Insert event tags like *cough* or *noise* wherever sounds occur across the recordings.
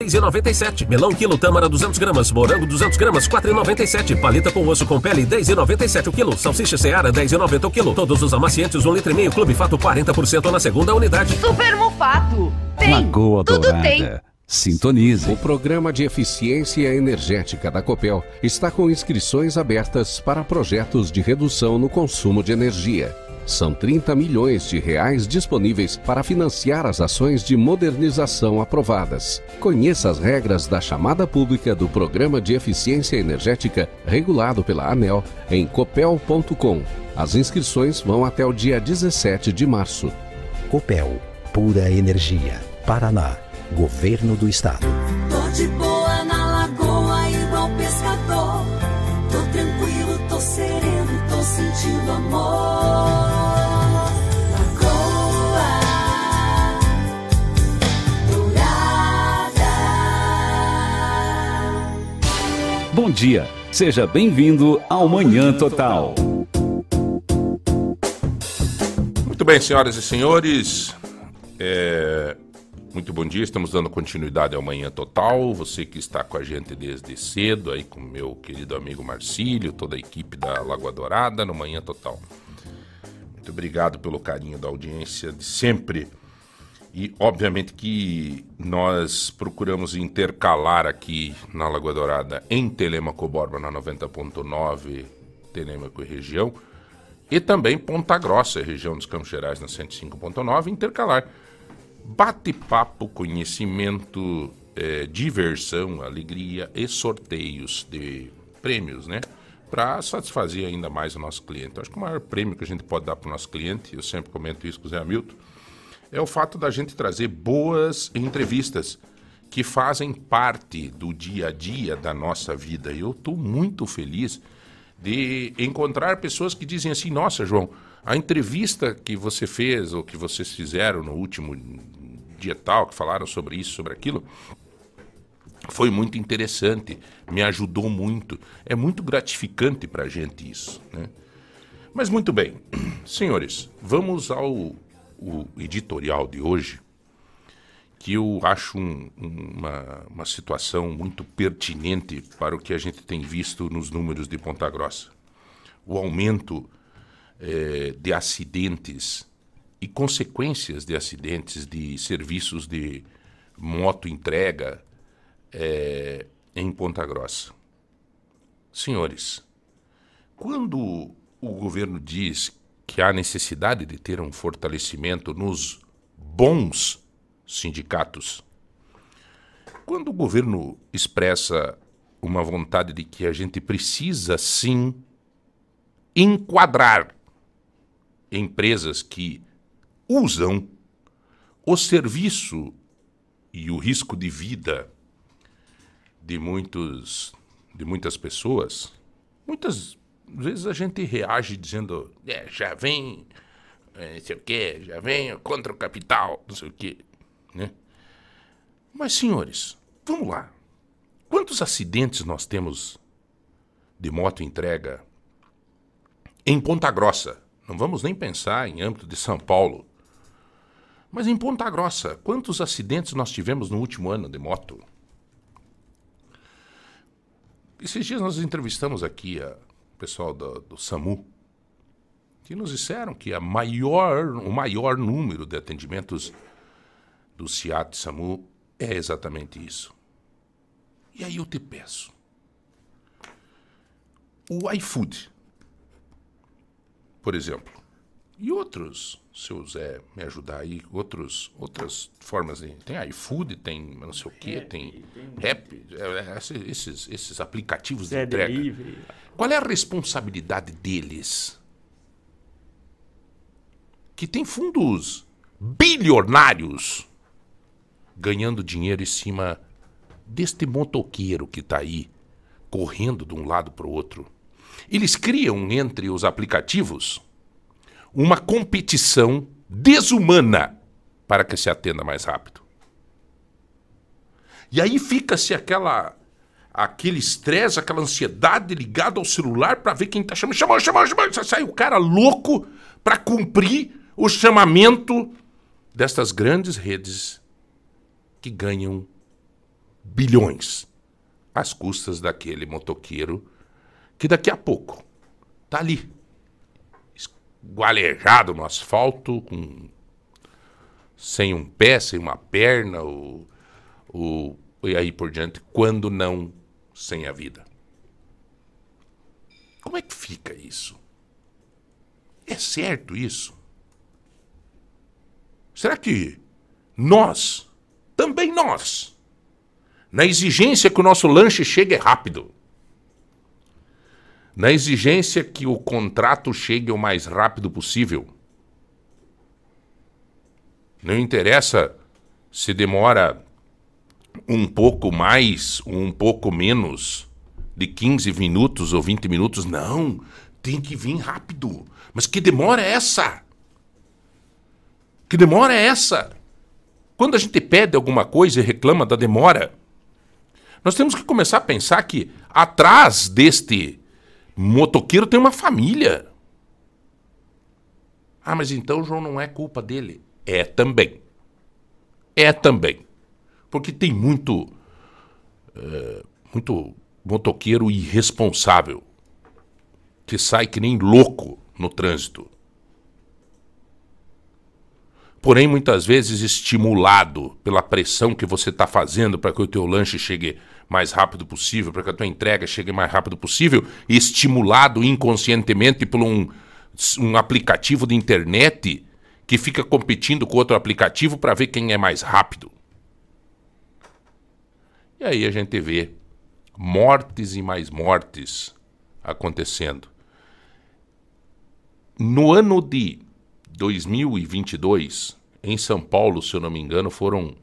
6,97. Melão quilo tâmara 200 gramas, morango 200 gramas 4,97. Paleta com osso com pele 10,97 o quilo. Salsicha Seara 10,90 o quilo. Todos os amaciantes 1 litro e meio. Clube Fato 40% na segunda unidade. Super Mufato. Tem. Lagoa Tudo Dourada. tem. Sintonize. O programa de eficiência energética da Copel está com inscrições abertas para projetos de redução no consumo de energia. São 30 milhões de reais disponíveis para financiar as ações de modernização aprovadas. Conheça as regras da chamada pública do Programa de Eficiência Energética regulado pela ANEL em copel.com. As inscrições vão até o dia 17 de março. Copel, pura energia. Paraná, Governo do Estado. Bom dia. Seja bem-vindo ao Manhã Total. Muito bem, senhoras e senhores. É, Muito bom dia, estamos dando continuidade ao Manhã Total. Você que está com a gente desde cedo, aí com meu querido amigo Marcílio, toda a equipe da Lagoa Dourada no Manhã Total. Muito obrigado pelo carinho da audiência de sempre. E obviamente que nós procuramos intercalar aqui na Lagoa Dourada, em Telemaco Borba na 90.9, Telemaco e região, e também Ponta Grossa, região dos Campos Gerais na 105.9, intercalar bate-papo, conhecimento, eh, diversão, alegria e sorteios de prêmios, né? Para satisfazer ainda mais o nosso cliente. Acho que o maior prêmio que a gente pode dar para o nosso cliente, eu sempre comento isso com o Zé Hamilton, é o fato da gente trazer boas entrevistas que fazem parte do dia a dia da nossa vida. E eu estou muito feliz de encontrar pessoas que dizem assim: Nossa, João, a entrevista que você fez ou que vocês fizeram no último dia tal, que falaram sobre isso, sobre aquilo, foi muito interessante, me ajudou muito. É muito gratificante para a gente isso. Né? Mas muito bem, *clears throat* senhores, vamos ao o editorial de hoje, que eu acho um- uma, uma situação muito pertinente para o que a gente tem visto nos números de Ponta Grossa. O aumento eh, de acidentes e consequências de acidentes de serviços de moto entrega eh, em Ponta Grossa. Senhores, quando o governo diz que há necessidade de ter um fortalecimento nos bons sindicatos, quando o governo expressa uma vontade de que a gente precisa sim enquadrar empresas que usam o serviço e o risco de vida de muitos de muitas pessoas, muitas vezes a gente reage dizendo, é, já vem, é, não sei o quê, já vem contra o capital, não sei o quê, né? Mas, senhores, vamos lá. Quantos acidentes nós temos de moto entrega em Ponta Grossa? Não vamos nem pensar em âmbito de São Paulo. Mas em Ponta Grossa, quantos acidentes nós tivemos no último ano de moto? Esses dias nós entrevistamos aqui a- pessoal do, do SAMU, que nos disseram que a maior, o maior número de atendimentos do CIAT SAMU é exatamente isso. E aí eu te peço. O iFood, por exemplo, e outros, se o Zé me ajudar aí, outros, outras formas de. Tem iFood, tem não sei o quê, tem Rap, é, é, esses, esses aplicativos de entrega. Delivery. Qual é a responsabilidade deles? Que tem fundos bilionários ganhando dinheiro em cima deste motoqueiro que está aí correndo de um lado para o outro. Eles criam entre os aplicativos uma competição desumana para que se atenda mais rápido. E aí fica-se aquela aquele estresse, aquela ansiedade ligada ao celular para ver quem tá chamando. Chamou, chamou, chamou. Sai o cara louco para cumprir o chamamento destas grandes redes que ganham bilhões às custas daquele motoqueiro que daqui a pouco tá ali, esgualejado no asfalto, com, sem um pé, sem uma perna, o, e aí por diante, quando não sem a vida. Como é que fica isso? É certo isso? Será que nós, também nós, na exigência que o nosso lanche chegue rápido, na exigência que o contrato chegue o mais rápido possível, não interessa se demora um pouco mais, um pouco menos de 15 minutos ou 20 minutos, não, tem que vir rápido. Mas que demora é essa? Que demora é essa? Quando a gente pede alguma coisa e reclama da demora, nós temos que começar a pensar que atrás deste motoqueiro tem uma família. Ah, mas então, João, não é culpa dele. É também. É também. Porque tem muito. É, muito motoqueiro irresponsável que sai que nem louco no trânsito. Porém, muitas vezes estimulado pela pressão que você está fazendo para que o teu lanche chegue mais rápido possível, para que a tua entrega chegue mais rápido possível, estimulado inconscientemente por um, um aplicativo de internet que fica competindo com outro aplicativo para ver quem é mais rápido. E aí a gente vê mortes e mais mortes acontecendo. No ano de 2022, em São Paulo, se eu não me engano, foram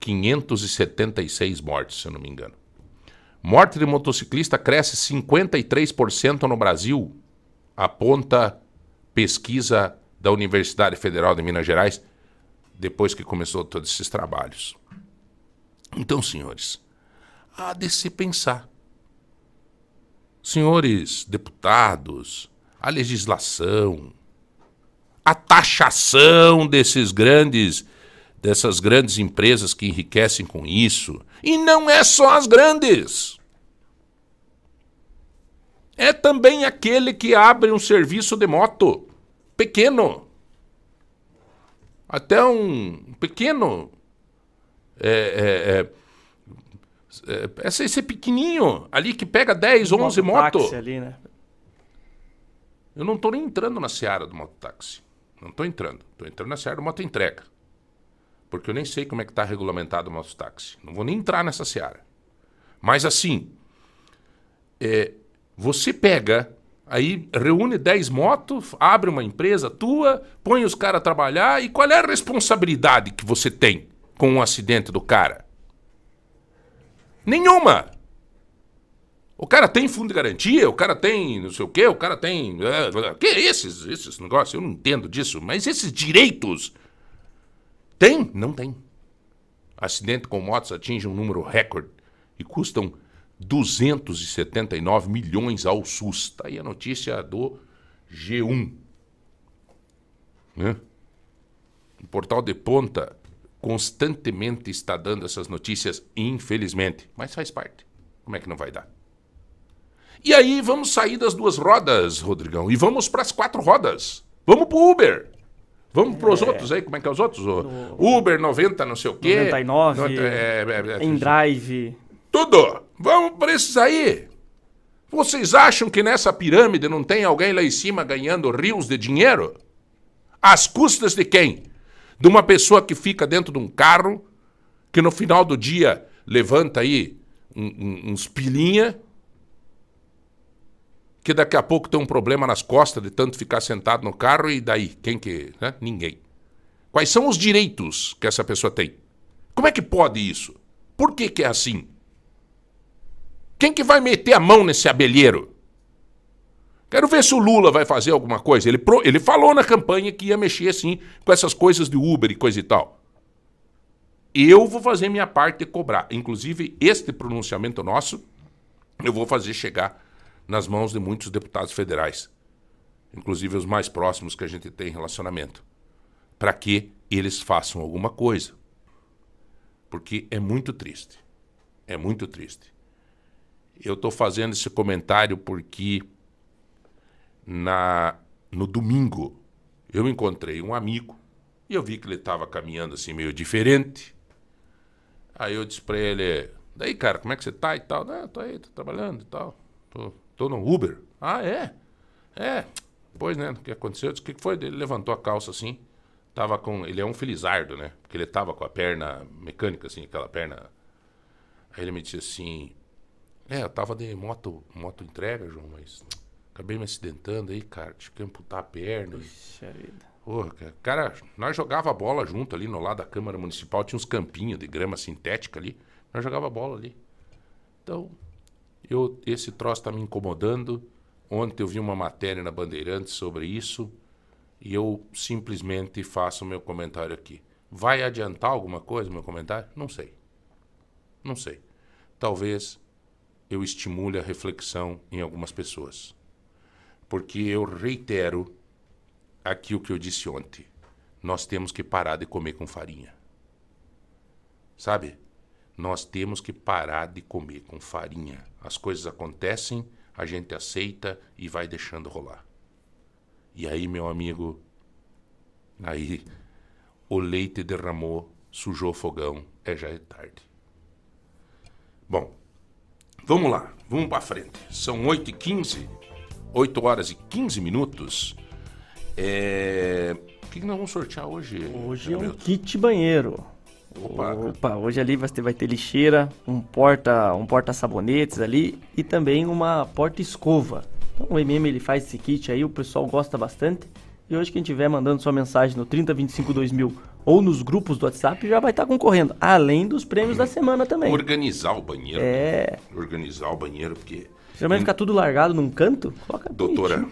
576 mortes, se eu não me engano. Morte de motociclista cresce 53% no Brasil, aponta pesquisa da Universidade Federal de Minas Gerais, depois que começou todos esses trabalhos. Então, senhores, há de se pensar. Senhores deputados, a legislação, a taxação desses grandes dessas grandes empresas que enriquecem com isso. E não é só as grandes. É também aquele que abre um serviço de moto pequeno. Até um pequeno. É, é, é, é, esse pequenininho ali que pega 10, 11 motos. ali, né? Eu não estou nem entrando na seara do mototáxi. Não estou entrando. Estou entrando na seara do moto entrega. Porque eu nem sei como é que está regulamentado o mototáxi. Não vou nem entrar nessa seara. Mas assim, é, você pega, aí reúne 10 motos, abre uma empresa tua, põe os caras a trabalhar, e qual é a responsabilidade que você tem com um acidente do cara? Nenhuma! O cara tem fundo de garantia, o cara tem não sei o quê, o cara tem. É, que esses, esses negócios? Eu não entendo disso, mas esses direitos. Tem? Não tem. Acidente com motos atinge um número recorde e custam 279 milhões ao SUS. Está aí a notícia do G1. Né? O portal de ponta constantemente está dando essas notícias, infelizmente. Mas faz parte. Como é que não vai dar? E aí vamos sair das duas rodas, Rodrigão, e vamos para as quatro rodas. Vamos pro Uber. Vamos para os é. outros aí, como é que é os outros? No... Uber 90, não sei o quê. 99, é, é, é, Endrive. Tudo. Vamos para esses aí. Vocês acham que nessa pirâmide não tem alguém lá em cima ganhando rios de dinheiro? Às custas de quem? De uma pessoa que fica dentro de um carro, que no final do dia levanta aí uns pilinha que daqui a pouco tem um problema nas costas de tanto ficar sentado no carro e daí? Quem que. Né? Ninguém. Quais são os direitos que essa pessoa tem? Como é que pode isso? Por que, que é assim? Quem que vai meter a mão nesse abelheiro? Quero ver se o Lula vai fazer alguma coisa. Ele, pro, ele falou na campanha que ia mexer assim com essas coisas de Uber e coisa e tal. Eu vou fazer minha parte de cobrar. Inclusive, este pronunciamento nosso, eu vou fazer chegar nas mãos de muitos deputados federais, inclusive os mais próximos que a gente tem relacionamento, para que eles façam alguma coisa. porque é muito triste. É muito triste. Eu estou fazendo esse comentário porque na no domingo eu encontrei um amigo e eu vi que ele estava caminhando assim meio diferente. Aí eu disse para ele, daí cara, como é que você tá e tal? Não, tô aí, tô trabalhando e tal. Tô, tô no Uber. Ah, é? É. Pois, né, o que aconteceu? Eu disse, o que foi? Ele levantou a calça assim, tava com, ele é um felizardo, né? Porque ele tava com a perna mecânica assim, aquela perna. Aí ele me disse assim, é, eu tava de moto, moto entrega, João, mas acabei me acidentando aí, cara, tive que amputar a perna. Puxa vida. Porra, cara, nós jogava bola junto ali no lado da Câmara Municipal, tinha uns campinhos de grama sintética ali, nós jogava bola ali. Então, eu, esse troço tá me incomodando. Ontem eu vi uma matéria na Bandeirantes sobre isso e eu simplesmente faço o meu comentário aqui. Vai adiantar alguma coisa meu comentário? Não sei. Não sei. Talvez eu estimule a reflexão em algumas pessoas. Porque eu reitero aqui o que eu disse ontem. Nós temos que parar de comer com farinha. Sabe? Nós temos que parar de comer com farinha. As coisas acontecem, a gente aceita e vai deixando rolar. E aí, meu amigo, aí o leite derramou, sujou o fogão, é já é tarde. Bom, vamos lá, vamos para frente. São 8h15, 8 horas e 15 minutos. É... O que, nós vamos sortear hoje? Hoje é um kit banheiro. Opa. Opa, hoje ali vai ter, vai ter lixeira, um porta, um porta sabonetes ali e também uma porta escova. Então o MM ele faz esse kit aí, o pessoal gosta bastante. E hoje quem tiver mandando sua mensagem no 3025 2000 ou nos grupos do WhatsApp já vai estar concorrendo, além dos prêmios da semana também. Organizar o banheiro. É. Né? Organizar o banheiro porque Geralmente fica tudo largado num canto, coloca Doutora.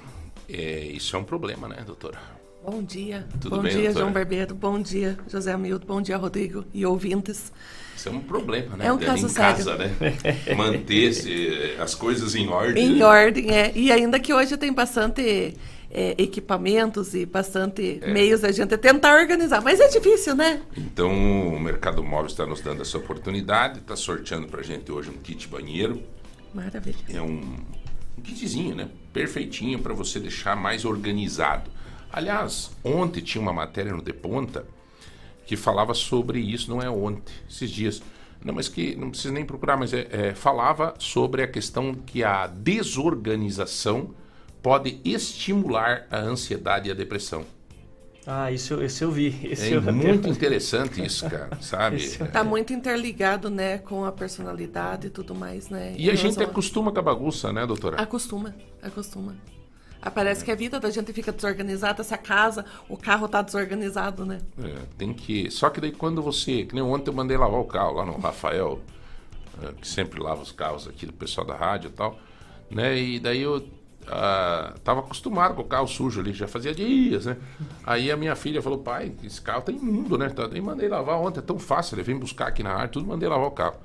É, isso é um problema, né, doutora? Bom dia. Tudo bom bem, dia, doutora? João Barbeiro. Bom dia, José Hamilton. Bom dia, Rodrigo e ouvintes. Isso é um problema, né? É um caso em sério. casa, né? *laughs* Manter as coisas em ordem. Em ordem, é. E ainda que hoje tem bastante é, equipamentos e bastante é. meios a gente tentar organizar. Mas é difícil, né? Então, o Mercado Móvel está nos dando essa oportunidade. Está sorteando para a gente hoje um kit banheiro. Maravilha. É um um kitzinho, né? Perfeitinho para você deixar mais organizado. Aliás, ontem tinha uma matéria no De Ponta que falava sobre isso, não é ontem, esses dias. Não, mas que não precisa nem procurar, mas é, é, falava sobre a questão que a desorganização pode estimular a ansiedade e a depressão. Ah, isso, isso eu vi. *laughs* Esse é eu muito interessante isso, cara, *laughs* sabe? Está muito interligado, né, com a personalidade e tudo mais, né? E a gente acostuma com a bagunça, né, doutora? Acostuma, acostuma. Parece que a vida da gente fica desorganizada, essa casa, o carro tá desorganizado, né? É, tem que. Só que daí quando você. Que nem ontem eu mandei lavar o carro lá no Rafael, é, que sempre lava os carros aqui do pessoal da rádio e tal. Né? E daí eu ah, tava acostumado com o carro sujo ali, já fazia dias, né? Aí a minha filha falou, pai, esse carro tá imundo, né? Então, mandei lavar ontem, é tão fácil, ele vem buscar aqui na área, tudo, mandei lavar o carro.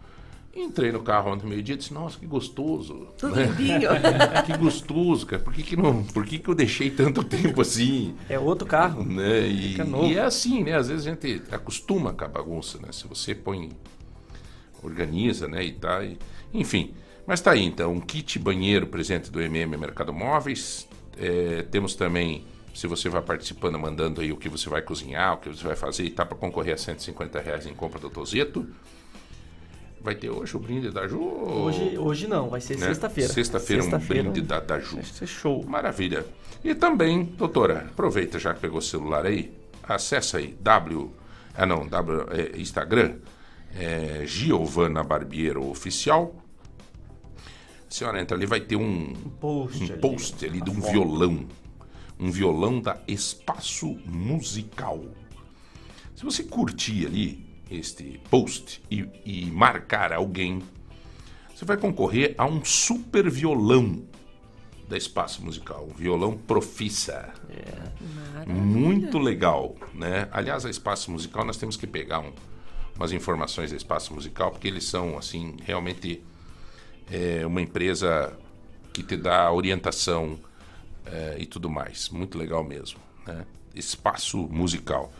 Entrei no carro ontem meio-dia e disse, nossa, que gostoso. Tudo né? limpinho. *laughs* que gostoso, cara. Por que, que, não, por que, que eu deixei tanto tempo assim? É outro carro. Né? E, e é assim, né? Às vezes a gente acostuma com a bagunça, né? Se você põe, organiza, né? E tá, e, enfim. Mas tá aí então, um kit banheiro presente do MM Mercado Móveis. É, temos também, se você vai participando, mandando aí o que você vai cozinhar, o que você vai fazer, e tá para concorrer a 150 reais em compra do Tozeto. Vai ter hoje o brinde da Ju? Hoje, hoje não, vai ser né? sexta-feira. Sexta-feira sexta um brinde da, da Ju. Vai ser show. Maravilha. E também, doutora, aproveita já que pegou o celular aí, acessa aí, W, ah não, W, é, Instagram, é, Giovana Barbiero Oficial, a senhora entra ali, vai ter um, post, um ali, post ali de um foto. violão. Um violão da Espaço Musical. Se você curtir ali este post e, e marcar alguém, você vai concorrer a um super violão da Espaço Musical, um violão Profissa. É. Muito legal, né? Aliás, a Espaço Musical nós temos que pegar um, umas informações da Espaço Musical porque eles são assim realmente é uma empresa que te dá orientação é, e tudo mais. Muito legal mesmo. Né? Espaço musical.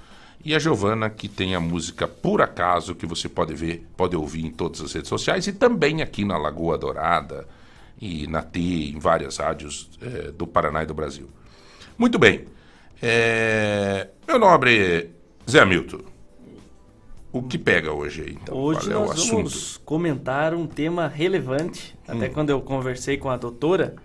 E a Giovana, que tem a música Por Acaso, que você pode ver, pode ouvir em todas as redes sociais e também aqui na Lagoa Dourada e na T, em várias rádios é, do Paraná e do Brasil. Muito bem. É, meu nobre Zé Hamilton, o que pega hoje aí, então? Hoje Qual é o nós assunto? vamos comentar um tema relevante. Até Hum. quando eu conversei com a doutora,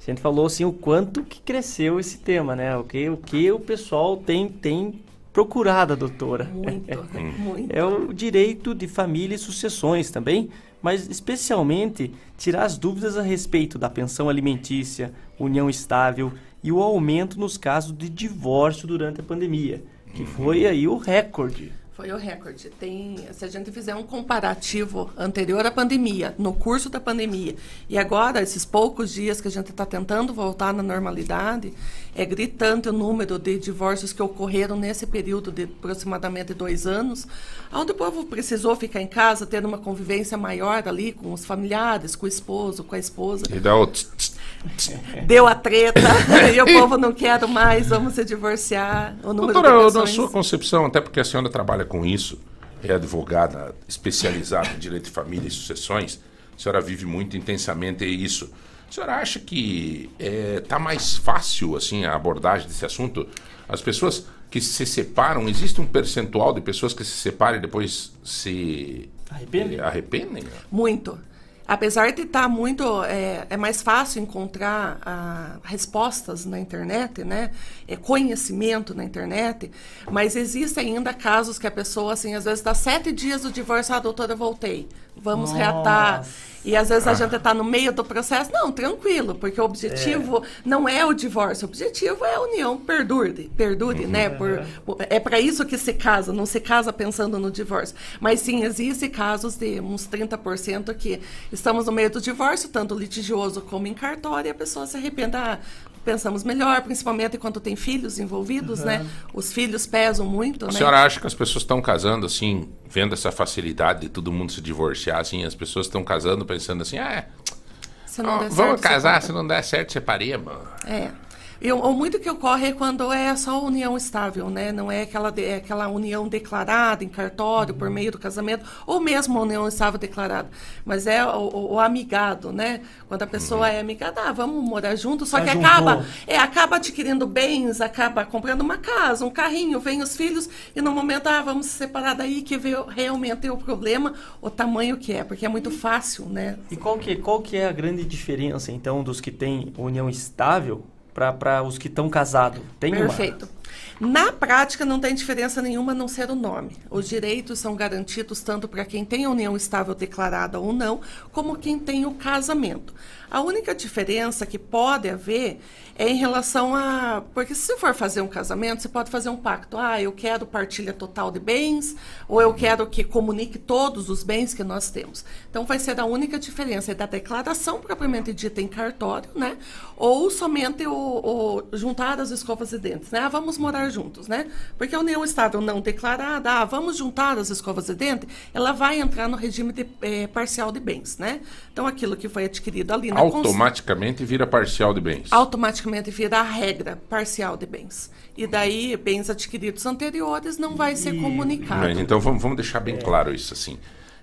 a gente falou assim o quanto que cresceu esse tema, né? O que o, que o pessoal tem, tem procurado a doutora. Muito, *laughs* muito. É o direito de família e sucessões também, mas especialmente tirar as dúvidas a respeito da pensão alimentícia, união estável e o aumento nos casos de divórcio durante a pandemia, que foi aí o recorde. Foi o recorde. Tem, se a gente fizer um comparativo anterior à pandemia, no curso da pandemia, e agora, esses poucos dias que a gente está tentando voltar na normalidade, é gritante o número de divórcios que ocorreram nesse período de aproximadamente dois anos, onde o povo precisou ficar em casa, ter uma convivência maior ali com os familiares, com o esposo, com a esposa. E dá o tss, tss, *laughs* Deu a treta, *laughs* e o povo não quer mais, vamos se divorciar. O número Doutora, de na pessoas... sua concepção, até porque a senhora trabalha com isso, é advogada especializada em direito de família e sucessões, a senhora vive muito intensamente isso. A senhora acha que está mais fácil assim a abordagem desse assunto? As pessoas que se separam, existe um percentual de pessoas que se separam e depois se Arrependem? arrependem? Muito. Apesar de estar muito. É, é mais fácil encontrar ah, respostas na internet, né? É, conhecimento na internet, mas existem ainda casos que a pessoa, assim, às vezes dá sete dias do divórcio, ah, doutora, voltei. Vamos Nossa. reatar. E às vezes a gente está no meio do processo. Não, tranquilo, porque o objetivo não é o divórcio, o objetivo é a união perdure, perdure, né? Por, é para isso que se casa, não se casa pensando no divórcio. Mas sim, existem casos de uns 30% que estamos no meio do divórcio, tanto litigioso como em cartório, e a pessoa se arrepende. Ah, pensamos melhor, principalmente quando tem filhos envolvidos, né? Os filhos pesam muito, A né? senhora acha que as pessoas estão casando assim, vendo essa facilidade de todo mundo se divorciar, assim, as pessoas estão casando pensando assim, ah, Se não ó, der vamos certo, casar, se não der certo, separemos. É. E o, o muito que ocorre é quando é só união estável, né? Não é aquela, de- é aquela união declarada em cartório por meio do casamento, ou mesmo a união estável declarada. Mas é o, o- o amigado, né? Quando a pessoa é amigada, ah, vamos morar juntos, só Já que acaba, é, acaba adquirindo bens, acaba comprando uma casa, um carrinho, vem os filhos, e no momento, ah, vamos se separar daí que vê realmente o problema, o tamanho que é, porque é muito fácil, né? E qual que, qual que é a grande diferença, então, dos que têm união estável para os que estão casados? Tem uma- Perfeito. Na prática, não tem diferença nenhuma a não ser o nome. Os direitos são garantidos tanto para quem tem a união estável declarada ou não, como quem tem o casamento. A única diferença que pode haver é em relação a. Porque se for fazer um casamento, você pode fazer um pacto. Ah, eu quero partilha total de bens, ou eu quero que comunique todos os bens que nós temos. Então, vai ser a única diferença é da declaração propriamente dita em cartório, né? Ou somente o, o juntar as escovas de dentes, né? Ah, vamos morar juntos, né? Porque a união estável não declarada, ah, vamos juntar as escovas de dente, ela vai entrar no regime de, eh, parcial de bens, né? Então, aquilo que foi adquirido ali na cons- Automaticamente vira parcial de bens. automaticamente vira a regra parcial de bens. E daí, bens adquiridos anteriores não vai ser comunicado. Então vamos, vamos deixar bem claro isso assim.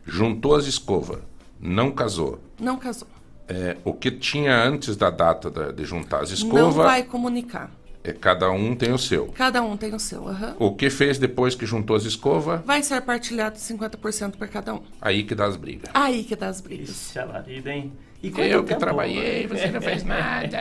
Juntou as escovas, não casou. Não casou. É, o que tinha antes da data da- de juntar as Não escovas, vai comunicar. É, cada um tem o seu. Cada um tem o seu. aham. O que fez depois que juntou as escovas, Vai ser partilhado 50% por cada um. aí que dá as brigas. Aí que dá as brigas. Ixi, a larida, hein? E Eu que trabalhei, você não fez *laughs* nada.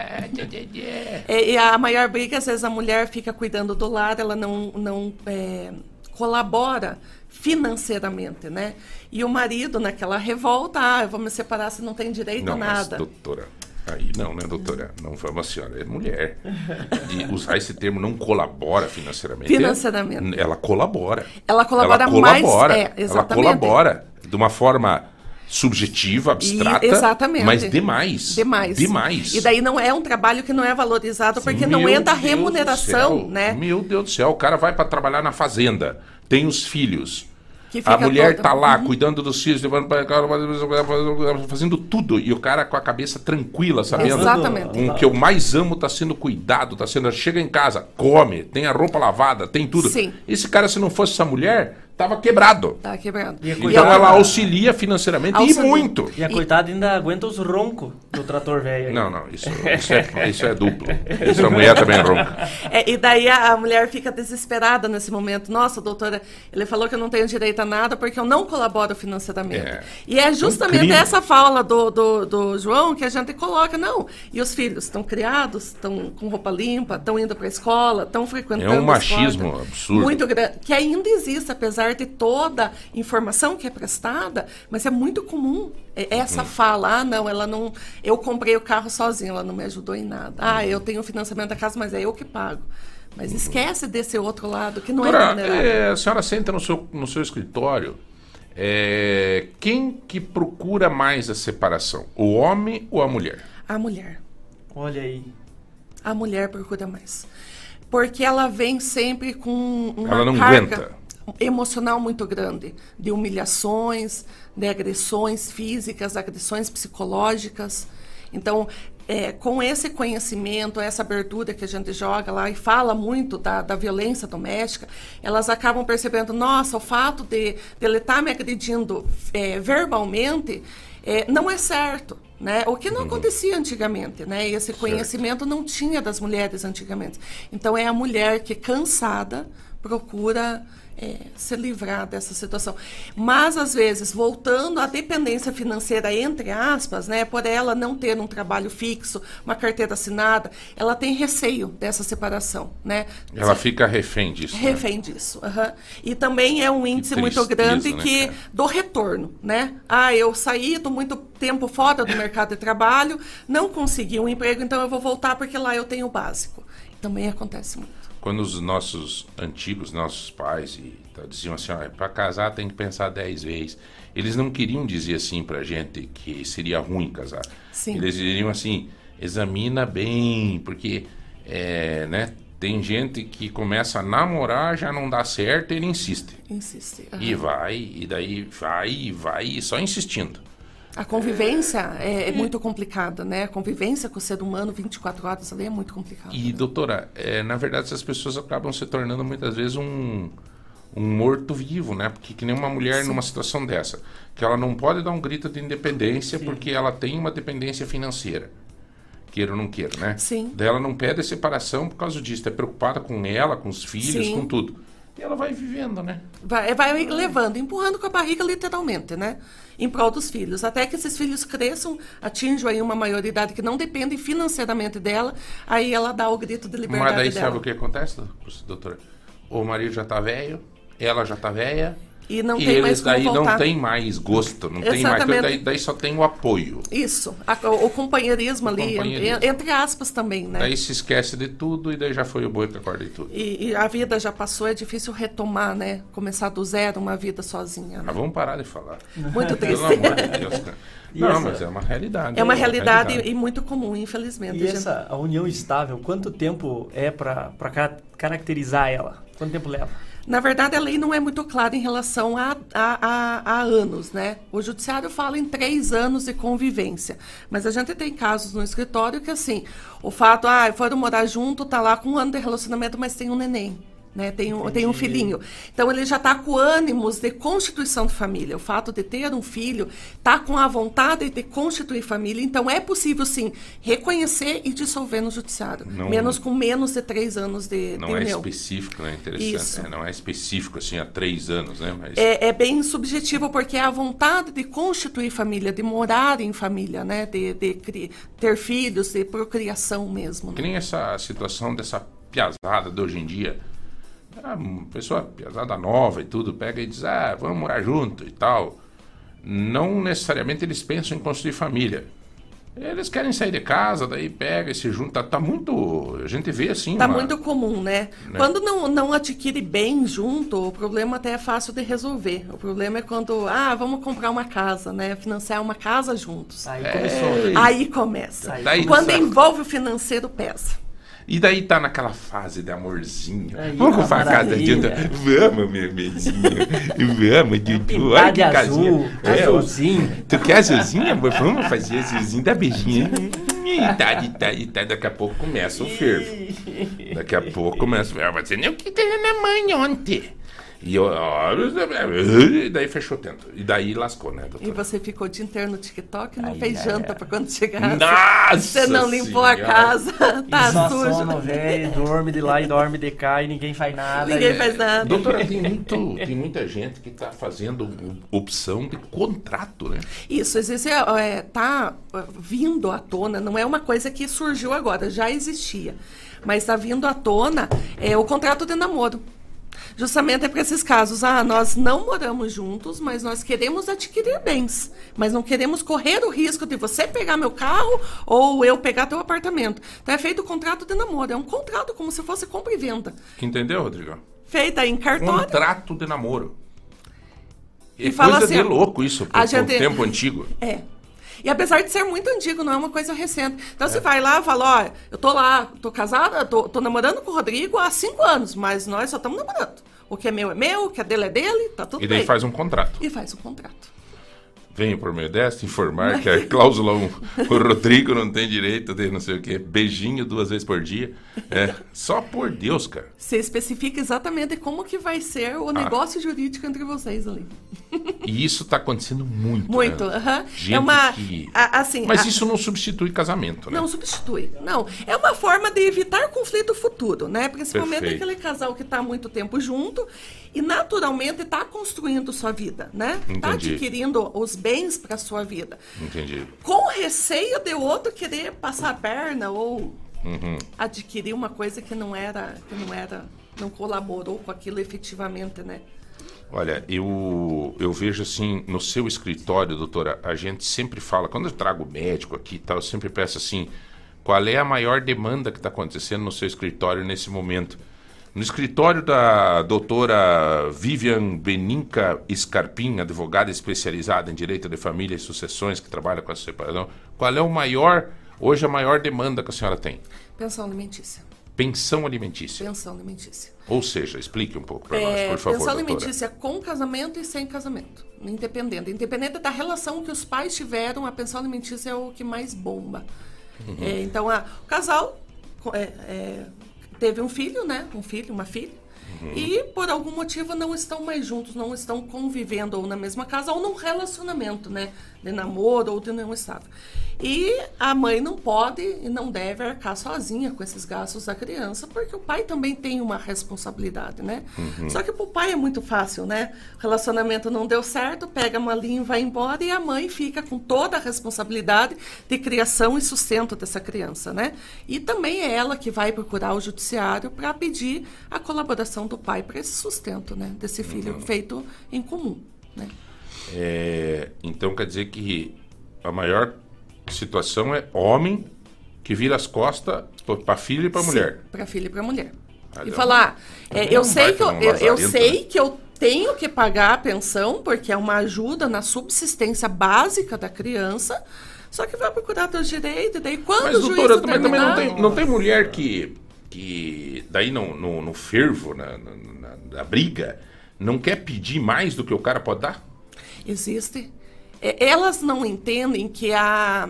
É, e a maior briga, às vezes, a mulher fica cuidando do lar, ela não, não é, colabora financeiramente, né? E o marido, naquela revolta, ah, eu vou me separar se não tem direito Não, a mas, nada. doutora, aí não, né, doutora? Não vamos, a senhora é mulher. De usar esse termo não colabora financeiramente. Financeiramente. Ela colabora. Ela colabora ela mais- colabora. é, ela exatamente. colabora de uma forma subjetiva, abstrata, E- exatamente. mas demais. Demais. Demais. E daí não é um trabalho que não é valorizado porque não Meu entra a Deus remuneração, né? Meu Deus do céu, o cara vai para trabalhar na fazenda, tem os filhos. A mulher toda... tá lá uhum. cuidando dos filhos, levando para fazendo tudo e o cara com a cabeça tranquila, sabendo? Exatamente. Um que eu mais amo tá sendo cuidado, tá sendo chega em casa, come, tem a roupa lavada, tem tudo. Sim. Esse cara se não fosse essa mulher, Tava quebrado. Tava quebrado. E então ela auxilia financeiramente auxilia. e muito. E a coitada ainda aguenta os roncos do trator velho. Não, não, isso, *laughs* isso, é, isso é duplo. Isso a mulher também é ronca. É, e daí a, a, mulher fica desesperada nesse momento. Nossa, doutora, ele falou que eu não tenho direito a nada porque eu não colaboro financeiramente. É. E é justamente um essa fala do, do, do, João que a gente coloca. Não, e os filhos estão criados, estão com roupa limpa, estão indo para a escola, estão frequentando É um machismo absurdo. Muito grande, que ainda existe, apesar apesar de toda a informação que é prestada, mas é muito comum essa uhum. fala, ah, não, ela não, eu comprei o carro sozinha, ela não me ajudou em nada. Ah, eu tenho o financiamento da casa, mas é eu que pago. Mas uhum. esquece desse outro lado que não Agora, é É, a senhora senta no seu, no seu escritório. É, quem que procura mais a separação? O homem ou a mulher? A mulher. Olha aí. A mulher procura mais. Porque ela vem sempre com uma Ela não carga. aguenta emocional muito grande, de humilhações, de agressões físicas, agressões psicológicas. Então, é, com esse conhecimento, essa abertura que a gente joga lá e fala muito da, da violência doméstica, elas acabam percebendo, nossa, o fato de, de ele estar tá me agredindo é, verbalmente é, não é certo. Né? O que não uhum. acontecia antigamente, né? Esse conhecimento não tinha das mulheres antigamente. Então é a mulher que cansada procura é, se livrar dessa situação. Mas, às vezes, voltando à dependência financeira, entre aspas, né, por ela não ter um trabalho fixo, uma carteira assinada, ela tem receio dessa separação. Né? Ela fica refém disso. Né? Refém né? disso. Uhum. E também é um índice muito grande né, que do retorno. Né? Ah, eu saí, estou muito tempo fora do mercado de trabalho, não consegui um emprego, então eu vou voltar porque lá eu tenho o básico. Também acontece muito quando os nossos antigos, nossos pais e, tá, diziam assim, para casar tem que pensar dez vezes. Eles não queriam dizer assim para gente que seria ruim casar. Sim. Eles diriam assim, examina bem, porque é, né, tem gente que começa a namorar, já não dá certo, ele insiste. Insiste. Uhum. E vai, e daí vai, e vai, só insistindo. A convivência é, é, muito complicada, né? A convivência com o ser humano 24 horas ali é muito complicada. E, doutora, é, na verdade, essas pessoas acabam se tornando muitas vezes um, um morto-vivo, né? Porque que nem uma mulher Sim. numa situação dessa, que ela não pode dar um grito de independência Sim. porque ela tem uma dependência financeira. Queira ou não queira, né? Sim. Daí ela não pede separação por causa disso, é preocupada com ela, com os filhos, Sim. com tudo. E ela vai vivendo, né? Vai, vai levando, empurrando com a barriga literalmente, né? Em prol dos filhos. Até que esses filhos cresçam, atinjam aí uma maioridade que não depende financeiramente dela, aí ela dá o grito de liberdade Mas daí dela. sabe o que acontece, doutor? O marido já tá velho, ela já tá velha, e não e tem eles mais daí voltar. não tem mais gosto, não tem mais. Daí, daí só tem o apoio. Isso, a, o, companheirismo o ali, companheirismo. Entre, aspas também, né? Daí se esquece de tudo e daí já foi o boi que acorda de tudo. E, e, a vida já passou, é difícil retomar, né? Começar do zero uma vida sozinha. Né? Mas vamos parar de falar. Muito *laughs* triste. Pelo amor de Deus, cara. Não, essa... mas é uma realidade. É uma, realidade, realidade, e muito comum, infelizmente. E essa a união estável, quanto tempo é para caracterizar ela? Quanto tempo leva? Na verdade, a lei não é muito clara em relação a, a, a, a, anos, né? O judiciário fala em três anos de convivência. Mas a gente tem casos no escritório que, assim, o fato, ah, foram morar junto, tá lá com um ano de relacionamento, mas tem um neném. Né? Tem, um, tem um filhinho. Então ele já está com ânimos de constituição de família. O fato de ter um filho está com a vontade de constituir família. Então é possível sim reconhecer e dissolver no judiciário. Não, menos com menos de três anos de, não de é união. específico, né? Interessante. Isso. Né? Não é específico assim há três anos, né? Mas... É, é, bem subjetivo porque é a vontade de constituir família, de morar em família, né? De, de, de ter filhos, de procriação mesmo. Né? Que nem essa situação dessa piazada de hoje em dia a pessoa pesada nova e tudo, pega e diz, ah, vamos morar junto e tal. Não necessariamente eles pensam em construir família. Eles querem sair de casa, daí pega e se junta. Tá muito. A gente vê assim. Tá uma, muito comum, né? né? Quando não, não adquire bem junto, o problema até é fácil de resolver. O problema é quando, ah, vamos comprar uma casa, né? Financiar uma casa juntos. Aí começou. Aí começa. Aí quando envolve o financeiro, pesa. E daí tá naquela fase de amorzinho. Aí, Vamos uma pra casa de Vamos, meu beijinho. Vamos, Dudu. Pintar Olha que casinha. azul, É, ó. azulzinho. Tu quer azulzinho, amor? Vamos fazer azulzinho da beijinha. E tá, e tá, e tá. Daqui a pouco começa o fervo. Daqui a pouco começa. Ah, Você nem o que teve na mãe ontem. E eu. E daí fechou o tento. E daí lascou, né, E doutor? você ficou o dia inteiro no TikTok e não Ai, fez ai, janta pra quando chegasse. Nossa Você não limpou a Senhora. casa, *laughs* tá e só sujo. sono, velho, dorme de lá e dorme de cá e ninguém faz nada. Ninguém e- faz nada. Doutora, tem, muito, tem muita gente que tá fazendo opção de contrato, né? Isso, existe, é, tá é, vindo à tona, não é uma coisa que surgiu agora, já existia. Mas está vindo à tona é, o contrato de namoro. Justamente é para esses casos. Ah, nós não moramos juntos, mas nós queremos adquirir bens. Mas não queremos correr o risco de você pegar meu carro ou eu pegar teu apartamento. Então é feito o contrato de namoro. É um contrato como se fosse compra e venda. Entendeu, Rodrigo? Feita em cartório. Contrato de namoro. É E fala coisa assim, de louco isso, pro gente- tempo antigo. É. E apesar de ser muito antigo, não é uma coisa recente. Então você vai lá e fala, ó, eu tô lá, tô casada, tô, tô namorando com o Rodrigo há cinco anos, mas nós só estamos namorando. O que é meu é meu, o que é dele é dele, tá tudo E daí bem. faz um contrato. E faz o contrato. Venho por meio desta informar que a *laughs* cláusula 1, o Rodrigo não tem direito de não sei o quê, beijinho duas vezes por dia. É, só por Deus, cara. Você especifica exatamente como que vai ser Ah. o negócio jurídico entre vocês ali. *laughs* E isso tá acontecendo muito. Muito, né? aham. Gente É uma... que- a- assim, Mas a- isso não substitui casamento, né? Não substitui. Não. É uma forma de evitar conflito futuro, né? Principalmente Perfeito. aquele casal que está há muito tempo junto e naturalmente está construindo sua vida, né? Está adquirindo os bens para sua vida. Entendi. Com receio de outro querer passar a perna ou Uhum. adquirir uma coisa que não era, que não era, não colaborou com aquilo efetivamente, né? Olha, eu, eu vejo assim, no seu escritório, doutora, a gente sempre fala, quando eu trago médico aqui e tal, eu sempre peço assim, qual é a maior demanda que está acontecendo no seu escritório nesse momento? No escritório da doutora Vivian Beninca Scarpim, advogada especializada em direito de família e sucessões, que trabalha com essa separação, qual é o maior, hoje a maior demanda que a senhora tem? Pensão alimentícia. Pensão alimentícia. Pensão alimentícia. Ou seja, explique um pouco para nós, É, por favor, pensão doutora. alimentícia com casamento e sem casamento. Independente. Independente da relação que os pais tiveram, a pensão alimentícia é o que mais bomba. Uhum. É, então, a, o casal é, é, teve um filho, né? Um filho, uma filha. Uhum. E por algum motivo não estão mais juntos, não estão convivendo ou na mesma casa ou num relacionamento, né? De namoro ou de união estável. E a mãe não pode e não deve arcar sozinha com esses gastos da criança, porque o pai também tem uma responsabilidade, né? Só que pro pai é muito fácil, né? O relacionamento não deu certo, pega a malinha e vai embora, e a mãe fica com toda a responsabilidade de criação e sustento dessa criança, né? E também é ela que vai procurar o judiciário para pedir a colaboração do pai para esse sustento, né? Desse filho feito em comum, né? É, então quer dizer que a maior situação é homem que vira as costas para filho e para mulher. Para filho e para mulher. Ah, e falar, é, Também eu sei que eu, eu, eu sei né? que eu tenho que pagar a pensão porque é uma ajuda na subsistência básica da criança. Só que vai procurar teus direitos, e daí quando Mas, o juiz doutora, também, também não, determinar- tem, não tem mulher que, que daí no, no, no fervo, na, na, na- na briga, não quer pedir mais do que o cara pode dar? Existe. É, Elas não entendem que a,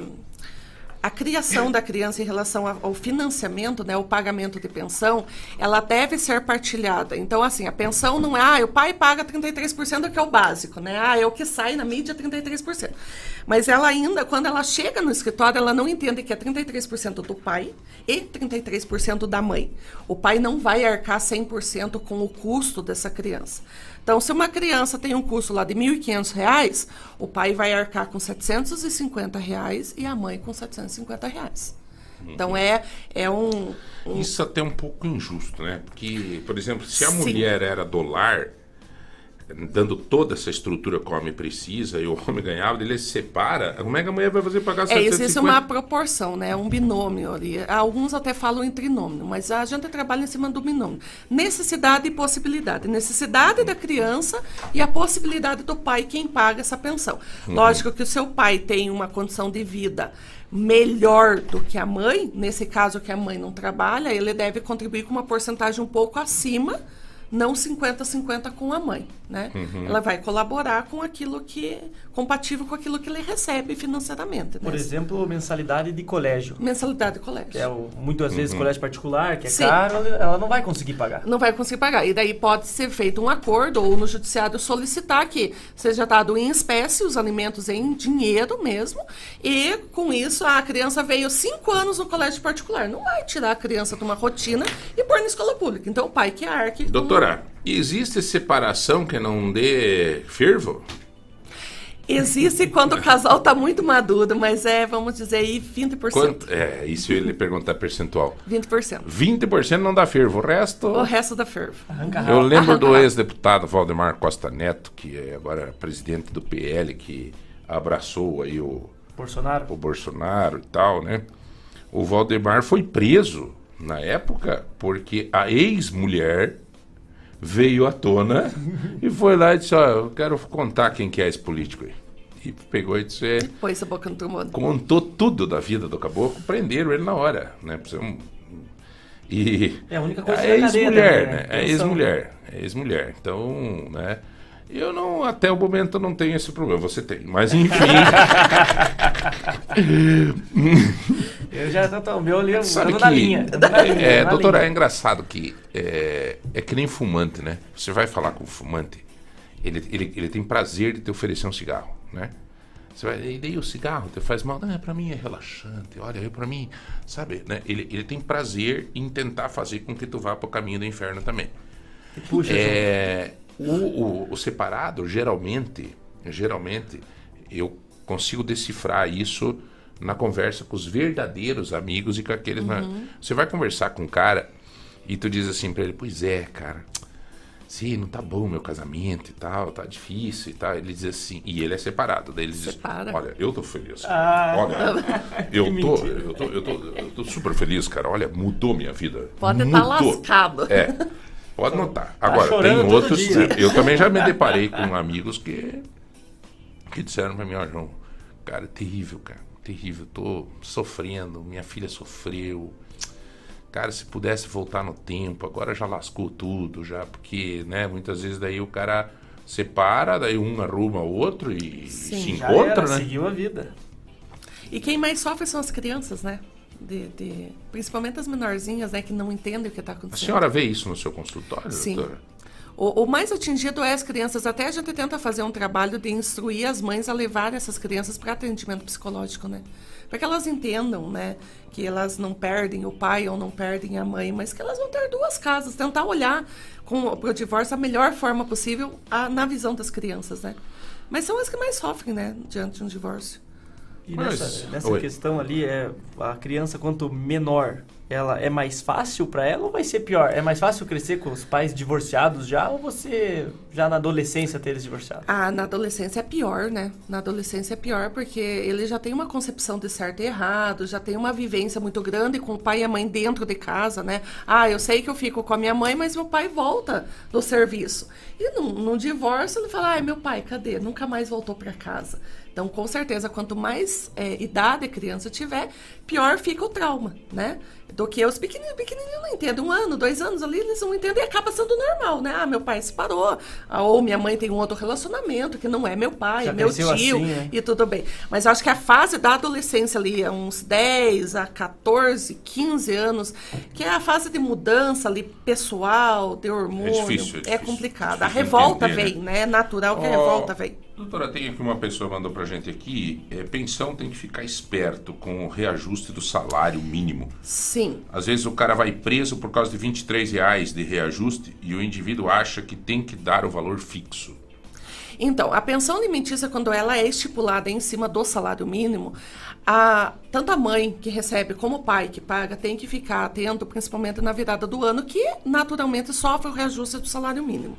a criação da criança em relação ao financiamento, né, o pagamento de pensão, ela deve ser partilhada. Então, assim, a pensão não é, ah, o pai paga 33%, que é o básico, né? Ah, é o que sai na mídia, 33%. Mas ela ainda, quando ela chega no escritório, ela não entende que é 33% do pai e 33% da mãe. O pai não vai arcar 100% com o custo dessa criança. Então, se uma criança tem um custo lá de 1.500 reais, o pai vai arcar com 750 reais e a mãe com 750 reais. Então, é, é um, um- Isso até é um pouco injusto, né? Porque, por exemplo, se a Sim. mulher era do lar, dando toda essa estrutura que o homem precisa e o homem ganhava, ele se separa, como é que a mulher vai fazer pagar É, existe uma proporção, né? Um binômio ali. Alguns até falam em trinômio, mas a gente trabalha em cima do binômio. Necessidade e possibilidade. Necessidade da criança e a possibilidade do pai quem paga essa pensão. Lógico que o seu pai tem uma condição de vida melhor do que a mãe, nesse caso que a mãe não trabalha, ele deve contribuir com uma porcentagem um pouco acima não 50-50 com a mãe, né? Uhum. Ela vai colaborar com aquilo que compatível com aquilo que ele recebe financeiramente. Por né? exemplo, mensalidade de colégio. mensalidade de colégio. Que é o, muitas vezes colégio particular, que é Sim. caro, ela não vai conseguir pagar. Não vai conseguir pagar. E daí pode ser feito um acordo ou no judiciário solicitar que seja dado em espécie os alimentos em dinheiro mesmo. E com isso a criança veio cinco anos no colégio particular. Não vai tirar a criança de uma rotina e pôr na escola pública. Então o pai que arque. com- Doutora, existe separação que não dê fervo? Existe quando o casal está muito maduro, mas é, vamos dizer aí, 20%. Quanto? É, isso eu ia lhe perguntar percentual. 20%. 20% não dá fervo, o resto... O resto da fervo. Eu lembro do ex-deputado Valdemar Costa Neto, que é agora presidente do PL, que abraçou aí o, Bolsonaro? o Bolsonaro e tal, né? O Valdemar foi preso na época porque a ex-mulher veio à tona e foi lá e disse, ó, eu quero contar quem que é esse político aí. E pegou e disse, é, Pôs a boca no contou tudo da vida do caboclo, prenderam ele na hora, né? Um- E É, a única coisa a é a ex-mulher, né? né? É ex-mulher, é ex-mulher. Então, né? Eu não, até o momento não tenho esse problema. Você tem, mas *laughs* enfim. Eu já tô, o meu eu Sabe que, na *laughs* linha. é, na doutora, é linha. engraçado que é, é que nem fumante, né? Você vai falar com o fumante, ele, ele, ele tem prazer de te oferecer um cigarro, né? Você vai, e daí o cigarro te faz mal? Não, pra mim é relaxante, olha, pra mim, sabe, né? Ele, ele tem prazer em tentar fazer com que tu vá pro caminho do inferno também. Puxa, É, o, o- o separado, geralmente, geralmente, eu consigo decifrar isso na conversa com os verdadeiros amigos e com aqueles. na- Você vai conversar com um cara e tu diz assim pra ele: Pois é, cara, sim, não tá bom meu casamento e tal, tá difícil e tal. Ele diz assim, e ele é separado. Daí ele diz: Separa. Olha, eu tô feliz. Ah. Olha, *laughs* eu tô, eu, tô, eu, tô, eu tô super feliz, cara. Olha, mudou minha vida. Pode estar Mudou. lascado. É. *laughs* Pode notar. Agora, chorando tem outros. Eu também já me deparei com amigos que, que disseram pra mim, ó, João, cara, terrível, cara. Terrível. Tô sofrendo, minha filha sofreu. Cara, se pudesse voltar no tempo, agora já lascou tudo, já, porque, né, muitas vezes daí o cara separa, daí um arruma o outro e se já encontra, era, né? seguiu a vida. E quem mais sofre são as crianças, né? De, de- principalmente as menorzinhas, né? Que não entendem o que está A acontecendo. senhora vê isso no seu consultório, Sim. doutora? O, o mais atingido é as crianças. Até a gente tenta fazer um trabalho de instruir as mães a levar essas crianças para atendimento psicológico, né? Para que elas entendam, né? Que elas não perdem o pai ou não perdem a mãe, mas que elas vão ter duas casas. Tentar olhar para o divórcio da melhor forma possível a- na visão das crianças, né? Mas são as que mais sofrem, né? Diante de um divórcio. E Mas- nessa, nessa Oi. questão ali, é, a criança quanto menor, ela é mais fácil pra ela ou vai ser pior? É mais fácil crescer com os pais divorciados já ou você já na adolescência ter eles divorciados? Ah, na adolescência é pior, né? Na adolescência é pior porque ele já tem uma concepção de certo e errado, já tem uma vivência muito grande com o pai e a mãe dentro de casa, né? Ah, eu sei que eu fico com a minha mãe, mas meu pai volta do serviço. E num, num divórcio ele fala, ai, meu pai, cadê? Nunca mais voltou para casa. Então, com certeza, quanto mais é, idade a criança tiver, pior fica o trauma, né? Do que os pequenininhos, pequenininhos não entendem. Um ano, dois anos ali, eles não entendem e acaba sendo normal, né? Ah, meu pai se parou. Ah, ou minha mãe tem um outro relacionamento que não é meu pai, Já é meu tio. assim, né? E tudo bem. Mas eu acho que a fase da adolescência ali, é uns 10 a 14, 15 anos, que é a fase de mudança ali, pessoal, de hormônio. É difícil, é difícil. complicado. a Difícil revolta entender, vem, né? É natural que a Ó, revolta vem. Doutora, tem aqui uma pessoa que mandou pra gente aqui. é, pensão tem que ficar esperto com o reajuste do salário mínimo. Sim. Às vezes o cara vai preso por causa de 23 reais de reajuste e o indivíduo acha que tem que dar o valor fixo. Então, a pensão alimentícia, quando ela é estipulada em cima do salário mínimo, a, tanto a mãe que recebe como o pai que paga tem que ficar atento, principalmente na virada do ano, que naturalmente sofre o reajuste do salário mínimo.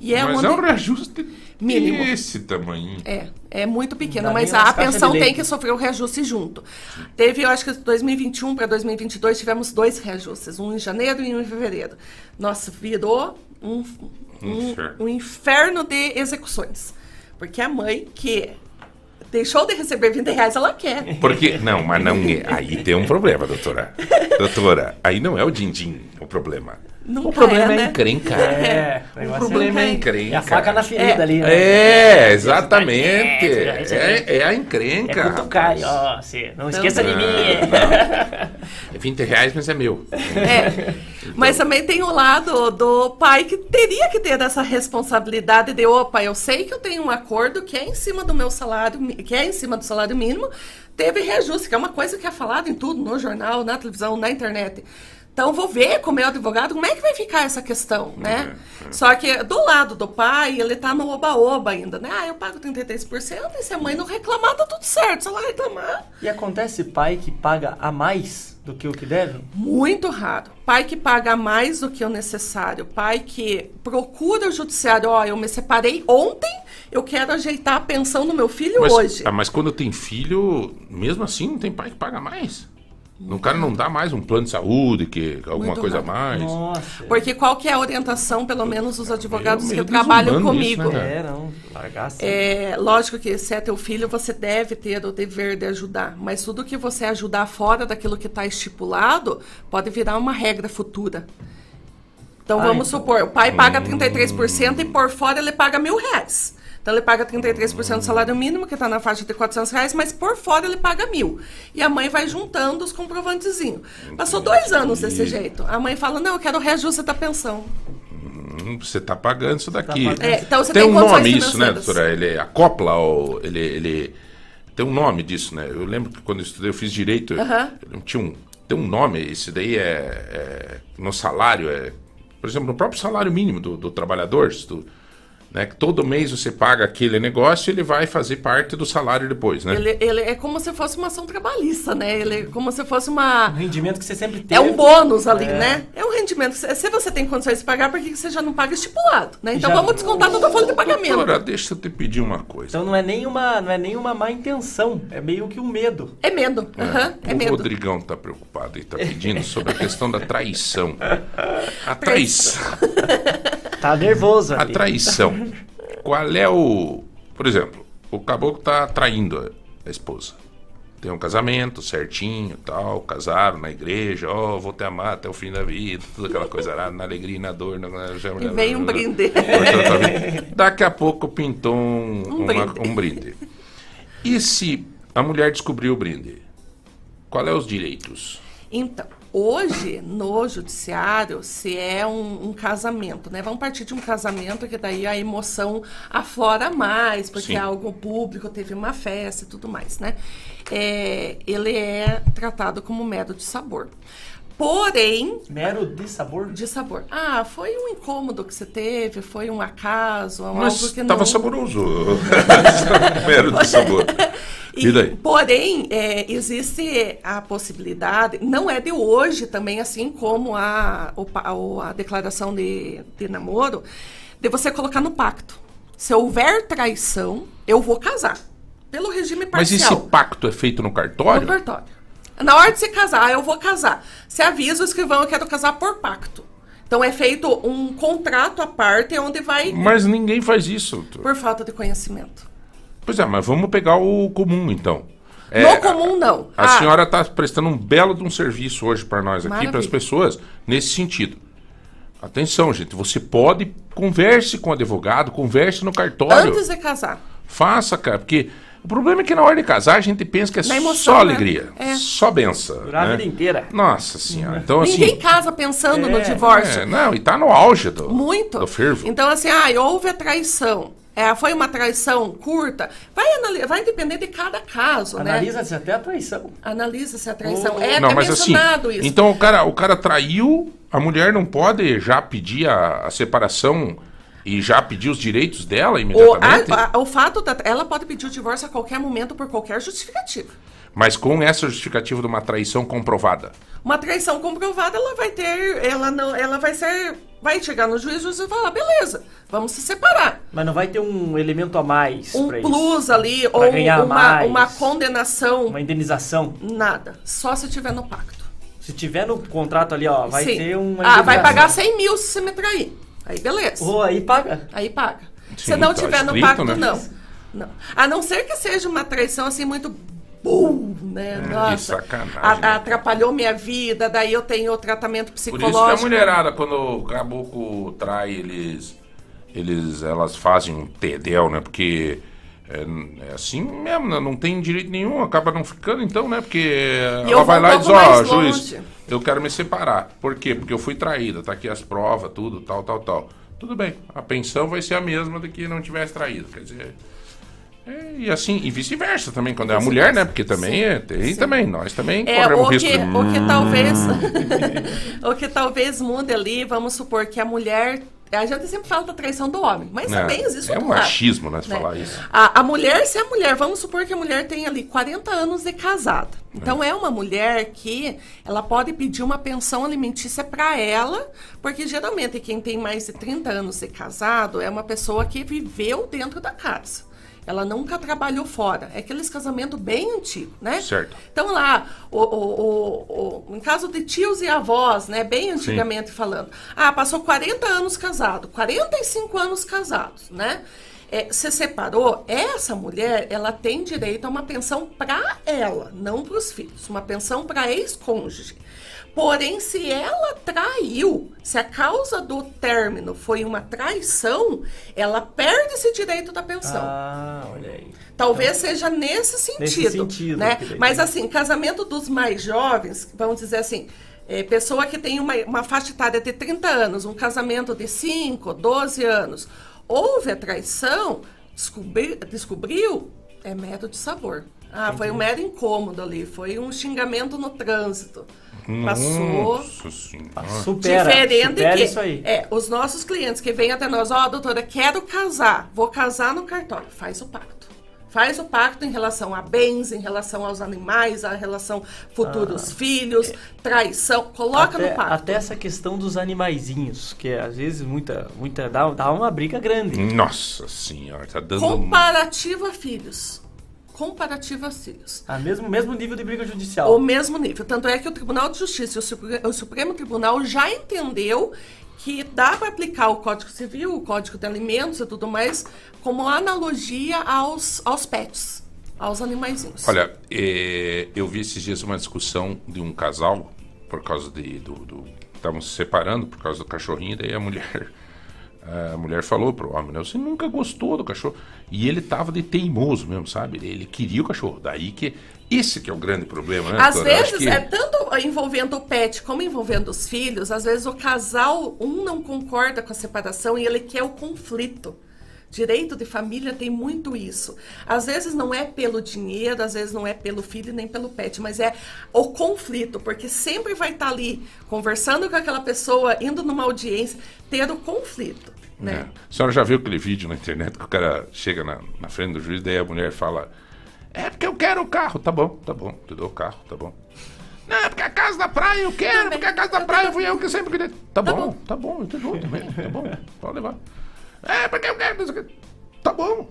E é Mas onde... é um reajuste Mínimo. desse tamanho. É, é muito pequeno, mas a pensão tem que sofrer o reajuste junto. Teve, eu acho que de 2021 para 2022 tivemos dois reajustes, um em janeiro e um em fevereiro. Nossa, virou um, um, Inferno. um inferno de execuções. Porque a mãe que deixou de receber 20 reais, ela quer. Porque, não, mas não é. Aí tem um problema, doutora. *laughs* Doutora, aí não é o din-din o problema. Nunca o *laughs* problema é, é, né? encrenca. É, o o problema é, é- encrenca. É a faca na ferida É. ali, né? É, exatamente. É. É, é a É encrenca. cutucar, rapaz. ó, você não esqueça de mim. *laughs* É 20 reais, mas é meu. É. Mas também tem o lado do pai que teria que ter essa responsabilidade de, opa, eu sei que eu tenho um acordo que é em cima do meu salário, que é em cima do salário mínimo, teve reajuste, que é uma coisa que é falada em tudo, no jornal, na televisão, na internet. Então, vou ver com o meu advogado como é que vai ficar essa questão, né? Só que do lado do pai, ele tá no oba-oba ainda, né? Ah, eu pago 33%, e se a mãe não reclamar, tá tudo certo. Se ela reclamar, E acontece pai que paga a mais do que o que deve? Muito raro. Pai que paga mais do que o necessário. Pai que procura o judiciário. Ó, eu me separei ontem, eu quero ajeitar a pensão do meu filho Mas, hoje. ah, mas quando tem filho, mesmo assim, não tem pai que paga mais. O cara não dá mais um plano de saúde, que alguma Muito coisa a mais. Nossa. Porque qual que é a orientação, pelo menos, dos advogados que trabalham desumano isso, comigo? né, É, não. Largar assim. É, lógico que se é teu filho, você deve ter o dever de ajudar. Mas tudo que você ajudar fora daquilo que está estipulado pode virar uma regra futura. Então Ah, vamos então. supor, o pai paga 33% e por fora ele paga mil reais. Então ele paga 33% do salário mínimo, que está na faixa de 400 reais, mas por fora ele paga mil. E a mãe vai juntando os comprovantezinhos. Passou dois anos desse jeito. A mãe fala, não, eu quero o reajuste da pensão. Hum, Você tá pagando isso daqui. pagando. É, então você tem tem um nome isso, né, doutora? Ele acopla ou ele, ele tem um nome disso, né? Eu lembro que quando eu estudei, eu fiz direito, eu tinha um tem um nome. Esse daí é, é- no salário é, por exemplo, no próprio salário mínimo do, do trabalhador, se tu- né? Que todo mês você paga aquele negócio, ele vai fazer parte do salário depois, né? Ele, ele é como se fosse uma ação trabalhista, né? Ele é como se fosse uma. Um rendimento que você sempre teve. É um bônus ali, É. né? É um rendimento. Se você tem condições de pagar, por que que você já não paga estipulado? Né? Então Já- vamos descontar toda a folha de pagamento. Doutora, deixa eu te pedir uma coisa. Então não é nenhuma, não é nenhuma má intenção. É meio que um medo. É medo. aham, é o medo. Rodrigão tá preocupado e tá pedindo sobre a questão da traição. *laughs* A traição. Tá nervoso A traição. Qual é o. Por exemplo, o caboclo tá traindo a- esposa. Tem um casamento certinho tal, casaram na igreja, ó, vou te amar até o fim da vida, toda aquela coisa lá, na alegria e na dor. Na... E vem um brinde. Daqui a pouco pintou um, Um uma- brinde. um brinde. E se a mulher descobriu o brinde? Qual é os direitos? Então, hoje, no judiciário, se é um, um casamento, né? Vamos partir de um casamento que daí a emoção aflora mais, porque Sim. é algo público, teve uma festa e tudo mais, né? É, ele é tratado como mero de sabor. Porém, Mero de sabor. de sabor. Ah, foi um incômodo que você teve, foi um acaso, um Mas algo que estava não... saboroso. *laughs* Mero de sabor. E, E daí? Porém, é, existe a possibilidade, não é de hoje também, assim como a, o- a declaração de, de namoro, de você colocar no pacto. Se houver traição, eu vou casar. Pelo regime Mas parcial. esse pacto é feito no cartório? No cartório. Na hora de você casar, eu vou casar. Você avisa o escrivão, eu quero casar por pacto. Então é feito um contrato à parte onde vai Mas ninguém faz isso. doutor. por falta de conhecimento. Pois é, mas vamos pegar o comum então. É, no comum, não. A Ah, senhora está prestando um belo de um serviço hoje para nós aqui, para as pessoas, nesse sentido. Atenção, gente, você pode, converse com o advogado, converse no cartório. Antes de casar. Faça, cara, porque o problema é que na hora de casar a gente pensa que é emoção, só né? alegria, É. só benção. Durar a né? vida inteira. Nossa senhora, então assim... Ninguém casa pensando no É, divórcio. é, não, e tá no auge do, Muito. do fervo. Então, assim, ah, houve a traição. É, foi uma traição curta. Vai, vai depender de cada caso, né? Analisa-se até a traição. Analisa se a traição. Oh. É não, até mas assim, isso. então o cara, o cara traiu, a mulher não pode já pedir a, a separação E já pediu os direitos dela O, imediatamente? a- a- o fato da, ela pode pedir o divórcio a qualquer momento por qualquer justificativa. Mas com essa justificativa de uma traição comprovada. Uma traição comprovada, ela vai ter, ela não, ela vai ser, vai chegar no juiz, o vai falar, beleza, vamos se separar. Mas não vai ter um elemento a mais Um pra isso? plus ali Pra ou uma, mais. uma condenação, Uma indenização? nada, só se tiver no pacto. Se tiver no contrato ali, ó, vai Sim. ter uma Ah, vai pagar 100 mil se você me trair. Aí beleza. Ô, aí paga. Aí paga. Sim, Se não tá tiver no escrito, pacto, né? não. não. A não ser que seja uma traição assim muito. Bum, né? de Nossa. a- atrapalhou minha vida, daí eu tenho o tratamento Por isso que a psicológico. mulherada, quando o caboclo trai, eles, eles elas fazem um tedel, né? Porque é, é assim mesmo, né? não tem direito nenhum, acaba não ficando então, né? Porque E ela eu vai vou lá e diz, ó, mais juiz, longe. Eu quero me separar. Por quê? Porque eu fui traída, tá aqui as provas, tudo, tal, tal, tal. Tudo bem, a pensão vai ser a mesma do que não tivesse traído. Quer dizer. é, e assim, e vice-versa também, quando é a mulher, né? Porque também é, tem também, nós também É, corremos o risco que, de... o que talvez *laughs* *laughs* o que talvez mude ali, vamos supor que a mulher, a gente sempre fala da traição do homem, mas É, também existe é um machismo, né, se né? falar isso. A, a mulher, se a mulher, vamos supor que a mulher tem ali 40 anos de casada. Então é. uma mulher que ela pode pedir uma pensão alimentícia para ela, porque geralmente quem tem mais de 30 anos de casado é uma pessoa que viveu dentro da casa. Ela nunca trabalhou fora. É aqueles casamentos bem antigos, né? Certo. Então lá, o, o, o, em caso de tios e avós, né, bem antigamente falando, ah, passou 40 anos casado, 45 anos casados, né? É, se separou, essa mulher, ela tem direito a uma pensão para ela, não para os filhos, uma pensão para ex-cônjuge. Porém, se ela traiu, se a causa do término foi uma traição, ela perde esse direito da pensão. Ah, olha aí. Talvez seja nesse sentido. Nesse sentido, né? Mas assim, casamento dos mais jovens, vamos dizer assim, é, pessoa que tem uma, uma faixa etária de 30 anos, um casamento de 5, 12 anos, houve a traição, descobri, descobriu, é mero de sabor. Ah, foi um mero incômodo ali, foi um xingamento no trânsito. Passou. Nossa senhora. Supera, Diferente supera que isso aí. é os nossos clientes que vêm até nós, ó, doutora, quero casar, vou casar no cartório, faz o pacto. Faz o pacto em relação a bens, em relação aos animais, a relação futuros filhos, traição, coloca Ah, é. até, no pacto. até essa questão dos animaizinhos, que às vezes muita, muita dá, dá uma briga grande. Nossa senhora, tá dando. um- Comparativo a filhos. Comparativo a filhos. A mesmo, mesmo nível de briga judicial. O mesmo nível. Tanto é que o Tribunal de Justiça e o Supre- o Supremo Tribunal já entendeu que dá para aplicar o Código Civil, o Código de Alimentos e tudo mais, como analogia aos, aos pets, aos animaizinhos. Olha, é, eu vi esses dias uma discussão de um casal, por causa de. do. do Estavam se separando por causa do cachorrinho, daí a mulher. A mulher falou pro homem, né? Você nunca gostou do cachorro. E ele tava de teimoso mesmo, sabe? Ele queria o cachorro. Daí que. Esse que é o grande problema, né? Às doutora? Vezes, que- é tanto envolvendo o pet como envolvendo os filhos, às vezes o casal, um não concorda com a separação e ele quer o conflito. Direito de família tem muito isso. Às vezes não é pelo dinheiro, às vezes não é pelo filho nem pelo pet, mas é o conflito, porque sempre vai estar ali conversando com aquela pessoa, indo numa audiência, ter o conflito, né? É. A senhora já viu aquele vídeo na internet que o cara chega na, na frente do juiz, daí a mulher fala: É porque eu quero o carro. Tá bom, tá bom, te dou o carro, tá bom. Não, é porque a casa da praia eu quero, porque a casa da praia fui eu que sempre queria. Tá, Tá bom, bom. tá bom, eu te dou também, tá bom, pode levar. É porque eu quero. o. Tá bom.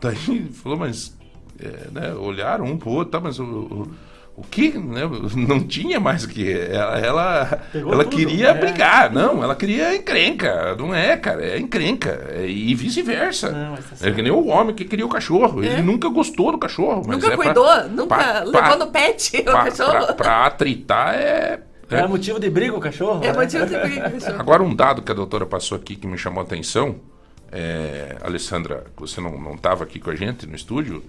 Daí *laughs* falou, mas. é, né, olharam um pro outro, tá, mas o. o o que, né? *laughs* Não tinha mais o que. Ela, ela, ela queria é. brigar. Não, ela queria encrenca. Não é, cara, é encrenca. É, E vice-versa. Tá é que nem o homem que queria o cachorro. Ele É. nunca gostou do cachorro. Nunca é pra- cuidou, nunca pra- levou pra- no pet o pra, cachorro. pra- pra atritar é. é. Motivo de briga o cachorro? É né? motivo de briga, *laughs* cachorro. Agora, um dado que a doutora passou aqui que me chamou a atenção, é, Alessandra, que você não estava aqui com a gente no estúdio,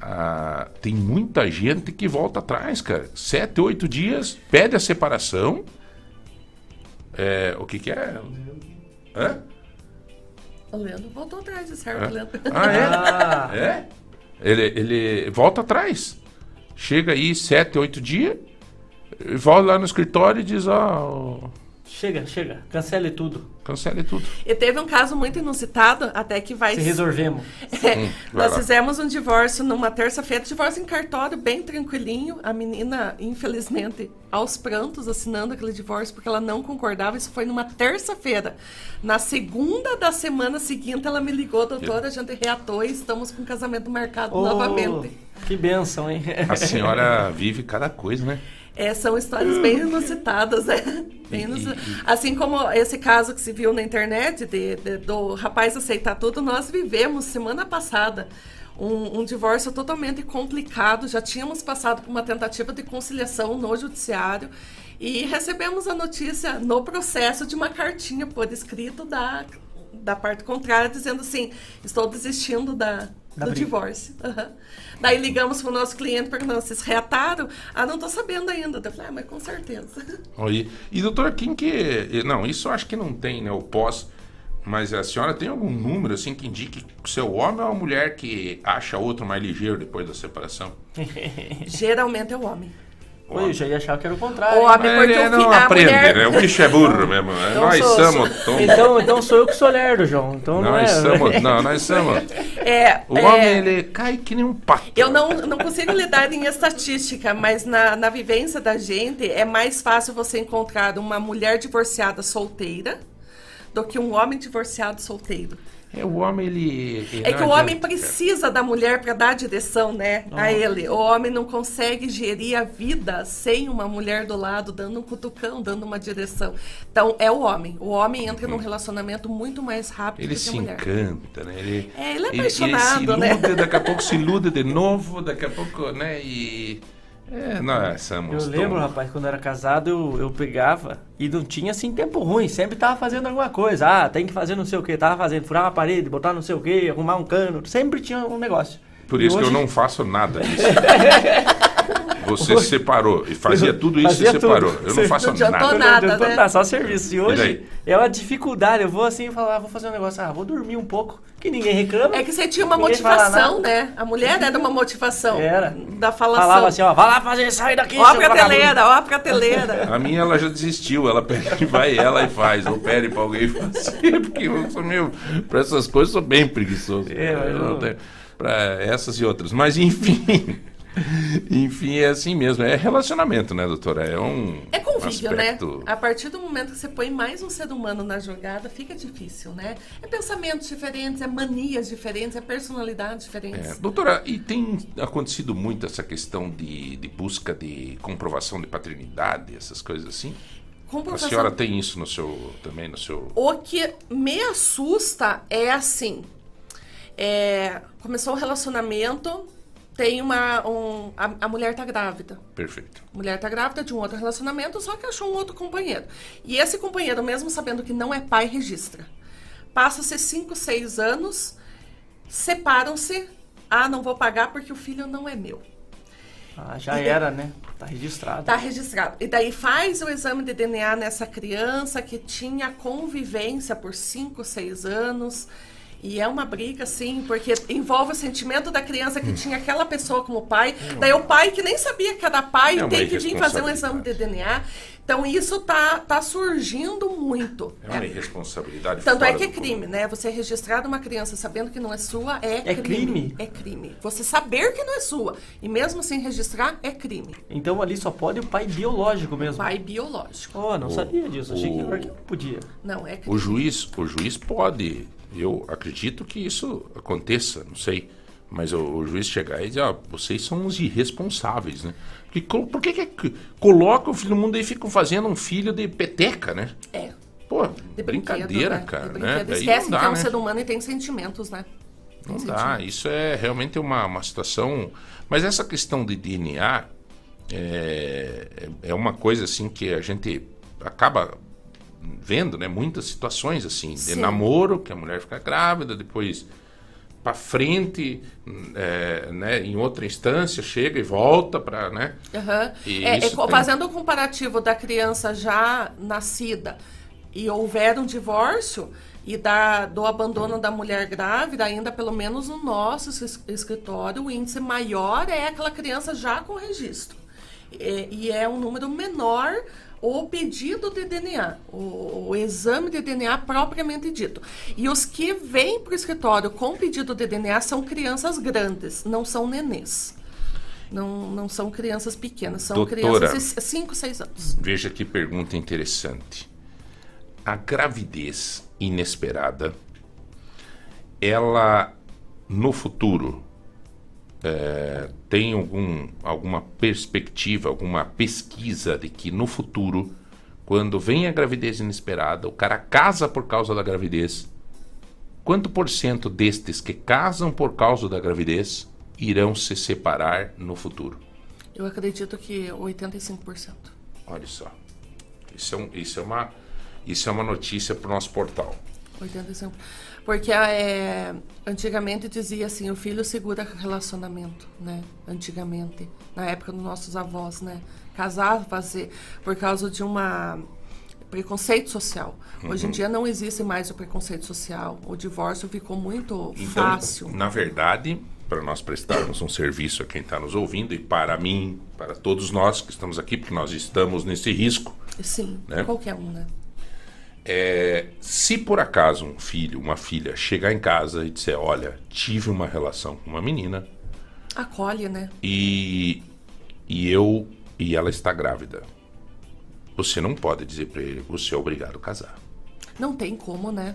ah, tem muita gente que volta atrás, cara. Sete, oito dias, pede a separação. É, o que que é? Hã? O Leandro voltou atrás de certo, É? Leandro. Ah, é? Ah, É? Ele, ele volta atrás. Chega aí sete, oito dias, volta lá no escritório e diz, ó, Chega, chega. Cancele tudo. Cancele tudo. E teve um caso muito inusitado, até que vai. Se resolvemos. *laughs* É, Hum, vai nós lá. fizemos um divórcio numa terça-feira, divórcio em cartório, bem tranquilinho. A menina, infelizmente, aos prantos, assinando aquele divórcio porque ela não concordava. Isso foi numa terça-feira. Na segunda da semana seguinte, ela me ligou, doutora, a gente reatou e estamos com o casamento marcado Ô, novamente. Que benção, hein? A senhora *laughs* vive cada coisa, né? É, são histórias bem *laughs* inusitadas, né? Bem inusi- Assim como esse caso que se viu na internet de- de- do rapaz aceitar tudo, nós vivemos semana passada um, um divórcio totalmente complicado. Já tínhamos passado por uma tentativa de conciliação no judiciário e recebemos a notícia no processo de uma cartinha por escrito da, da parte contrária dizendo assim: estou desistindo da, Da do briga. divórcio. Aham. Daí ligamos para o nosso cliente perguntando: vocês reataram? Ah, não estou sabendo ainda. Eu falei: ah, mas com certeza. *laughs* Aí. E doutora, quem que. Não, isso eu acho que não tem, né? O pós. Mas a senhora tem algum número assim que indique se é o homem ou a mulher que acha outro mais ligeiro depois da separação? Geralmente é o homem. Oi, eu já ia achar que era o contrário. O homem, o não aprende, mulher- né? O bicho é burro mesmo. né? Então nós sou- somos. sou- Então, então sou eu que sou lerdo, João. Então não nós é. somos. *laughs* Não, nós somos. É, O é, homem, ele cai que nem um pato. Eu não, não consigo lidar em estatística, mas na, na vivência da gente é mais fácil você encontrar uma mulher divorciada solteira do que um homem divorciado solteiro. É, o homem, ele. ele É que o homem adianta, precisa da mulher para dar direção, né, a ele. O homem não consegue gerir a vida sem uma mulher do lado dando um cutucão, dando uma direção. Então é o homem. O homem entra num relacionamento muito mais rápido Ele do que a se mulher. encanta, né? Ele, É, ele é ele, apaixonado, se né? ilude, daqui a pouco se ilude de novo, daqui a pouco, né? E. É. Eu lembro, rapaz, quando eu era casado, eu, eu pegava e não tinha assim tempo ruim, sempre tava fazendo alguma coisa. Ah, tem que fazer não sei o que, tava fazendo, furar uma parede, botar não sei o que, arrumar um cano, sempre tinha um negócio. Por isso que eu hoje- não faço nada disso. *laughs* Você se separou e fazia tudo isso Fazia e separou. tudo. Eu não faço Não nada. nada. Não adiantou né? nada, só serviço. E hoje é uma dificuldade. Eu vou assim e falar, ah, vou fazer um negócio, ah, vou dormir um pouco, que ninguém reclama. É que você tinha uma motivação, né? A mulher era uma motivação. Era. Da falação. Falava assim, ó, vai lá fazer isso aí daqui, Ó a seu vagabundo." prateleira, ó a prateleira. A minha ela já desistiu, ela pede, vai ela e faz, ou pede pra alguém fazer, *laughs* porque eu sou meio. Pra essas coisas eu sou bem preguiçoso. É, mas eu não eu- tenho, pra essas e outras. Mas enfim. *laughs* Enfim, é assim mesmo. É relacionamento, né, doutora? É um. É convívio, aspecto... né? A partir do momento que você põe mais um ser humano na jogada, fica difícil, né? É pensamentos diferentes, é manias diferentes, é personalidades diferentes. É, doutora, e tem acontecido muito essa questão de, de busca de comprovação de paternidade, essas coisas assim? A Comprovação- senhora tem isso no seu também no seu O que me assusta é assim: é, começou o relacionamento, tem uma. Um, a, a mulher tá grávida. perfeito. A mulher tá grávida de um outro relacionamento, só que achou um outro companheiro. E esse companheiro, mesmo sabendo que não é pai, registra. Passa-se 5, 6 anos, separam-se. Ah, não vou pagar porque o filho não é meu. Ah, já era, né? Tá registrado. Tá registrado. E daí faz o exame de DNA nessa criança que tinha convivência por 5, 6 anos. E é uma briga, assim, porque envolve o sentimento da criança que tinha aquela pessoa como pai. Daí o pai que nem sabia que era pai É tem que vir fazer um exame de. DNA. Então isso tá, tá surgindo muito. É uma É. irresponsabilidade. Tanto é que é crime, né? Você registrar uma criança sabendo que não é sua é, É crime? É crime. Você saber que não é sua e mesmo sem registrar é crime. Então ali só pode o pai biológico mesmo. Pai biológico. Oh, não sabia disso. Achei que o- porque não podia. Não, é crime. O juiz, o juiz pode, eu acredito que isso aconteça, não sei, mas o, o juiz chegar e dizer, ó, vocês são os irresponsáveis, né? Co- por que, que coloca o filho no mundo e ficam fazendo um filho de peteca, né? É. Pô, De brincadeira, né? cara, De né? Esquece dá, que é um né? ser humano e tem sentimentos, né? Não dá, isso é realmente uma, uma situação. Mas essa questão de DNA é, é uma coisa assim que a gente acaba vendo, né? Muitas situações assim, de Sim. namoro, que a mulher fica grávida, depois para frente, é, né? Em outra instância chega e volta para, né? Aham. E É, é, tem- fazendo o comparativo da criança já nascida e houver um divórcio e da, do abandono da mulher grávida, ainda pelo menos no nosso es- escritório, o índice maior é aquela criança já com registro. É, e é um número menor o pedido de DNA, o, o exame de DNA propriamente dito. E os que vêm para o escritório com pedido de DNA são crianças grandes, não são nenês. Não, não são crianças pequenas, são Doutora, crianças de 5, 6 anos. Veja que pergunta interessante. A gravidez inesperada, ela no futuro é, tem algum, alguma perspectiva, alguma pesquisa de que no futuro, quando vem a gravidez inesperada, o cara casa por causa da gravidez, quanto por cento destes que casam por causa da gravidez irão se separar no futuro? Eu acredito que 85%. Olha só. Isso é, um, isso é, uma, isso é uma notícia para o nosso portal. 85%. Porque é, antigamente dizia assim, o filho segura relacionamento, né? Antigamente, na época dos nossos avós, né? Casar, fazer, por causa de uma preconceito social. Hoje em Uhum. dia não existe mais o preconceito social. O divórcio ficou muito Então, fácil. na verdade, para nós prestarmos um serviço a quem está nos ouvindo e para mim, para todos nós que estamos aqui, porque nós estamos nesse risco, Sim, né? qualquer um, né? É, se por acaso um filho, uma filha chegar em casa e disser, olha, tive uma relação com uma menina Acolhe, né? e, e eu e ela está grávida, você não pode dizer para ele, você é obrigado a casar. Não tem como, né?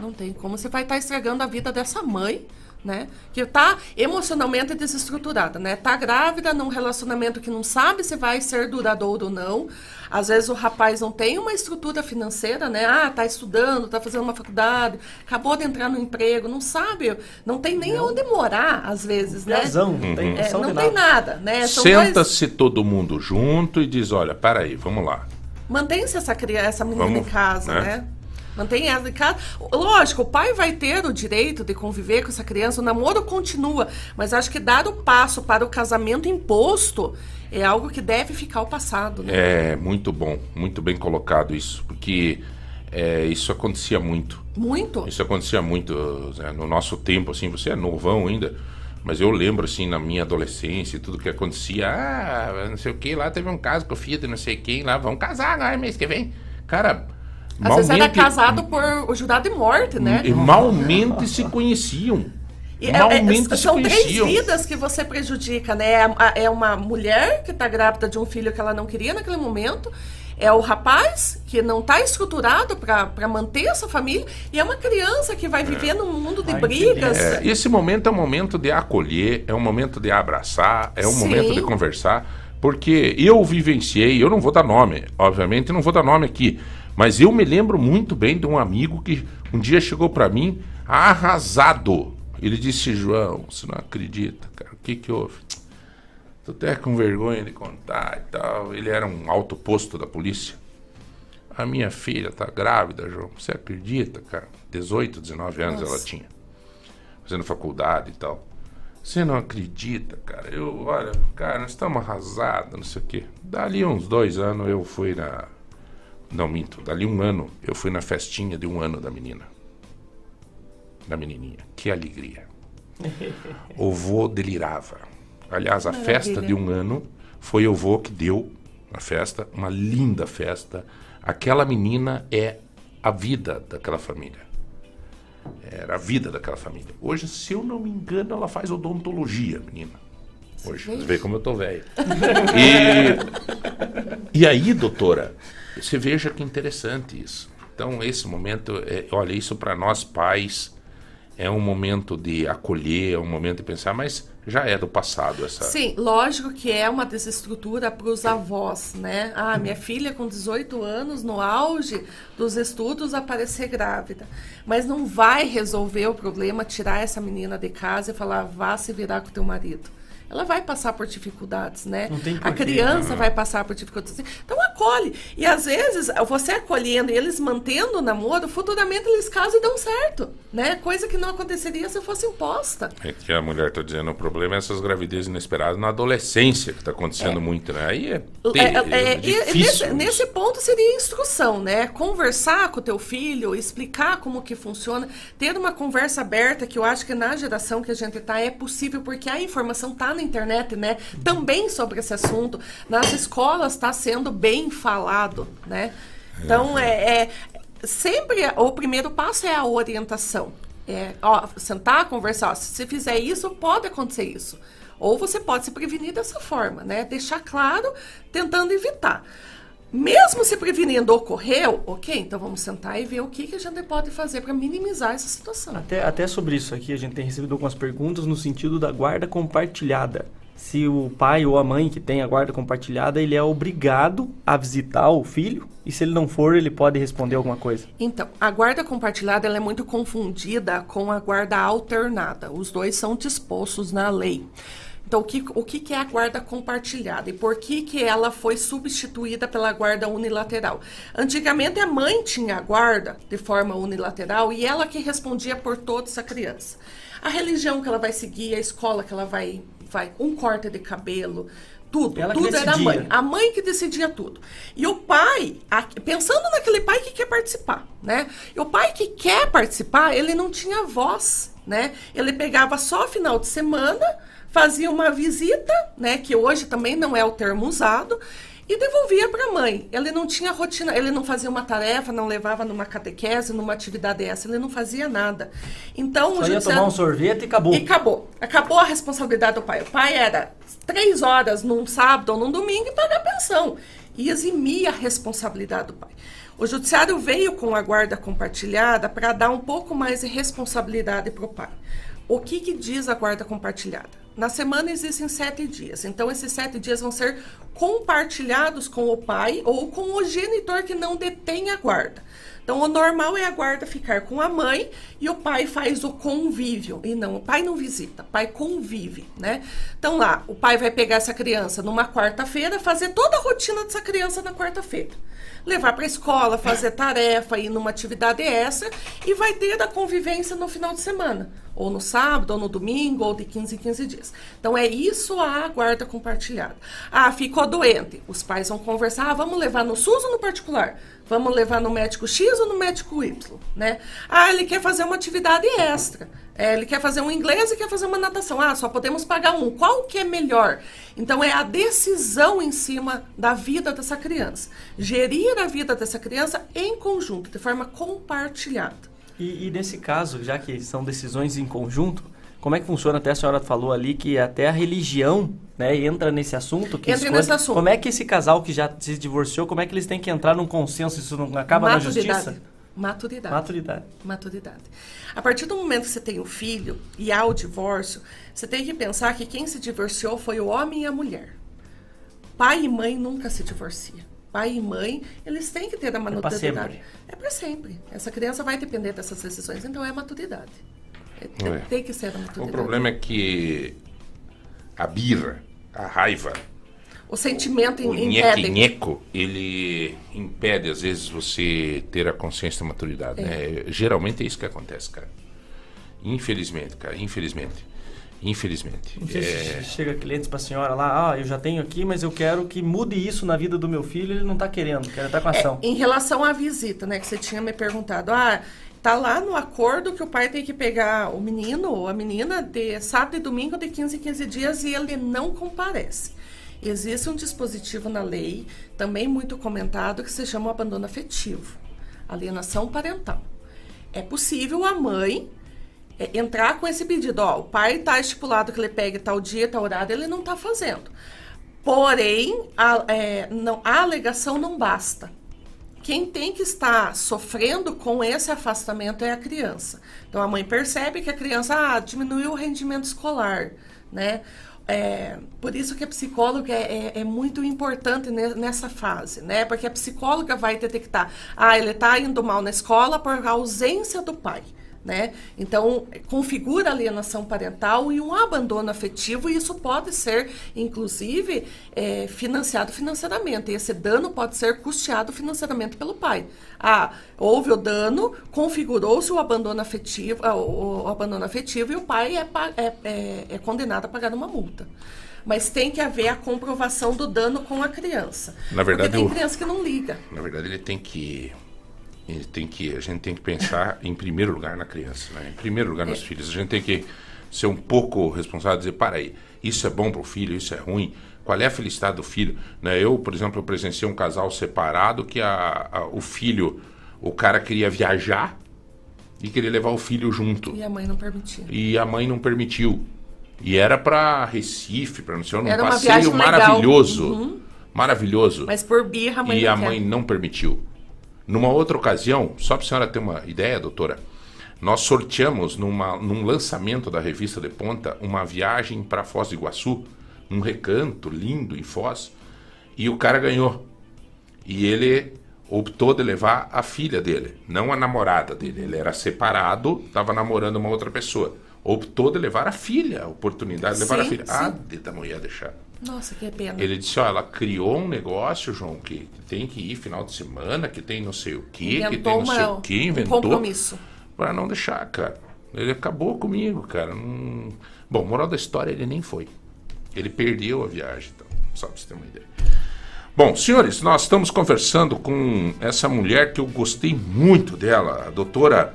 Não tem como. Você vai estar estragando a vida dessa mãe, né? Que tá emocionalmente desestruturada, né? Tá grávida num relacionamento que não sabe se vai ser duradouro ou não. Às vezes o rapaz não tem uma estrutura financeira, né? Ah, tá estudando, tá fazendo uma faculdade, acabou de entrar no emprego, não sabe, não tem nem onde morar, às vezes, né? Piazão, não tem É, noção não tem nada. nada, né? São dois- Senta-se todo mundo junto e diz, olha, peraí, vamos lá. Mantém-se essa criança, essa menina Vamos, em casa, né? né? Mantém ela em casa. Lógico, o pai vai ter o direito de conviver com essa criança, o namoro continua, mas acho que dar o passo para o casamento imposto é algo que deve ficar ao passado, né? É muito bom, muito bem colocado isso, porque é, isso acontecia muito. Muito. Isso acontecia muito Zé, no nosso tempo, assim, você é novão ainda, mas eu lembro, assim, na minha adolescência, tudo que acontecia, ah, não sei o que, lá teve um caso com o filho de não sei quem, lá, vão casar agora mês que vem. Cara, Às vezes era malmente- casado por o jurado de morte, né? E malmente se conheciam. É- é- são três vidas que você prejudica, né? É a- É uma mulher que está grávida de um filho que ela não queria naquele momento. É o rapaz que não está estruturado para manter essa família. E é uma criança que vai viver num mundo de Ai, brigas. É, esse momento é um momento de acolher, é um momento de abraçar, é um Sim. momento de conversar, porque eu vivenciei, eu não vou dar nome, obviamente, não vou dar nome aqui, mas eu me lembro muito bem de um amigo que um dia chegou pra mim arrasado. Ele disse: João, você não acredita, cara, o que que houve? Tô até com vergonha de contar e tal. Ele era um alto posto da polícia. A minha filha tá grávida, João. Você acredita, cara? 18, 19 anos ela Nossa. tinha. Fazendo faculdade e tal. Você não acredita, cara? Eu, olha, cara, nós estamos arrasados, não sei o quê. Dali uns dois anos eu fui na. Não, minto. Dali um ano eu fui na festinha de um ano da menina. Da menininha. Que alegria. O vô delirava. Aliás, a Maravilha. festa de um ano foi o vô que deu a festa, uma linda festa. Aquela menina é a vida daquela família. Era a vida daquela família. Hoje, se eu não me engano, ela faz odontologia, menina. Hoje, você vê como eu tô velho. E, e aí, doutora, você veja que interessante isso. Então, esse momento, é, olha, isso para nós pais é um momento de acolher, é um momento de pensar, mas já é do passado essa. Sim, lógico que é uma desestrutura para os avós, né? Ah, minha filha com 18 anos, no auge dos estudos, aparecer grávida. Mas não vai resolver o problema tirar essa menina de casa e falar, vá se virar com teu marido. Ela vai passar por dificuldades, né? Não tem A porquê. criança vai passar por dificuldades. Então acolhe. E às vezes, você acolhendo e eles mantendo o namoro, futuramente eles casam e dão certo, né? Coisa que não aconteceria se fosse imposta. É que a mulher está dizendo, o problema é essas gravidezes inesperadas na adolescência, que está acontecendo muito, né? Aí é, É, é, é difícil. nesse, nesse ponto seria instrução, né? Conversar com o teu filho, explicar como que funciona, ter uma conversa aberta, que eu acho que na geração que a gente está é possível, porque a informação está na na internet, né? Também sobre esse assunto. Nas escolas está sendo bem falado, né? Então, é, é sempre o primeiro passo é a orientação. É, ó, sentar, conversar. Ó, se você fizer isso, pode acontecer isso. Ou você pode se prevenir dessa forma, né? Deixar claro, tentando evitar. Mesmo se prevenindo ocorreu, ok, então vamos sentar e ver o que, que a gente pode fazer para minimizar essa situação. Até, até sobre isso aqui, a gente tem recebido algumas perguntas no sentido da guarda compartilhada. Se o pai ou a mãe que tem a guarda compartilhada, ele é obrigado a visitar o filho, e se ele não for, ele pode responder alguma coisa. Então, a guarda compartilhada ela é muito confundida com a guarda alternada. Os dois são dispostos na lei. Então, o que, o que é a guarda compartilhada e por que, que ela foi substituída pela guarda unilateral? Antigamente, a mãe tinha a guarda de forma unilateral e ela que respondia por toda essa criança. A religião que ela vai seguir, a escola que ela vai, vai um corte de cabelo, tudo, Ela tudo era a mãe. A mãe que decidia tudo. E o pai, pensando naquele pai que quer participar, né? E o pai que quer participar, ele não tinha voz, né? Ele pegava só final de semana, fazia uma visita, né? Que hoje também não é o termo usado. E devolvia para a mãe. Ele não tinha rotina, ele não fazia uma tarefa, não levava numa catequese, numa atividade essa, ele não fazia nada. Então, Só o ia tomar um sorvete e acabou. e acabou. Acabou a responsabilidade do pai. O pai era três horas num sábado ou num domingo e pagar pensão. E eximia a responsabilidade do pai. O judiciário veio com a guarda compartilhada para dar um pouco mais de responsabilidade para o pai. O que, que diz a guarda compartilhada? Na semana existem sete dias, então esses sete dias vão ser compartilhados com o pai ou com o genitor que não detém a guarda. Então, o normal é a guarda ficar com a mãe e o pai faz o convívio. E não, o pai não visita, o pai convive, né? Então, lá, o pai vai pegar essa criança numa quarta-feira, fazer toda a rotina dessa criança na quarta-feira. Levar para a escola, fazer tarefa, ir numa atividade extra e vai ter a convivência no final de semana. Ou no sábado, ou no domingo, ou de 15 em 15 dias. Então, é isso a guarda compartilhada. Ah, ficou doente. Os pais vão conversar, ah, vamos levar no SUS ou no particular? Vamos levar no médico X ou no médico Y, né? Ah, ele quer fazer uma atividade extra. É, ele quer fazer um inglês e quer fazer uma natação. Ah, só podemos pagar um. Qual que é melhor? Então, é a decisão em cima da vida dessa criança. Gerir a vida dessa criança em conjunto, de forma compartilhada. E, e nesse caso, já que são decisões em conjunto, como é que funciona? Até a senhora falou ali que até a religião né, entra nesse assunto. Que Entra nesse assunto. Como é que esse casal que já se divorciou, como é que eles têm que entrar num consenso? Isso não acaba na justiça? Maturidade. Maturidade. Maturidade. A partir do momento que você tem o filho e há o divórcio, você tem que pensar que quem se divorciou foi o homem e a mulher. Pai e mãe nunca se divorciam. Pai e mãe, eles têm que ter a maturidade. sempre. É para sempre. Essa criança vai depender dessas decisões, então é a maturidade. É- tem, É. tem que ser a O maturidade. problema é que a birra, a raiva, O sentimento o im- impede. nheque-nheco, ele impede, às vezes, você ter a consciência da maturidade. É. Né? Geralmente é isso que acontece, cara. Infelizmente, cara, infelizmente. Infelizmente. É, chega clientes pra senhora lá, ah, eu já tenho aqui, mas eu quero que mude isso na vida do meu filho, ele não tá querendo, quer estar com ação. Em relação à visita, né, que você tinha me perguntado, ah, tá lá no acordo que o pai tem que pegar o menino ou a menina de sábado e domingo de 15 em 15 dias e ele não comparece. Existe um dispositivo na lei, também muito comentado, que se chama o abandono afetivo, alienação parental. É possível a mãe é, entrar com esse pedido, ó, o pai está estipulado que ele pegue tal dia, tal horário, ele não está fazendo. Porém, a, é, não, a alegação não basta. Quem tem que estar sofrendo com esse afastamento é a criança. Então a mãe percebe que a criança ah, diminuiu o rendimento escolar, né? É, por isso que a psicóloga é, é- é muito importante ne- nessa fase, né? Porque a psicóloga vai detectar, ah, ele está indo mal na escola por ausência do pai. Né? Então, configura alienação parental e um abandono afetivo, e isso pode ser, inclusive, eh, financiado financeiramente. E esse dano pode ser custeado financeiramente pelo pai. Ah, houve o dano, configurou-se o abandono afetivo, ah, o, o abandono afetivo e o pai é, é- é- é condenado a pagar uma multa. Mas tem que haver a comprovação do dano com a criança. Na verdade, Porque tem criança que não liga. Na verdade, ele tem que. Tem que. A gente tem que pensar em primeiro lugar na criança, né? Em primeiro lugar nos filhos. A gente tem que ser um pouco responsável, dizer, para aí, isso é bom para o filho, isso é ruim, qual é a felicidade do filho? Né? Eu, por exemplo, eu presenciei um casal separado que a, a, o filho, o cara queria viajar e queria levar o filho junto. E a mãe não permitiu. E a mãe não permitiu. E era para Recife, para não sei, um Era passeio maravilhoso. Uhum. Maravilhoso. Mas por birra a mãe e não a quer. mãe não permitiu. Numa outra ocasião, só para a senhora ter uma ideia, doutora, nós sorteamos numa, num lançamento da revista de Ponta uma viagem para Foz do Iguaçu, um recanto lindo em Foz, e o cara ganhou. E ele optou de levar a filha dele, não a namorada dele. Ele era separado, estava namorando uma outra pessoa. Optou de levar a filha, a oportunidade de levar a Sim, filha. sim. Ah, da mulher deixar. Nossa, que pena. Ele disse, ó, ela criou um negócio, João, que tem que ir final de semana, que tem não sei o quê, que tem Inventou não sei uma- o quê, um inventou. compromisso. Pra não deixar, cara. Ele acabou comigo, cara. Não... Bom, moral da história, ele nem foi. Ele perdeu a viagem, então, só pra você ter uma ideia. Bom, senhores, nós estamos conversando com essa mulher que eu gostei muito dela, a doutora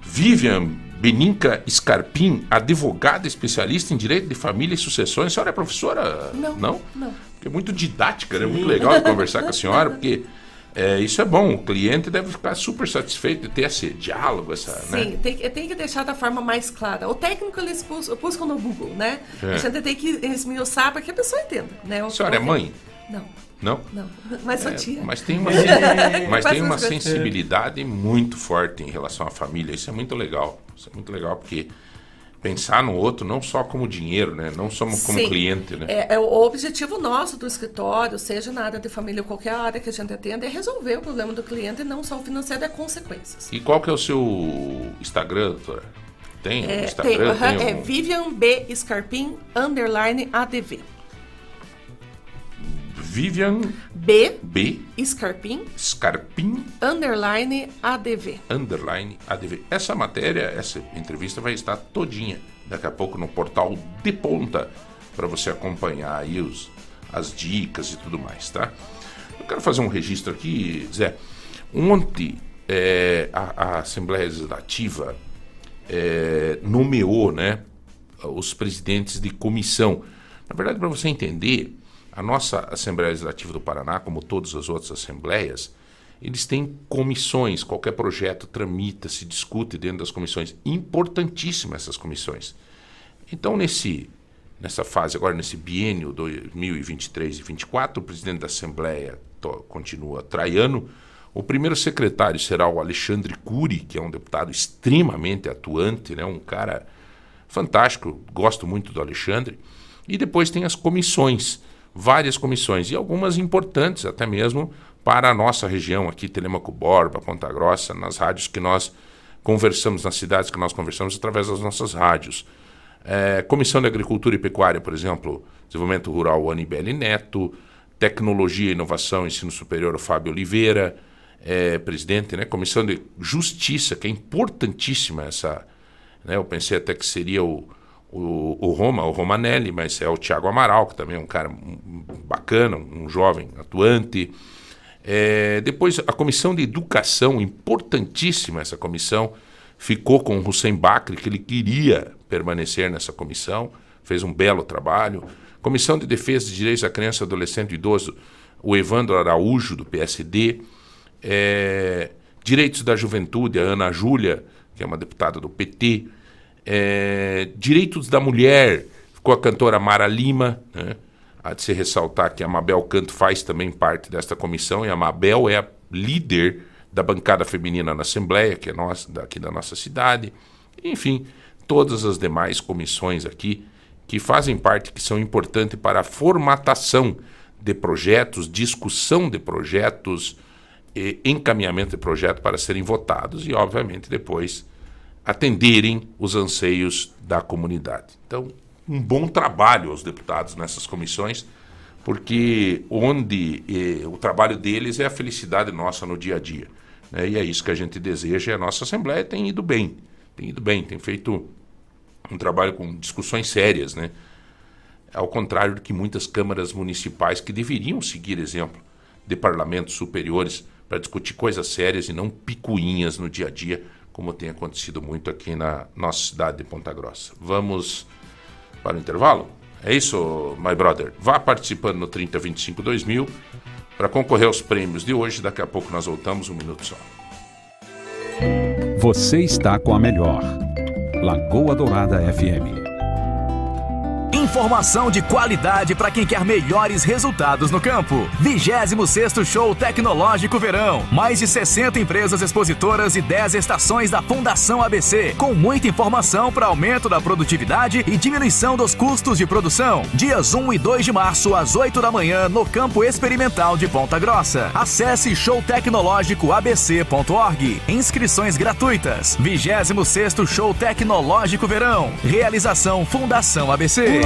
Vivian Beninca Scarpim, advogada especialista em direito de família e sucessões. A senhora é professora? Não, Não? não. Porque é muito didática, né? Muito legal conversar com a senhora, porque é, isso é bom. O cliente deve ficar super satisfeito de ter esse diálogo, essa, né? Sim, tem, que- tem que deixar da forma mais clara. O técnico eles bus- buscam no Google, né? É. A gente tem que esmiuçar para que a pessoa entenda. Né? O A senhora é mãe? Não, Não? não. Mas sou É, tia. mas tem uma, *laughs* mas tem uma sensibilidade muito forte em relação à família. Isso é muito legal. Isso é muito legal porque pensar no outro não só como dinheiro, né? Não só como Sim. cliente, né? É, é o objetivo nosso do escritório, seja na área de família ou qualquer área que a gente atenda, é resolver o problema do cliente e não só o financeiro, é consequências. E qual que é o seu Instagram, doutora? Tem É, tem, Instagram? aham, tem é. Vivian B. Scarpim, underline ADV. Vivian B. B. Scarpim, Scarpim underline ADV. underline ADV. Essa matéria, essa entrevista vai estar todinha daqui a pouco no portal de ponta para você acompanhar aí os, as dicas e tudo mais, tá? Eu quero fazer um registro aqui, Zé. Ontem é, a, a Assembleia Legislativa é, nomeou, né, os presidentes de comissão. Na verdade, para você entender, a nossa Assembleia Legislativa do Paraná, como todas as outras assembleias, eles têm comissões. Qualquer projeto tramita, se discute dentro das comissões. Importantíssimas essas comissões. Então, nesse, nessa fase, agora nesse biênio 2023 e 2024, o presidente da Assembleia continua Traiano. O primeiro secretário será o Alexandre Cury, que é um deputado extremamente atuante, né? um cara fantástico, gosto muito do Alexandre. E depois tem as comissões, várias comissões, e algumas importantes até mesmo para a nossa região aqui, Telemaco Borba, Ponta Grossa, nas rádios que nós conversamos, nas cidades que nós conversamos através das nossas rádios. É, Comissão de Agricultura e Pecuária, por exemplo, Desenvolvimento Rural, Anibele Neto, Tecnologia, Inovação e Ensino Superior, o Fábio Oliveira, é, presidente, né? Comissão de Justiça, que é importantíssima essa. Né? Eu pensei até que seria o, o, o Roma, o Romanelli, mas é o Tiago Amaral, que também é um cara bacana, um jovem atuante. É, depois, a Comissão de Educação, importantíssima essa comissão, ficou com o Hussein Bakri, que ele queria permanecer nessa comissão, fez um belo trabalho. Comissão de Defesa de Direitos da Criança, Adolescente e Idoso, o Evandro Araújo, do PSD. É, Direitos da Juventude, a Ana Júlia, que é uma deputada do PT. É, Direitos da Mulher, ficou a cantora Mara Lima, né? Há de se ressaltar que a Mabel Canto faz também parte desta comissão e a Mabel é a líder da bancada feminina na Assembleia, que é nossa, daqui da nossa cidade. Enfim, todas as demais comissões aqui que fazem parte, que são importantes para a formatação de projetos, discussão de projetos, encaminhamento de projetos para serem votados e, obviamente, depois atenderem os anseios da comunidade. Então, um bom trabalho aos deputados nessas comissões, porque onde eh, o trabalho deles é a felicidade nossa no dia a dia. né? E é isso que a gente deseja e a nossa Assembleia tem ido bem. Tem ido bem, tem feito um trabalho com discussões sérias, né? Ao contrário do que muitas câmaras municipais que deveriam seguir exemplo de parlamentos superiores para discutir coisas sérias e não picuinhas no dia a dia, como tem acontecido muito aqui na nossa cidade de Ponta Grossa. Vamos para o intervalo? É isso, my brother. Vá participando no 3025 2000 para concorrer aos prêmios de hoje. Daqui a pouco nós voltamos, um minuto só. Você está com a melhor. Lagoa Dourada FM. Informação de qualidade para quem quer melhores resultados no campo. 26º Show Tecnológico Verão. Mais de 60 empresas expositoras e 10 estações da Fundação ABC, com muita informação para aumento da produtividade e diminuição dos custos de produção. Dias 1 e 2 de março, às 8 da manhã, no Campo Experimental de Ponta Grossa. Acesse showtecnologicoabc.org. Inscrições gratuitas. 26º Show Tecnológico Verão. Realização Fundação ABC.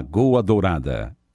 Lagoa Dourada.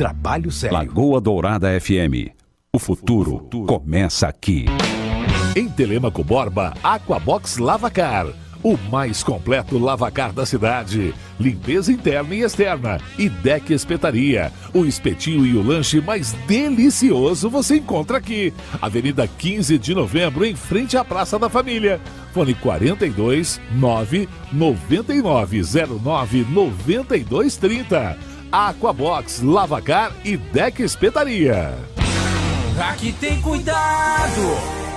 Trabalho sério. Lagoa Dourada FM. O futuro começa aqui. Em Telemaco Borba, Aquabox Lavacar. O mais completo lavacar da cidade. Limpeza interna e externa. E deck espetaria. O espetinho e o lanche mais delicioso você encontra aqui. Avenida 15 de novembro, em frente à Praça da Família. Fone 42 9 9909 9230. Aquabox, Lavacar e Deck Espetaria. Aqui tem cuidado.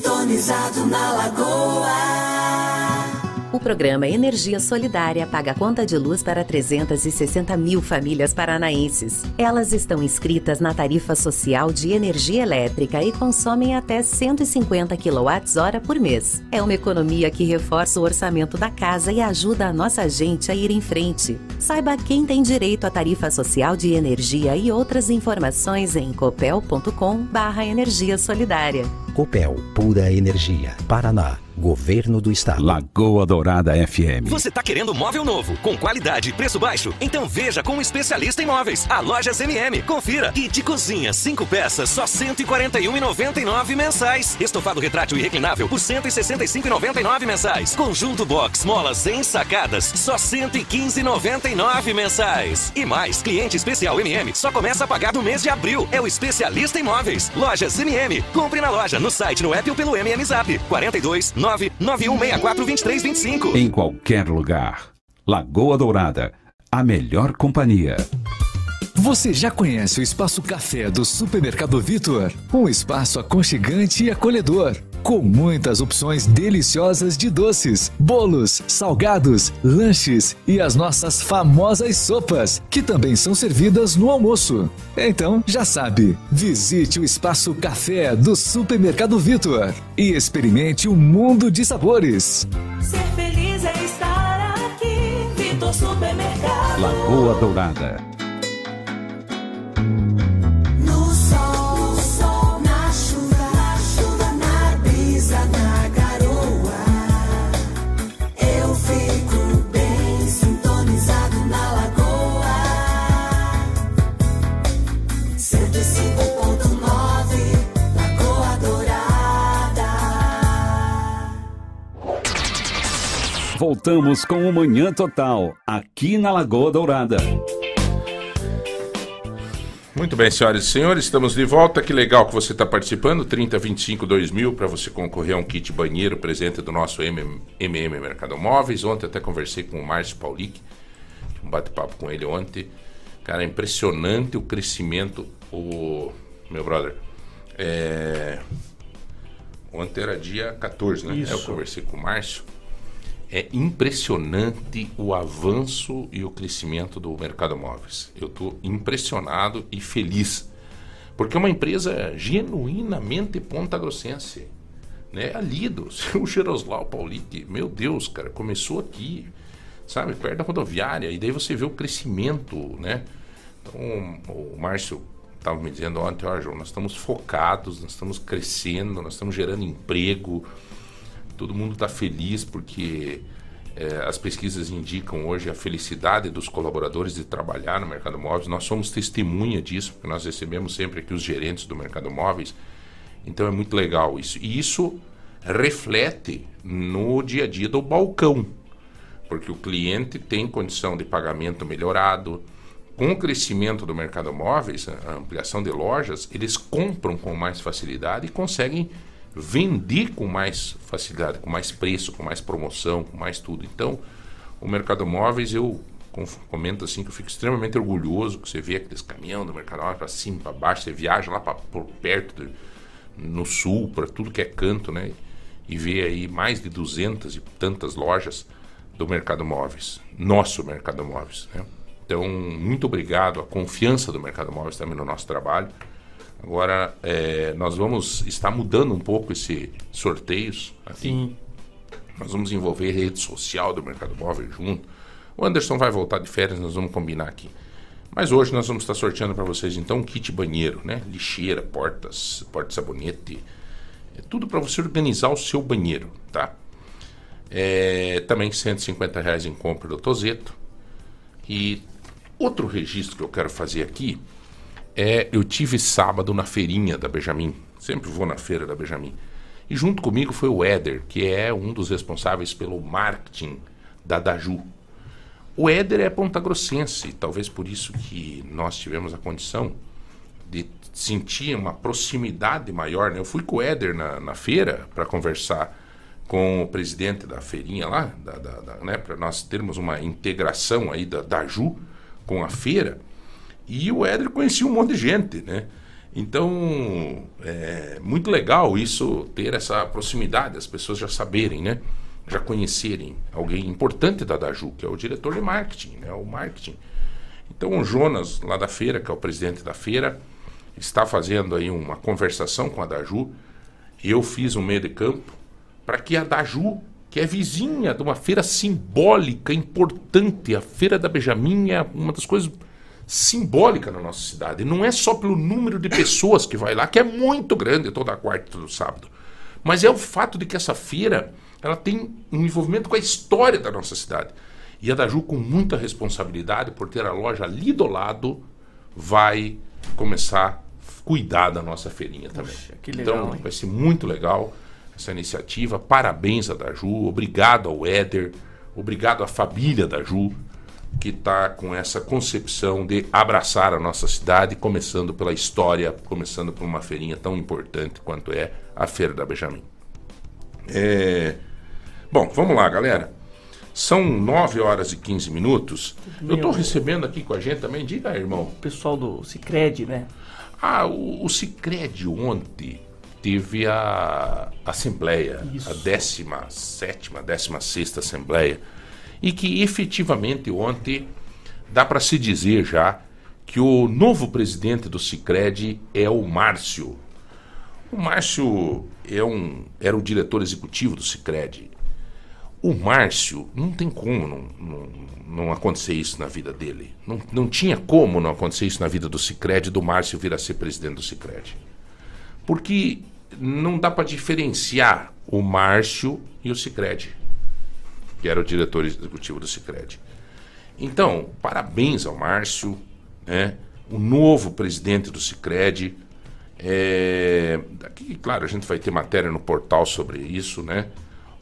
sintonizado na lagoa. O programa Energia Solidária paga conta de luz para 360 mil famílias paranaenses. Elas estão inscritas na tarifa social de energia elétrica e consomem até 150 kWh por mês. É uma economia que reforça o orçamento da casa e ajuda a nossa gente a ir em frente. Saiba quem tem direito à tarifa social de energia e outras informações em copel.com/energia solidária. Copel, pura energia. Paraná. Governo do Estado. Lagoa Dourada FM. Você tá querendo móvel novo, com qualidade e preço baixo? Então veja com um especialista em móveis. A loja CMM. Confira. Kit cozinha, 5 peças, só R$ 141,99 mensais. Estofado retrátil e reclinável por R$ 165,99 mensais. Conjunto box, molas ensacadas, só R$ 115,99 mensais. E mais, cliente especial MM só começa a pagar no mês de abril. É o especialista em móveis. Loja CMM. Compre na loja, no site, no app ou pelo MM Zap. 42 991642325. Em qualquer lugar. Lagoa Dourada. A melhor companhia. Você já conhece o Espaço Café do Supermercado Vitor? Um espaço aconchegante e acolhedor com muitas opções deliciosas de doces, bolos, salgados, lanches e as nossas famosas sopas, que também são servidas no almoço. Então, já sabe, visite o espaço café do Supermercado Vitor e experimente um mundo de sabores. Ser feliz é estar aqui, Vitor Supermercado. Lagoa Dourada. Voltamos com o Manhã Total, aqui na Lagoa Dourada. Muito bem, senhoras e senhores, estamos de volta. Que legal que você está participando. 3025 2000 para você concorrer a um kit banheiro presente do nosso MM, MM Mercado Móveis. Ontem até conversei com o Márcio Paulic, um bate-papo com ele ontem. Cara, é impressionante o crescimento. O meu brother, é... ontem era dia 14, né? Isso. Eu conversei com o Márcio. É impressionante o avanço e o crescimento do mercado móveis. Eu estou impressionado e feliz. Porque é uma empresa genuinamente ponta-grossense. Né? Ali do seu *laughs* Geroslau Paulic, meu Deus, cara, começou aqui, sabe, perto da rodoviária, e daí você vê o crescimento, né? Então, o Márcio estava me dizendo ontem, ó, João, nós estamos focados, nós estamos crescendo, nós estamos gerando emprego, todo mundo está feliz porque é, as pesquisas indicam hoje a felicidade dos colaboradores de trabalhar no mercado móveis. Nós somos testemunha disso, porque nós recebemos sempre aqui os gerentes do mercado móveis. Então é muito legal isso. E isso reflete no dia a dia do balcão, porque o cliente tem condição de pagamento melhorado. Com o crescimento do mercado móveis, a ampliação de lojas, eles compram com mais facilidade e conseguem vender com mais facilidade, com mais preço, com mais promoção, com mais tudo. Então, o mercado móveis, eu comento assim que eu fico extremamente orgulhoso que você vê aqueles caminhão do mercado móveis para cima, para baixo, você viaja lá para por perto, de, no sul, para tudo que é canto, né? E vê aí mais de 200 e tantas lojas do mercado móveis, nosso mercado móveis, né? Então, muito obrigado, a confiança do mercado móveis também no nosso trabalho. Agora, é, nós vamos estar mudando um pouco esse sorteios aqui. Sim. Nós vamos envolver rede social do Mercado Móvel junto. O Anderson vai voltar de férias, nós vamos combinar aqui. Mas hoje nós vamos estar sorteando para vocês então um kit banheiro, né? Lixeira, portas, porta-sabonete, é tudo para você organizar o seu banheiro, tá? É, também 150 reais em compra do Tozeto. E outro registro que eu quero fazer aqui é eu tive sábado na feirinha da Benjamin. Sempre vou na feira da Benjamin. E junto comigo foi o Éder, que é um dos responsáveis pelo marketing da Daju. O Éder é pontagrossense, talvez por isso que nós tivemos a condição de sentir uma proximidade maior. Né? Eu fui com o Éder na, na feira para conversar com o presidente da feirinha lá, da, da, da, né? para nós termos uma integração aí da Daju com a feira. E o Éder conhecia um monte de gente, né? Então, é muito legal isso, ter essa proximidade, as pessoas já saberem, né? Já conhecerem alguém importante da Daju, que é o diretor de marketing, né? O marketing. Então, o Jonas, lá da feira, que é o presidente da feira, está fazendo aí uma conversação com a Daju. Eu fiz um meio de campo para que a Daju, que é vizinha de uma feira simbólica, importante, a Feira da Benjamin é uma das coisas simbólica na nossa cidade. Não é só pelo número de pessoas que vai lá, que é muito grande toda quarta e todo sábado. Mas é o fato de que essa feira ela tem um envolvimento com a história da nossa cidade. E a Daju, com muita responsabilidade por ter a loja ali do lado, vai começar a cuidar da nossa feirinha também. Puxa, legal, então, hein? vai ser muito legal essa iniciativa. Parabéns a Daju, obrigado ao Éder, obrigado à família da Ju que está com essa concepção de abraçar a nossa cidade, começando pela história, começando por uma feirinha tão importante quanto é a Feira da Benjamin. É... Bom, vamos lá, galera. São 9 horas e 15 minutos. Eu estou recebendo aqui com a gente também, diga, irmão. O pessoal do Cicred, né? Ah, o, o Cicred ontem teve a Assembleia, a 17, 16 Assembleia e que efetivamente ontem dá para se dizer já que o novo presidente do Cicred é o Márcio. O Márcio é um, era o diretor executivo do Cicred. O Márcio, não tem como não, não, não acontecer isso na vida dele. Não, não tinha como não acontecer isso na vida do Cicred, do Márcio vir a ser presidente do Cicred. Porque não dá para diferenciar o Márcio e o Cicred que era o diretor executivo do Cicred. Então, parabéns ao Márcio, né? o novo presidente do Cicred. É, aqui, claro, a gente vai ter matéria no portal sobre isso, né?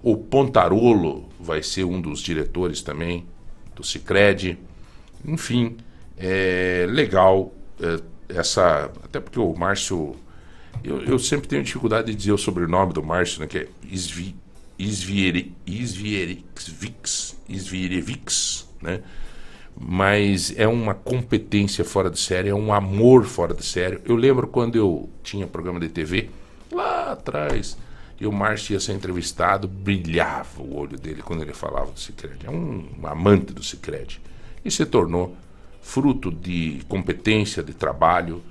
O Pontarolo vai ser um dos diretores também do Cicred. Enfim, é legal é, essa. Até porque o Márcio. Eu, eu sempre tenho dificuldade de dizer o sobrenome do Márcio, né? Que é Isvi, Isvierevix, né? Mas é uma competência fora de série, é um amor fora de série. Eu lembro quando eu tinha programa de TV, lá atrás, e o Márcio ia ser entrevistado, brilhava o olho dele quando ele falava do Cicred. É um, um amante do Cicred. E se tornou, fruto de competência, de trabalho,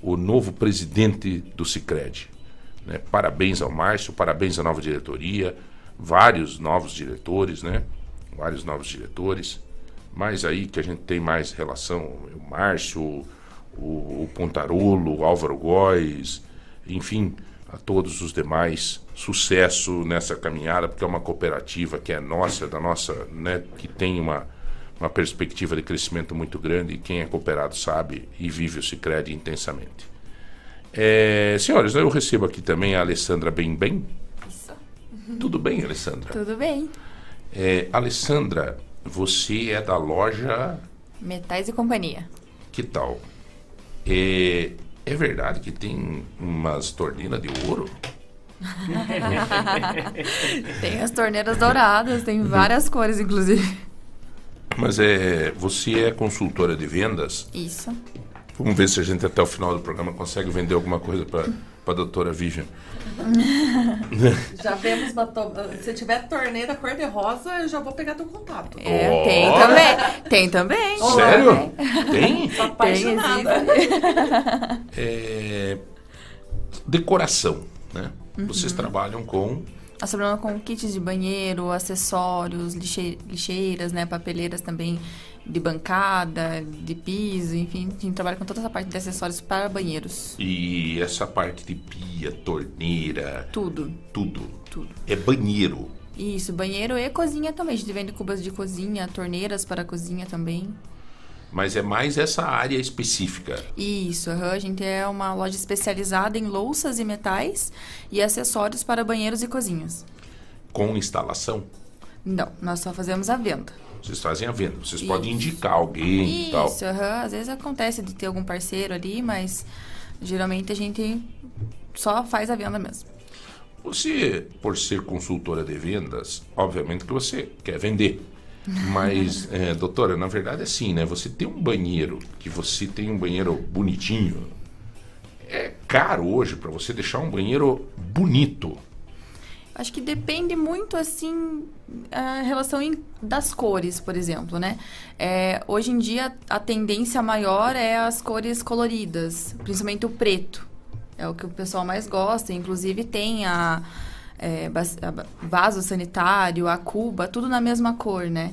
o novo presidente do Cicred. Né? Parabéns ao Márcio, parabéns à nova diretoria, vários novos diretores, né? Vários novos diretores. Mas aí que a gente tem mais relação, o Márcio, o, o Pontarolo, o Álvaro Góes, enfim, a todos os demais sucesso nessa caminhada, porque é uma cooperativa que é nossa, da nossa, né, que tem uma, uma perspectiva de crescimento muito grande e quem é cooperado sabe e vive o Sicredi intensamente. É, senhores, eu recebo aqui também a Alessandra Bem Bem. Isso. Tudo bem, Alessandra? Tudo bem. É, Alessandra, você é da loja Metais e Companhia. Que tal? É, é verdade que tem umas torneiras de ouro? *laughs* tem as torneiras douradas, tem várias cores, inclusive. Mas é, você é consultora de vendas? Isso. Vamos ver se a gente até o final do programa consegue vender alguma coisa para a doutora Vivian. *laughs* já vemos uma to... Se tiver torneira cor-de-rosa, eu já vou pegar teu contato. É, oh. tem também. Tem também. Sério? Tem? Apaixonada. Tem, *laughs* é... Decoração, né? Uhum. Vocês trabalham com nós trabalhamos com kits de banheiro, acessórios, lixe... lixeiras, né, papeleiras também de bancada, de piso, enfim, a gente trabalha com toda essa parte de acessórios para banheiros. E essa parte de pia, torneira, tudo. Tudo. Tudo. É banheiro. Isso, banheiro e cozinha também. A gente vende cubas de cozinha, torneiras para cozinha também. Mas é mais essa área específica. Isso, a gente é uma loja especializada em louças e metais e acessórios para banheiros e cozinhas. Com instalação? Não, nós só fazemos a venda. Vocês fazem a venda. Vocês Isso. podem indicar alguém e tal. Isso, uhum. às vezes acontece de ter algum parceiro ali, mas geralmente a gente só faz a venda mesmo. Você, por ser consultora de vendas, obviamente que você quer vender. *laughs* Mas, é, doutora, na verdade é assim, né? Você tem um banheiro, que você tem um banheiro bonitinho, é caro hoje para você deixar um banheiro bonito. Acho que depende muito, assim, a relação em, das cores, por exemplo, né? É, hoje em dia, a tendência maior é as cores coloridas, principalmente o preto. É o que o pessoal mais gosta. Inclusive, tem a é, vaso sanitário, a cuba, tudo na mesma cor, né?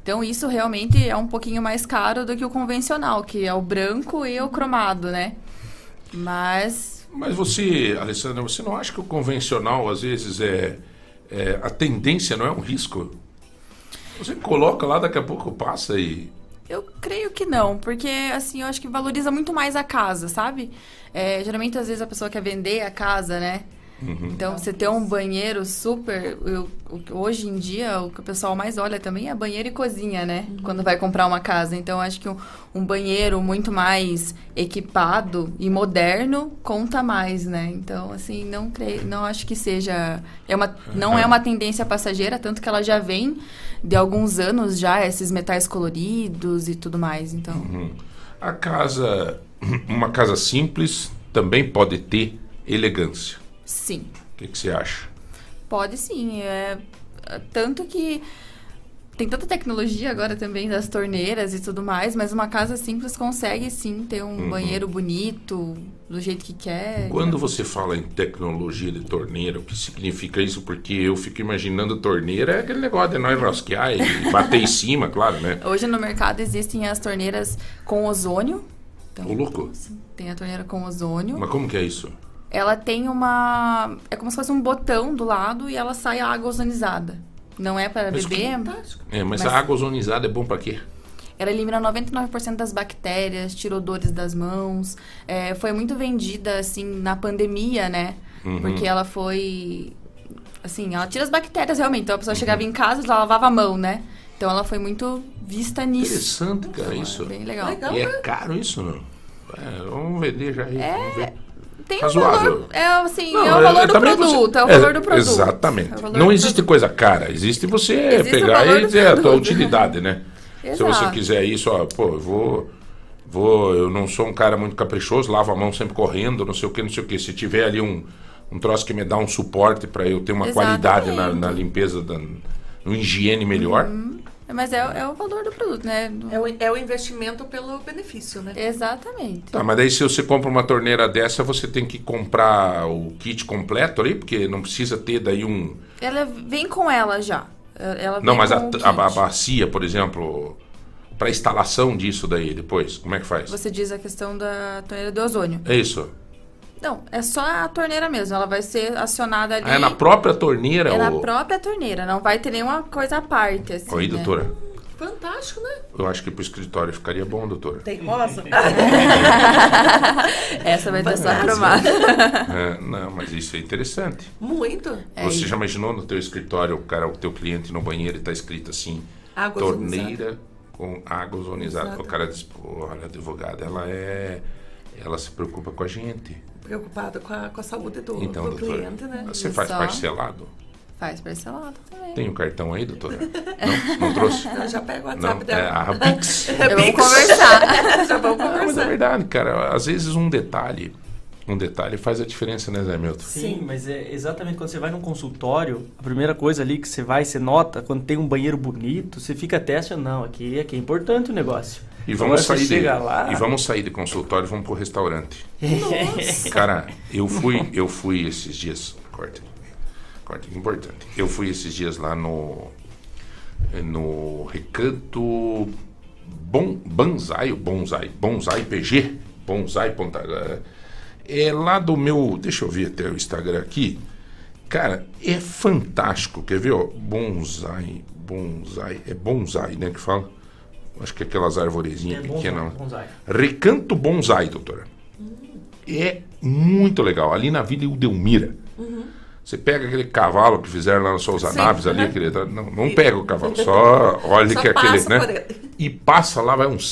Então isso realmente é um pouquinho mais caro do que o convencional, que é o branco e o cromado, né? Mas. Mas você, Alessandra, você não acha que o convencional às vezes é, é a tendência não é um risco? Você coloca lá, daqui a pouco passa e eu creio que não, porque assim, eu acho que valoriza muito mais a casa, sabe? É, geralmente, às vezes, a pessoa quer vender a casa, né? Uhum. Então, você ter um banheiro super. Eu, hoje em dia, o que o pessoal mais olha também é banheiro e cozinha, né? Uhum. Quando vai comprar uma casa. Então, acho que um, um, banheiro muito mais equipado e moderno conta mais, né? Então, assim, não creio, não acho que seja. É uma, não é uma tendência passageira, tanto que ela já vem de alguns anos já, esses metais coloridos e tudo mais. Então. Uhum. A casa. *clears throat* Uma casa simples também pode ter elegância. Sim. O que, que você acha? Pode sim. É, tanto que tem tanta tecnologia agora também das torneiras e tudo mais, mas uma casa simples consegue sim ter um uhum. banheiro bonito, do jeito que quer. Quando você fala em tecnologia de torneira, o que significa isso? Porque eu fico imaginando torneira é aquele negócio de nós rosquear e bater em cima, claro, né? Hoje no mercado existem as torneiras com ozônio. Então, o louco. Tem a torneira com ozônio. Mas como que é isso? Ela tem uma. É como se fosse um botão do lado e ela sai a água ozonizada. Não é para beber. Que... É, mas, mas, a água ozonizada é bom para quê? Ela elimina 99% das bactérias, tira odores das mãos. É, foi muito vendida, assim, na pandemia, né? Uhum. Porque ela foi Assim, ela tira as bactérias realmente. Então a Uhum. pessoa chegava em casa, ela lavava a mão, né? Então ela foi muito vista nisso. Interessante, cara, isso. Bem legal. E é caro isso, não? É, vamos vender já aí. vamos Tem um Razoável. valor, é assim, Não, é o valor do também produto, você- é o valor do produto. Exatamente. É Não do existe coisa cara, existe você Existe pegar e do dizer a tua produto. utilidade, né? Se Exato. você quiser isso, ó, pô, eu vou, vou, eu não sou um cara muito caprichoso, lavo a mão sempre correndo, não sei o que, não sei o que. Se tiver ali um, um troço que me dá um suporte para eu ter uma qualidade na, Exatamente. na limpeza, da, no higiene melhor, Mas é, é o valor do produto, né? É o, é o investimento pelo benefício, né? Exatamente. Tá, mas daí se você compra uma torneira dessa, você tem que comprar o kit completo ali, porque não precisa ter daí um. Ela vem com ela já. Ela Não, vem mas a, com o kit. a, a bacia, por exemplo, para instalação disso daí depois, como é que faz? Você diz a questão da torneira de ozônio. É isso. Não, é só a torneira mesmo. Ela vai ser acionada ali. Ah, é na própria torneira? É na o... própria torneira. Não vai ter nenhuma coisa à parte, assim, Oi, né? doutora. Fantástico, né? Eu acho que pro escritório ficaria bom, doutora. Teimosa? *laughs* Essa vai ter só aprovada. É, não, mas isso é interessante. Muito. Você já imaginou no teu escritório, o cara, o teu cliente no banheiro e tá escrito assim, Água torneira com água ozonizada. O cara diz, olha, a advogada, ela é... Ela se preocupa com a gente. Preocupado com a, com a saúde do, Então, do doutora, cliente, né? você faz só? parcelado? Faz parcelado também. Tem o cartão aí, doutora? Não, não trouxe? Eu *laughs* já pego o WhatsApp Não, dela. é a Pix. É Vamos conversar. já vamos Não, mas é conversar. verdade, cara. Às vezes um detalhe, um detalhe faz a diferença, né, Zé Milton? Sim, mas é exatamente quando você vai num consultório, a primeira coisa ali que você vai, você nota, quando tem um banheiro bonito, você fica até achando, não, aqui, aqui é importante o negócio. E vamos você sair de, lá... e vamos sair de consultório e vamos pro restaurante. Nossa. Cara, eu fui, eu fui esses dias, corta, corta, importante. Eu fui esses dias lá no no Recanto Bon, Banzai, Bonsai, Bonsai PG, Bonsai Ponta É lá do meu, deixa eu ver até o Instagram aqui. Cara, é fantástico, quer ver, ó? Bonsai, bonsai, é bonsai, né, que fala? Acho que é aquelas arvorezinhas É pequenas. bonsai. Recanto Bonsai, doutora. É muito legal. Ali na Vila Ildelmira. Você pega aquele cavalo que fizeram lá nas suas Sim, naves ali, uhum. aquele, não, não pega o cavalo, só *laughs* olha Só que é aquele, né? ele. E passa lá, vai uns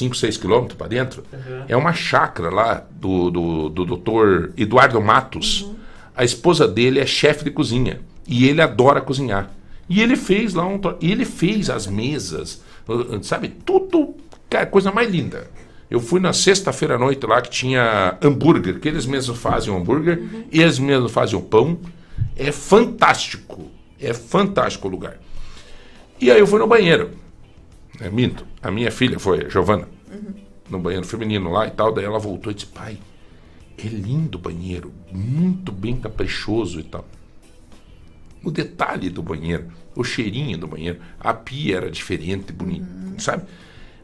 5, 6 quilômetros para dentro. É uma chácara lá do, do, do doutor Eduardo Matos. A esposa dele é chefe de cozinha. E ele adora cozinhar. E ele fez lá um. ele fez as mesas, uh, sabe? Tudo. Cara, coisa mais linda. Eu fui na sexta-feira à noite lá que tinha hambúrguer, que eles mesmos fazem o hambúrguer, e eles mesmos fazem o pão. É fantástico. É fantástico o lugar. E aí eu fui no banheiro. É, minto. A minha filha foi, Giovana, no banheiro feminino lá e tal. Daí ela voltou e disse: pai, é lindo o banheiro, muito bem caprichoso e tal. O detalhe do banheiro, o cheirinho do banheiro, a pia era diferente, bonita, sabe?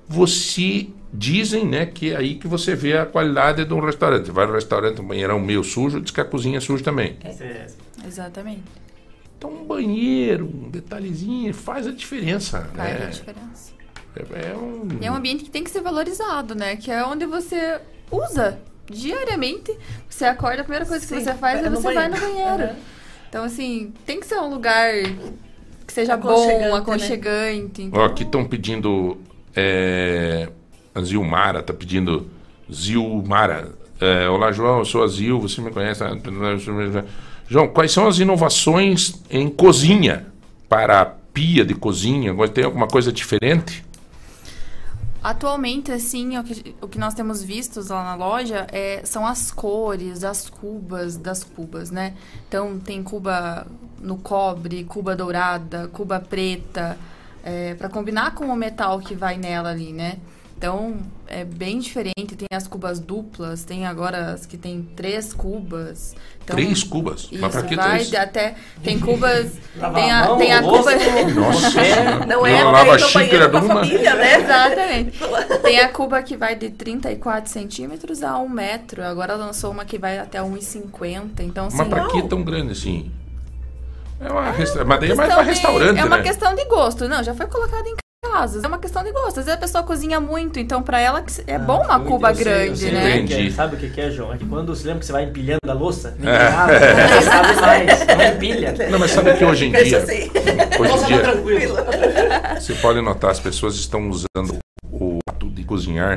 Você dizem, né, que é aí que você vê a qualidade de um restaurante. Vai no restaurante, um banheirão meio sujo, diz que a cozinha é suja também. Exatamente. Então, um banheiro, um detalhezinho, faz a diferença. Faz né? a diferença. É, é um... É um ambiente que tem que ser valorizado, né? Que é onde você usa diariamente. Você acorda, a primeira coisa que Sim, você faz é é você vai no banheiro. Aham. Então, assim, tem que ser um lugar que seja Aconchegante, bom, né? aconchegante. Ó, Então, aqui estão pedindo. É, a Zilmara tá pedindo. Zilmara. É, Olá, João, eu sou a Zil, você me conhece. João, quais são as inovações em cozinha para a pia de cozinha? Agora Tem alguma coisa diferente? Atualmente, assim, o que, o que nós temos vistos lá na loja é, são as cores, as cubas das cubas, né? Então, tem cuba no cobre, cuba dourada, cuba preta, para combinar com o metal que vai nela ali, né? Então, é bem diferente. Tem as cubas duplas, tem agora as que tem três cubas. Então, Três cubas? Mas pra que vai três? até... Tem cubas... *laughs* Lavar tem a mão, tem a cuba... *laughs* Nossa Senhora. Não é lavo a xícara banheiro com a de uma. família, né? *laughs* Exatamente. Tem a cuba que vai de 34 centímetros a 1 metro. Agora lançou uma que vai até 1,50. Então, assim, Mas pra que tão grande assim? É uma resta... Mas daí é mais questão pra de- restaurante, É uma né? questão de gosto. Não, já foi colocado em casas. É uma questão de gosto. Às vezes a pessoa cozinha muito, então pra ela é bom uma cuba Eu sei, eu grande, sei né? é. Sabe o que é, João? É que quando você lembra que você vai empilhando a louça, ninguém É. *laughs* sabe, mais, não empilha. Não, mas sabe que hoje em dia. assim. Hoje em Nossa, dia. tá tranquilo. Você pode notar, as pessoas estão usando o ato de cozinhar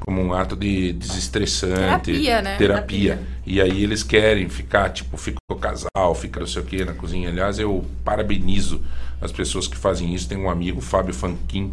como um ato de desestressante. Terapia, né? Terapia. E aí eles querem ficar, tipo, fica o casal, fica não sei o que na cozinha. Aliás, eu parabenizo as pessoas que fazem isso. Tem um amigo, Fábio Fanquin,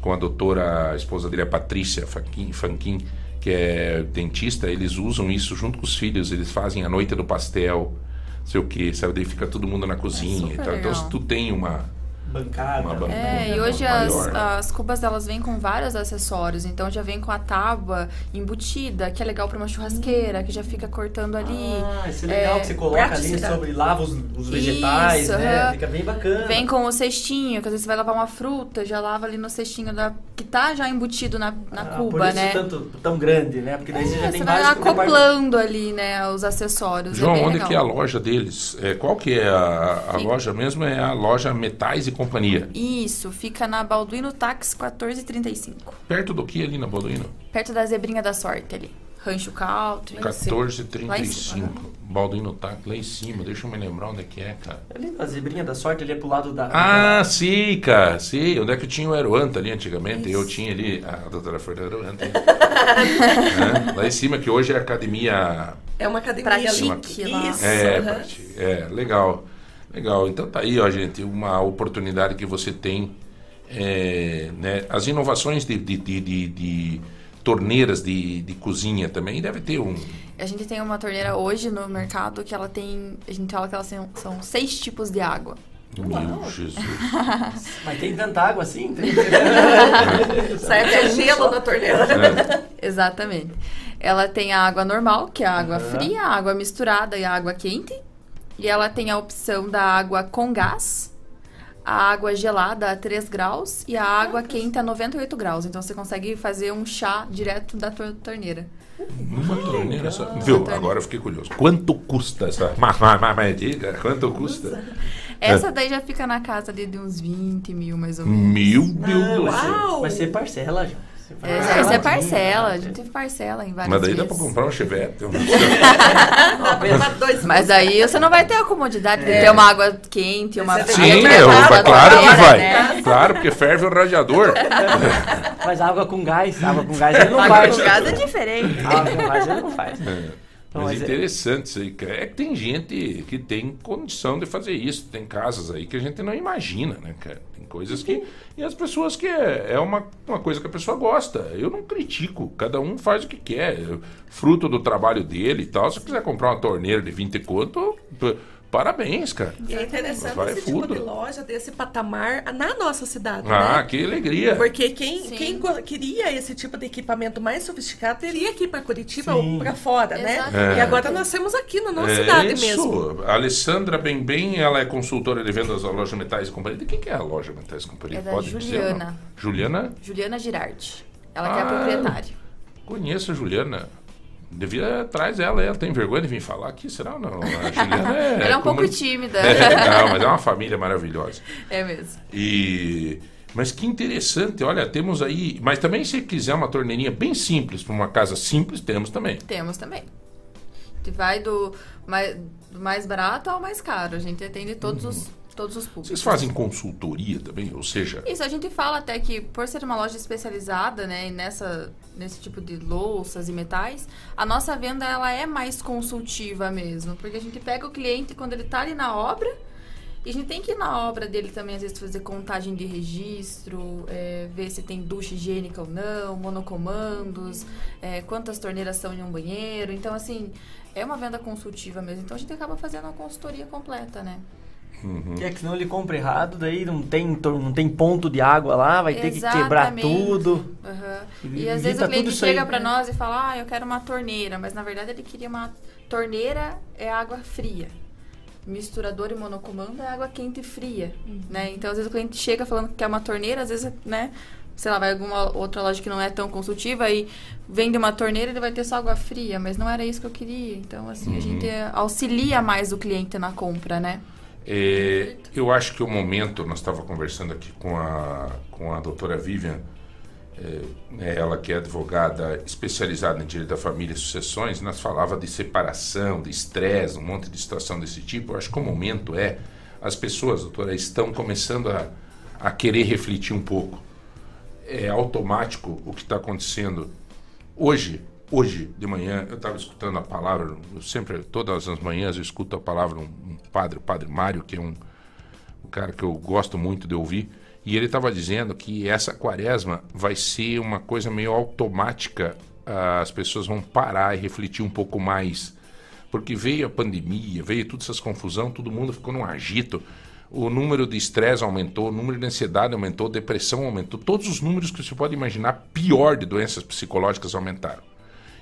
com a doutora, a esposa dele, a Patrícia Fanquin, Fanquin, que é dentista. Eles usam isso junto com os filhos. Eles fazem a noite do pastel, não sei o que, sabe? Daí fica todo mundo na cozinha. super então, então, se tu tem uma Bancada. Uma É, e uma hoje as, maior. as cubas elas vêm com vários acessórios, então já vem com a tábua embutida, que é legal pra uma churrasqueira, que já fica cortando ali. Ah, isso é legal que você coloca ali sobre, lava os, os vegetais, Isso, né? aham. Fica bem bacana. Vem com o cestinho, que às vezes você vai lavar uma fruta, já lava ali no cestinho da, que tá já embutido na, na Ah, cuba, por isso né? tanto, tão grande, né? Porque daí você já É, tem você vai vários acoplando ali, né, os acessórios. João, é onde legal. que é a loja deles? É, qual que é a, a loja mesmo? É a loja Metais e Companhia. Isso, fica na Balduino Tax 1435. Perto do que ali na Balduino? Perto da Zebrinha da Sorte ali. Rancho Country. Em cima. 1435. Balduino tá lá em cima. Deixa eu me lembrar onde é que é, cara. Ali na zebrinha da sorte, ali é pro lado da... Ah, sim, cara. Sim. Onde é que tinha o Aeroanta ali antigamente? Eu tinha ali. A doutora Fernanda Aeroanta. *laughs* É, Lá em cima, que hoje é a academia. É uma academia ali. lá. Isso. É. Prati- é, legal. Legal. Então tá aí, ó, gente, uma oportunidade que você tem. é, né, as inovações de, de, de, de- de torneiras de, de cozinha também deve ter um. A gente tem uma torneira hoje no mercado que ela tem. A gente fala que elas são, são seis tipos de água. Meu Jesus. *laughs* Mas tem tanta água assim? Tem... *laughs* Sai até gelo na torneira. Exatamente. Ela tem a água normal, que é a água Aham. fria, a água misturada e a água quente. E ela tem a opção da água com gás, a água gelada a 3 graus e a água quente a 98 graus. Então você consegue fazer um chá direto da tor- torneira. Uma torneira só. Viu? Agora eu fiquei curioso. Quanto custa essa? Mas, mas, mas, mas diga, quanto custa? Essa daí já fica na casa de, de uns 20 mil, mais ou menos. Mil, mil. Não, vai, ser, Uau! vai ser parcela, João. É, essa é parcela, a né? gente parcela em várias Mas daí dá vezes. pra comprar um chevette. um- *laughs* Mas daí você não vai ter a comodidade de ter uma água quente, uma. Sim, eu, vai vai- claro que vai. né? Claro, porque ferve o radiador. *laughs* Mas água com gás, água com gás ele não Água faz. com gás é diferente. Água com gás ele não faz. É. Não, Mas mas é- interessante isso aí. cara. É que tem gente que tem condição de fazer isso. Tem casas aí que a gente não imagina, né, cara? Coisas que. E as pessoas que é, é uma, uma coisa que a pessoa gosta. Eu não critico. Cada um faz o que quer. Fruto do trabalho dele e tal. Se quiser comprar uma torneira de 20 conto, parabéns, cara. E é interessante Vai esse fundo. tipo de loja desse patamar na nossa cidade, Ah, né? que alegria. Porque quem, Sim. quem queria esse tipo de equipamento mais sofisticado teria que ir para Curitiba Sim. ou para fora, né? Exatamente. E agora nós temos aqui na nossa É cidade isso. mesmo. A Alessandra Bem ela é consultora de vendas da loja Metais e Companhia. De quem que é a loja Metais e Companhia? É da Pode dizer, Juliana. não? Juliana? Juliana Girardi. Ela que é a Ah. proprietária. Conheço a Juliana. Devia atrás ela, ela tem vergonha de vir falar aqui, será ou não? A Juliana *laughs* é. Ela é um pouco comuni- tímida. É, não, mas é uma família maravilhosa. É mesmo. E. Mas que interessante, olha, temos aí. Mas também, se quiser uma torneirinha bem simples, para uma casa simples, temos também. Temos também. Que vai do mais, do mais barato ao mais caro. A gente atende todos os, todos os públicos. Vocês fazem consultoria também? Ou seja, Isso, a gente fala até que por ser uma loja especializada, né, e nessa, nesse tipo de louças e metais, a nossa venda ela é mais consultiva mesmo, porque a gente pega o cliente quando ele tá ali na obra, e a gente tem que ir na obra dele também, às vezes, fazer contagem de registro, é, ver se tem ducha higiênica ou não, monocomandos, é, quantas torneiras são em um banheiro. Então, assim, é uma venda consultiva mesmo. Então, a gente acaba fazendo uma consultoria completa, né? Que é que senão ele compra errado, daí não tem, não tem ponto de água lá, vai ter que quebrar Exatamente. tudo. Aham. E E, às vezes o cliente chega pra né? nós e fala, ah, eu quero uma torneira, mas na verdade ele queria uma torneira é água fria. Misturador e monocomando é água quente e fria, Uhum. né? Então às vezes o cliente chega falando que quer uma torneira, às vezes, né, sei lá, vai alguma outra loja que não é tão consultiva e vende uma torneira, ele vai ter só água fria, mas não era isso que eu queria. Então assim, Uhum. a gente auxilia mais o cliente na compra, né? É, eu acho que o momento, nós estávamos conversando aqui com a, com a doutora Vivian, é, ela que é advogada especializada em direito da família e sucessões, nós falava de separação, de estresse, um monte de situação desse tipo. Eu acho que o momento é, as pessoas, doutora, estão começando a, a querer refletir um pouco. É automático o que está acontecendo. Hoje, hoje de manhã, eu estava escutando a palavra, sempre, todas as manhãs eu escuto a palavra um, um padre, o padre Mário, que é um, um cara que eu gosto muito de ouvir, e ele estava dizendo que essa quaresma vai ser uma coisa meio automática, as pessoas vão parar e refletir um pouco mais. Porque veio a pandemia, veio toda essa confusão, todo mundo ficou num agito. O número de estresse aumentou, o número de ansiedade aumentou, depressão aumentou. Todos os números que você pode imaginar, pior de doenças psicológicas aumentaram.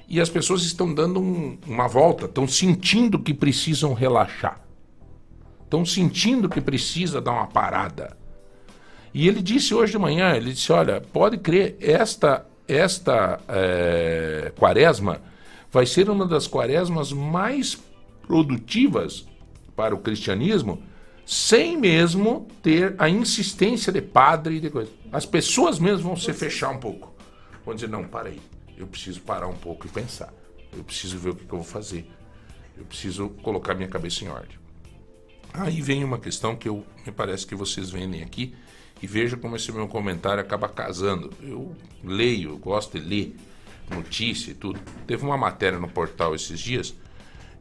E as pessoas estão dando um, uma volta, estão sentindo que precisam relaxar. Estão sentindo que precisa dar uma parada. E ele disse hoje de manhã, ele disse, olha, pode crer, esta, esta é, quaresma vai ser uma das quaresmas mais produtivas para o cristianismo, sem mesmo ter a insistência de padre e de coisa. As pessoas mesmo vão se fechar um pouco. Vão dizer, não, para aí, eu preciso parar um pouco e pensar. Eu preciso ver o que, que eu vou fazer. Eu preciso colocar minha cabeça em ordem. Aí vem uma questão que eu, me parece que vocês vendem aqui, e veja como esse meu comentário acaba casando. Eu leio, gosto de ler notícia e tudo. Teve uma matéria no portal esses dias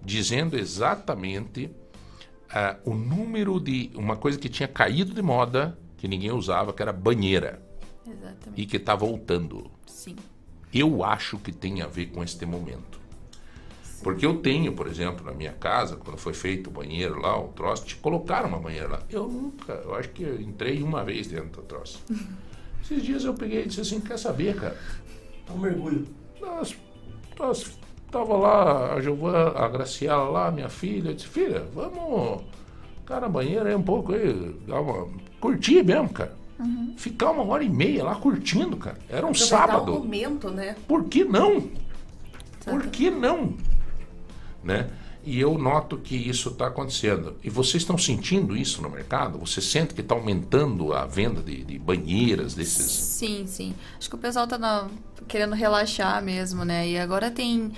dizendo exatamente uh, o número de uma coisa que tinha caído de moda, que ninguém usava, que era banheira. Exatamente. E que está voltando. Sim. Eu acho que tem a ver com este momento. Porque eu tenho, por exemplo, na minha casa, quando foi feito o banheiro lá, o troço, te colocaram uma banheira lá. Eu nunca, eu acho que eu entrei uma vez dentro do troço. Esses dias eu peguei e disse assim, quer saber, cara? Um mergulho. Nós, nós tava lá, a Giovana, a Graciela lá, minha filha, eu disse, filha, vamos, cara, banheiro aí um pouco aí, dá uma, curtir mesmo, cara. Uhum. Ficar uma hora e meia lá curtindo, cara. Era um Aproveitar sábado. o momento, né? Por que não? Por que não? Né? E eu noto que isso está acontecendo. E vocês estão sentindo isso no mercado? Você sente que está aumentando a venda de, de, banheiras desses? Sim, sim. Acho que o pessoal está querendo relaxar mesmo, né? E agora tem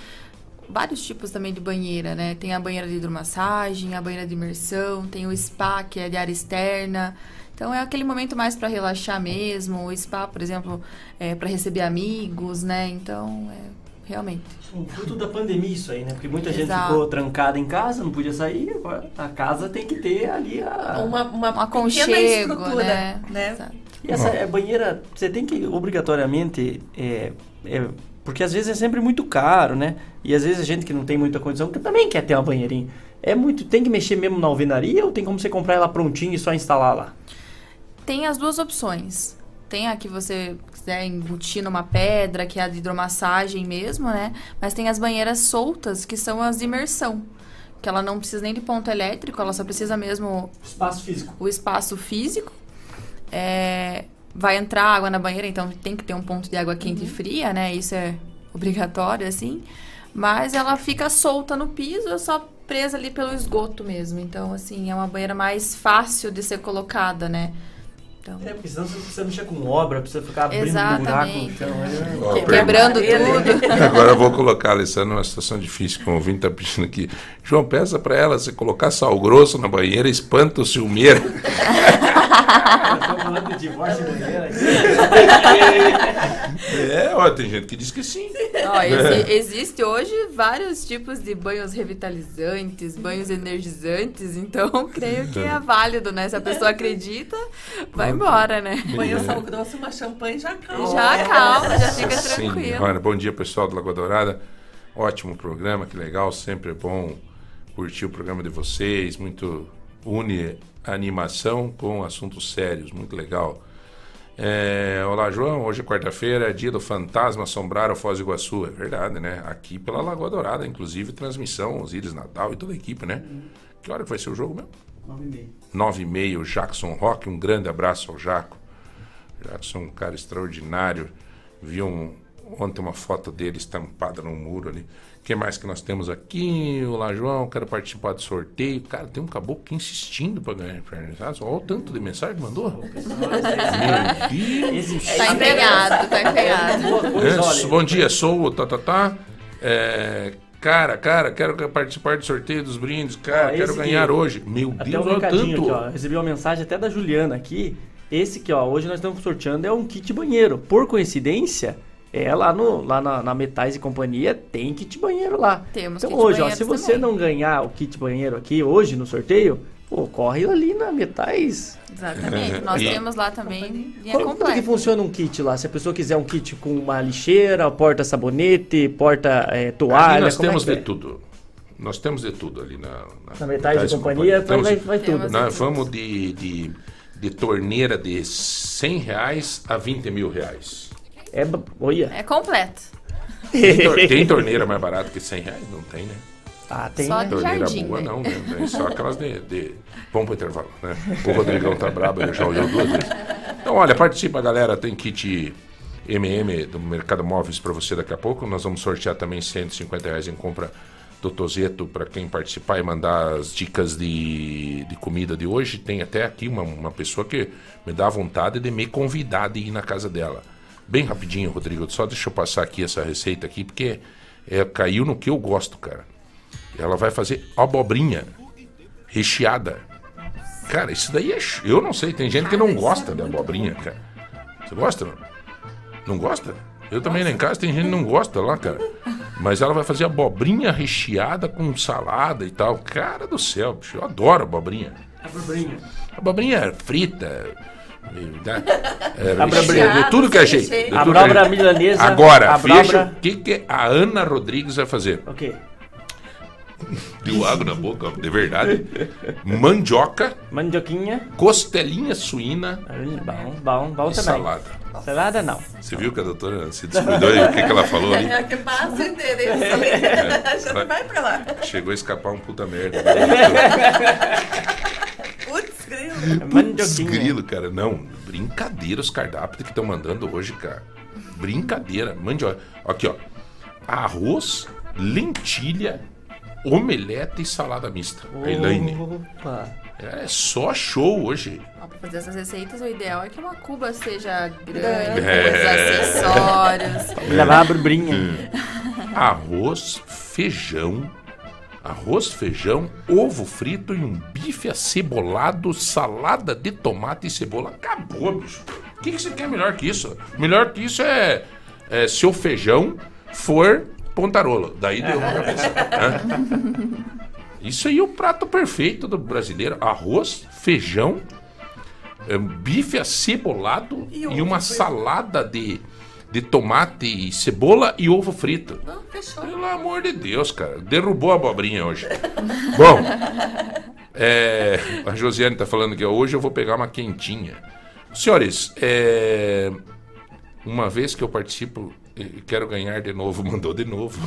vários tipos também de banheira, né? Tem a banheira de hidromassagem, a banheira de imersão, tem o spa, que é de área externa. Então é aquele momento mais para relaxar mesmo. O spa, por exemplo, é para receber amigos, né? Então, é realmente. Um fruto da pandemia isso aí, né? Porque muita Exato. gente ficou trancada em casa, não podia sair. Agora a casa tem que ter ali a... Uma, uma Um aconchego, estrutura, né? né? Exato. E essa é banheira, você tem que obrigatoriamente... É, é, porque às vezes é sempre muito caro, né? E às vezes a gente que não tem muita condição que também quer ter uma banheirinha. É muito... Tem que mexer mesmo na alvenaria ou tem como você comprar ela prontinha e só instalar lá? Tem as duas opções. Tem a que você quiser embutir numa pedra, que é a de hidromassagem mesmo, né? Mas tem as banheiras soltas, que são as de imersão. Que ela não precisa nem de ponto elétrico, ela só precisa mesmo Espaço físico. o espaço físico. É, vai entrar água na banheira, então tem que ter um ponto de água quente e fria, né? Isso é obrigatório, assim. Mas ela fica solta no piso, é só presa ali pelo esgoto mesmo. Então, assim, é uma banheira mais fácil de ser colocada, né? Então, É, porque senão você precisa mexer com obra, precisa ficar abrindo buraco no Exatamente. chão. é- Ó, pergunta. quebrando tudo. *laughs* Agora eu vou colocar a Alessandra numa situação difícil, que o ouvinte está pedindo aqui. João, peça para ela, se colocar sal grosso na banheira, espanta o ciumeiro. *laughs* Estamos falando de divórcio e banheira. *laughs* É, ó, tem gente que diz que sim. *laughs* Ó, É. exi- existe hoje vários tipos de banhos revitalizantes, banhos energizantes, então *laughs* creio que é válido, né? Se a pessoa acredita, vai embora, né? Banho sal grosso, uma champanhe já calma. Já calma, já fica Sim, tranquilo. olha, bom dia pessoal do Lagoa Dourada. Ótimo programa, que legal, sempre é bom curtir o programa de vocês, muito une animação com assuntos sérios, muito legal. É, olá, João. Hoje é quarta-feira, é dia do fantasma assombrar o Foz do Iguaçu. É verdade, né? Aqui pela Lagoa Dourada, inclusive transmissão, os Íris Natal e toda a equipe, né? Que hora que vai ser o jogo mesmo? Nove e meio. 9 e meio, Jackson Rock. Um grande abraço ao Jaco. Jackson, um cara extraordinário. Vi um, ontem uma foto dele estampada no muro ali. O que mais que nós temos aqui? Olá, João, quero participar do sorteio. Cara, tem um caboclo aqui insistindo para ganhar infernizados. Olha o tanto de mensagem que mandou. Meu Deus. Tá empenhado, tá empenhado. É, bom dia, sou o Tatatá. É, cara, cara, quero participar do sorteio dos brindes. Cara, Ó, quero ganhar aqui, hoje. Meu Até Deus, um olha tanto. aqui, ó. Recebi uma mensagem até da Juliana aqui. Esse aqui, ó, hoje nós estamos sorteando é um kit banheiro. Por coincidência, é lá, no, lá na, na Metais e Companhia tem kit banheiro lá. Temos então kit hoje, ó, se você também. não ganhar o kit banheiro aqui hoje no sorteio, pô, corre ali na Metais. Exatamente. *laughs* Nós E- temos lá também linha Como, como que completa. funciona um kit lá? Se a pessoa quiser um kit com uma lixeira, porta-sabonete, porta-toalha, Ali nós como temos é que de é? tudo. Nós temos de tudo ali na... Na Metais e Companhia, vai- vai- vai tudo. Nós vamos de, de, de torneira de 100 reais a 20 mil reais. É, olha. É completo. Tem, tor- tem torneira mais barata que 100 reais? Não tem, né? Ah, tem, Só né? de Torneira jardim, boa né? não, né? Tem só aquelas de, de... Vamos pro intervalo, né? O Rodrigão tá brabo, ele já olhou duas vezes. Então, olha, participa, galera. Tem kit MM do Mercado Móveis para você daqui a pouco. Nós vamos sortear também 150 reais em compra do Tozeto para quem participar e mandar as dicas de, de comida de hoje. Tem até aqui uma, uma pessoa que me dá vontade de me convidar de ir na casa dela. Bem rapidinho, Rodrigo. Só deixa eu passar aqui essa receita aqui, porque é, caiu no que eu gosto, cara. Ela vai fazer abobrinha recheada. Cara, isso daí é. Eu não sei, tem gente que não gosta de abobrinha, cara. Você gosta? Não, não gosta? Eu também lá em casa tem gente que não gosta lá, cara. Mas ela vai fazer abobrinha recheada com salada e tal. Cara do céu, bicho, eu adoro abobrinha. Abobrinha. Abobrinha frita. *laughs* dá- É, de tudo que é jeito. de tudo milanesa, Agora, veja o que, que a Ana Rodrigues vai fazer. O quê? Deu água na boca, de verdade. Mandioca, Mandioquinha. costelinha suína Bom, bom, bom e também. salada. Salada não. Você viu que a doutora se descuidou e o que, que ela falou ali? *laughs* É que pra acender É. *laughs* Já vai pra lá. Chegou a escapar um puta merda. Putz, grilo. Putz, grilo, cara. Não, brincadeira os cardápios que estão mandando hoje, cara. Brincadeira. Mandioca. Aqui, ó. Arroz, lentilha, omelete e salada mista. Elaine. Opa. É só show hoje. Ó, pra fazer essas receitas, o ideal é que uma cuba seja grande, É. com os acessórios. Levar a abobrinha. Arroz, feijão, arroz, feijão, ovo frito e um bife acebolado, salada de tomate e cebola. Acabou, bicho. O que, que você quer melhor que isso? Melhor que isso é, é se o feijão for pontarolo. Daí deu uma cabeça. né? Isso aí é o prato perfeito do brasileiro. Arroz, feijão, é, bife acebolado e, uma salada de, de tomate e cebola e ovo frito. Não, fechou. Pelo amor de Deus, cara. Derrubou a abobrinha hoje. *laughs* Bom, é, a Josiane tá falando que hoje eu vou pegar uma quentinha. Senhores, é, uma vez que eu participo, quero ganhar de novo. *laughs* Mandou de novo.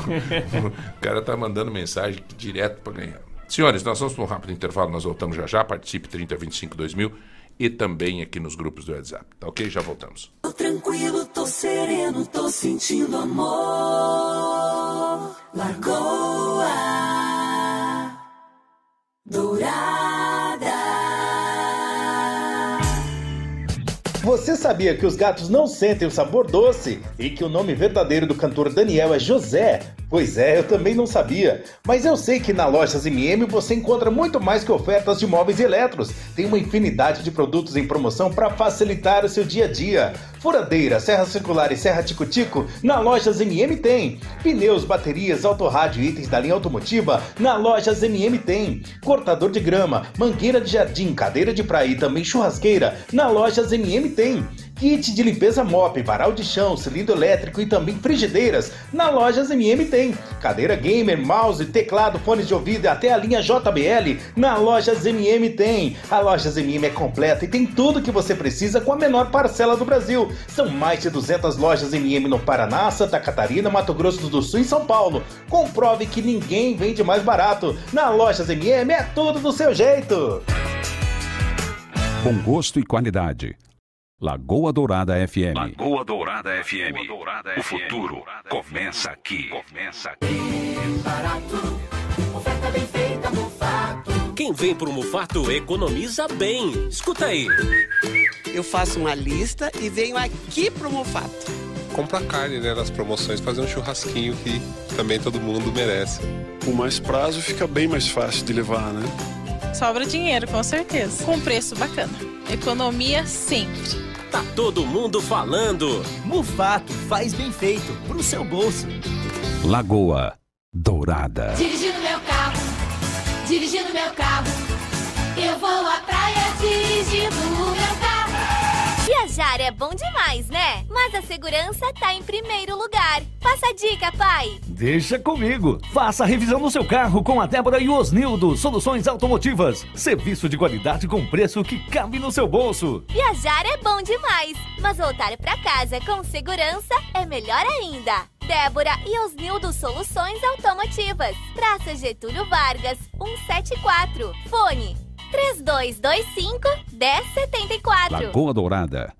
o cara tá mandando mensagem direto para ganhar. Senhores, nós vamos para um rápido intervalo, nós voltamos já já. Participe 3025 2000 e também aqui nos grupos do WhatsApp. Tá ok? Já voltamos. Tô tranquilo, tô sereno, tô sentindo amor. Lagoa Dourada. Você sabia que os gatos não sentem o sabor doce e que o nome verdadeiro do cantor Daniel é José? Pois é, eu também não sabia. Mas eu sei que na Lojas MM você encontra muito mais que ofertas de móveis e eletros. Tem uma infinidade de produtos em promoção para facilitar o seu dia a dia. Furadeira, serra circular e serra tico-tico, na Lojas MM tem. Pneus, baterias, autorrádio e itens da linha automotiva, na Lojas MM tem. Cortador de grama, mangueira de jardim, cadeira de praia e também churrasqueira, na Lojas MM tem. Kit de limpeza mop, varal de chão, cilindro elétrico e também frigideiras, na Lojas MM tem. Cadeira gamer, mouse, teclado, fones de ouvido e até a linha JBL, na Lojas MM tem. A Lojas MM é completa e tem tudo que você precisa com a menor parcela do Brasil. São mais de 200 lojas MM no Paraná, Santa Catarina, Mato Grosso do Sul e São Paulo. Comprove que ninguém vende mais barato. Na Lojas MM é tudo do seu jeito. Bom gosto e qualidade. Lagoa Dourada FM. Lagoa Dourada FM. O futuro começa aqui. Começa aqui. Barato, oferta bem feita, Mufato. Quem vem pro Mufato economiza bem. Escuta aí. Eu faço uma lista e venho aqui pro Mufato. Compra carne, né, nas promoções, fazer um churrasquinho que também todo mundo merece. Com mais prazo fica bem mais fácil de levar, né? Sobra dinheiro, com certeza. Com preço bacana. Economia sempre. Tá todo mundo falando. Mufato faz bem feito pro seu bolso. Lagoa Dourada. Dirigindo meu carro, dirigindo meu carro. Eu vou à praia dirigindo o meu carro. Viajar é bom demais, né? Mas a segurança tá em primeiro lugar. Passa a dica, pai. Deixa comigo. Faça a revisão do seu carro com a Débora e o Osnildo. Soluções automotivas. Serviço de qualidade com preço que cabe no seu bolso. Viajar é bom demais, mas voltar pra casa com segurança é melhor ainda. Débora e Osnildo Soluções Automotivas. Praça Getúlio Vargas, 174. Fone 3225 1074. Lagoa Dourada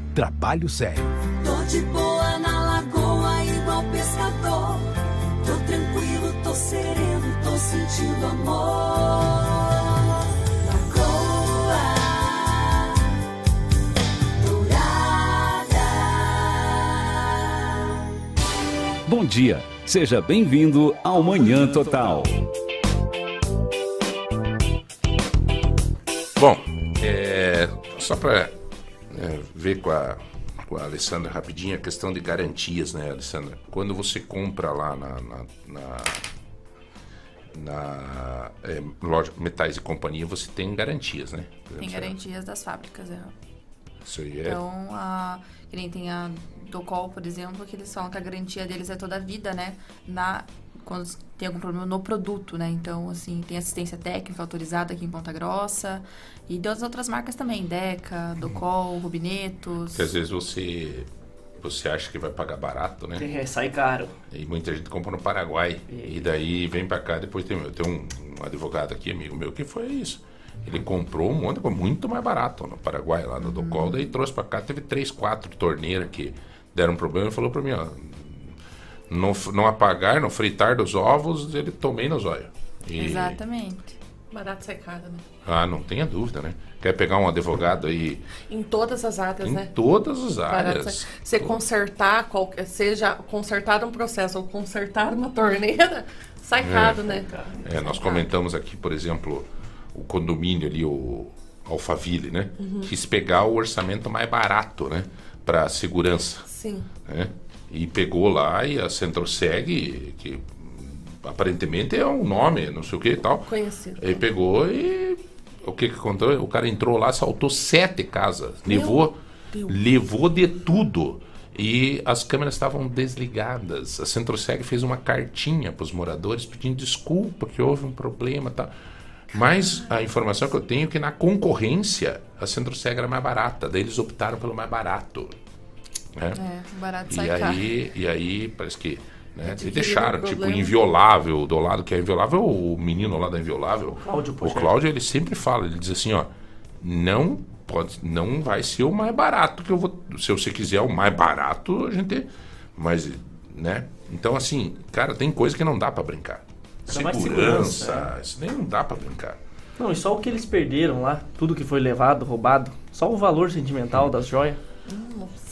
Trabalho sério. Tô de boa na lagoa, igual pescador. Tô tranquilo, tô sereno, tô sentindo amor. Lagoa Dourada. Bom dia, seja bem-vindo ao Manhã Total. Bom, é, só para ver com a, com a Alessandra rapidinho a questão de garantias, né, Alessandra? Quando você compra lá na, na, na, na é, loja Metais e Companhia, você tem garantias, né? Tem garantias das fábricas, é. Isso aí é. Então, a, que nem tem a Docol, por exemplo, que eles falam que a garantia deles é toda a vida, né? Na, quando tem algum problema no produto, né? Então, assim, tem assistência técnica autorizada aqui em Ponta Grossa. E das outras marcas também, Deca, Docol, Rubinetos. que às vezes você você acha que vai pagar barato, né? É, sai caro. E muita gente compra no Paraguai. E daí vem pra cá, depois tem, tem um, um advogado aqui, amigo meu, que foi isso. Ele comprou um monte de coisa muito mais barato no Paraguai, lá no Docol, daí trouxe pra cá, teve três, quatro torneiras que deram problema e falou pra mim, ó, não, não apagar, não fritar dos ovos, ele tomei nos olhos. E- Exatamente. Barato sai caro, né? Ah, não tenha dúvida, né? Quer pegar um advogado aí Em todas as áreas, em né? todas as áreas. Você consertar, qualquer, seja consertar um processo ou consertar uma torneira, *laughs* sai caro, né? É, nós comentamos aqui, por exemplo, o condomínio ali, o Alphaville, né? Uhum. Quis pegar o orçamento mais barato, né? Para segurança, Sim. né? E pegou lá e a Centroseg, que aparentemente é um nome, não sei o que e tal. Conhecido. Ele pegou e o que que aconteceu? O cara entrou lá, saltou sete casas, levou, Deus. levou de tudo. E as câmeras estavam desligadas. A Centroseg fez uma cartinha para os moradores pedindo desculpa que houve um problema, tal. Mas a informação que eu tenho é que na concorrência a Centroseg era mais barata, daí eles optaram pelo mais barato. Né? É, barato E sai caro. aí, e aí parece que né, eles deixaram, um tipo, inviolável, do lado que é inviolável, o menino lá da inviolável, Cláudio o. Cláudio, ele sempre fala, ele diz assim, ó, não pode, não vai ser o mais barato que eu vou, se você quiser o mais barato, a gente, mas, né, então assim, cara, tem coisa que não dá pra brincar. Segurança, segurança, isso nem não dá pra brincar. Não, e só o que eles perderam lá, tudo que foi levado, roubado, só o valor sentimental das joias.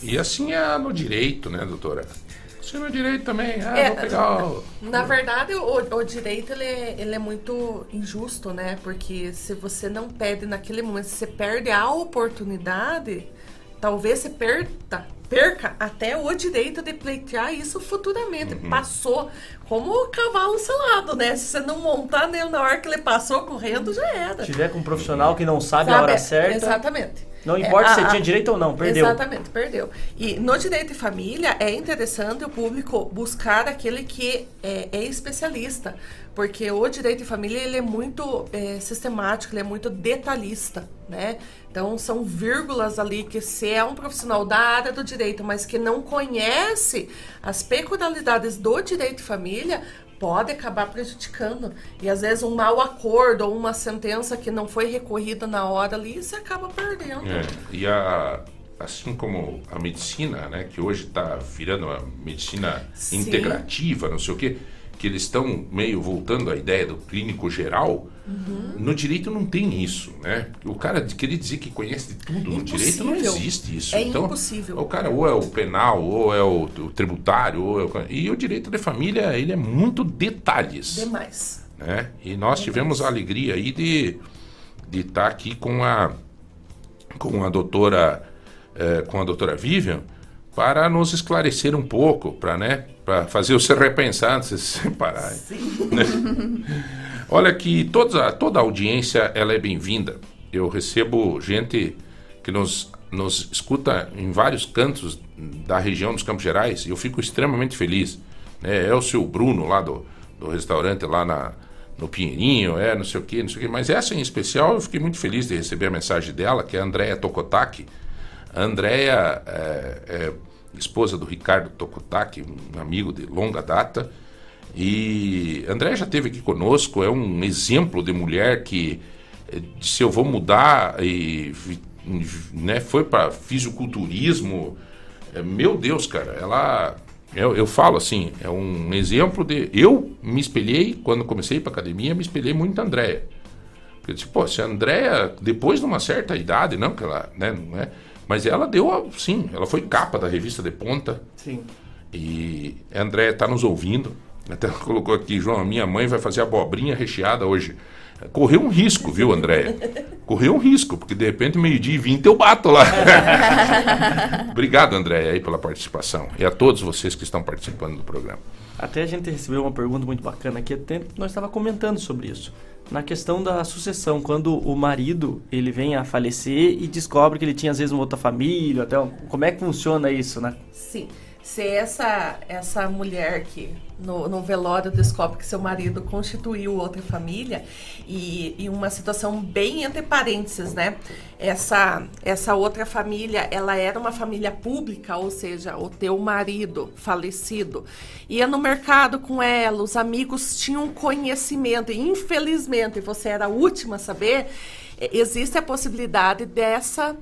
E assim é no direito, né, doutora? Assim é no direito também, ah, É, vou pegar o... Na verdade, o, o direito ele é, ele é muito injusto, né? Porque se você não pede naquele momento, se você perde a oportunidade, talvez você perda, perca até o direito de pleitear isso futuramente. Uhum. Passou como o cavalo selado, né? Se você não montar nele na hora que ele passou correndo, já era. Se tiver com um profissional que não sabe, a hora certa. Exatamente. Não importa É, se a- tinha direito ou não, perdeu. Exatamente, perdeu. E no direito de família é interessante o público buscar aquele que é, é especialista, porque o direito de família ele é muito é, sistemático, ele é muito detalhista, né? Então são vírgulas ali que se é um profissional da área do direito, mas que não conhece as peculiaridades do direito de família, pode acabar prejudicando. E às vezes um mau acordo ou uma sentença que não foi recorrida na hora ali, você acaba perdendo. É, e a, assim como a medicina, né, que hoje está virando uma medicina Sim. integrativa, não sei o quê, que eles estão meio voltando à ideia do clínico geral, Uhum. no direito não tem isso, né? O cara querer dizer que conhece de tudo no direito não existe isso. É então, impossível. o cara ou é o penal, ou é o, o tributário, ou é o, e o direito de família, ele é muito detalhes Demais. né? E nós tivemos a alegria aí de de estar aqui com a com a doutora eh, com a doutora Vivian para nos esclarecer um pouco, para né, fazer você repensar antes de se *laughs* separar. né? Olha que toda toda a audiência ela é bem-vinda. Eu recebo gente que nos nos escuta em vários cantos da região dos Campos Gerais e eu fico extremamente feliz. né? É o seu Bruno lá do, do restaurante lá na, no Pinheirinho, é não sei o que, não sei o que. Mas essa em especial eu fiquei muito feliz de receber a mensagem dela, que é a Andréia Tokotaki. A Andréia é, é esposa do Ricardo Tokotaki, um amigo de longa data. E a Andréia já esteve aqui conosco, é um exemplo de mulher que eh, disse eu vou mudar e né, foi para fisiculturismo. É, Meu Deus, cara, ela eu, eu falo assim, é um exemplo de eu me espelhei quando comecei para academia, me espelhei muito na Andréia. Porque eu disse, pô, se a Andréia, depois de uma certa idade, não que ela, né, não é, mas ela deu, a- sim, ela foi capa da revista de ponta. Sim. E a Andréia está nos ouvindo. Até ela *laughs* colocou aqui, João, a minha mãe vai fazer abobrinha recheada hoje. Correu um risco, viu, Andréia? Correu um risco, porque de repente, meio-dia e vinte, eu bato lá. *laughs* Obrigado, Andréia, aí pela participação. E a todos vocês que estão participando do programa. Até a gente recebeu uma pergunta muito bacana aqui, até nós estava comentando sobre isso. Na questão da sucessão, quando o marido ele vem a falecer e descobre que ele tinha às vezes uma outra família, até como é que funciona isso, né? Sim. Se essa, essa mulher que no, no velório descobre que seu marido constituiu outra família e, e uma situação bem entre parênteses, né? Essa, essa outra família, ela era uma família pública, ou seja, o teu marido falecido ia no mercado com ela, os amigos tinham conhecimento e infelizmente você era a última a saber, existe a possibilidade dessa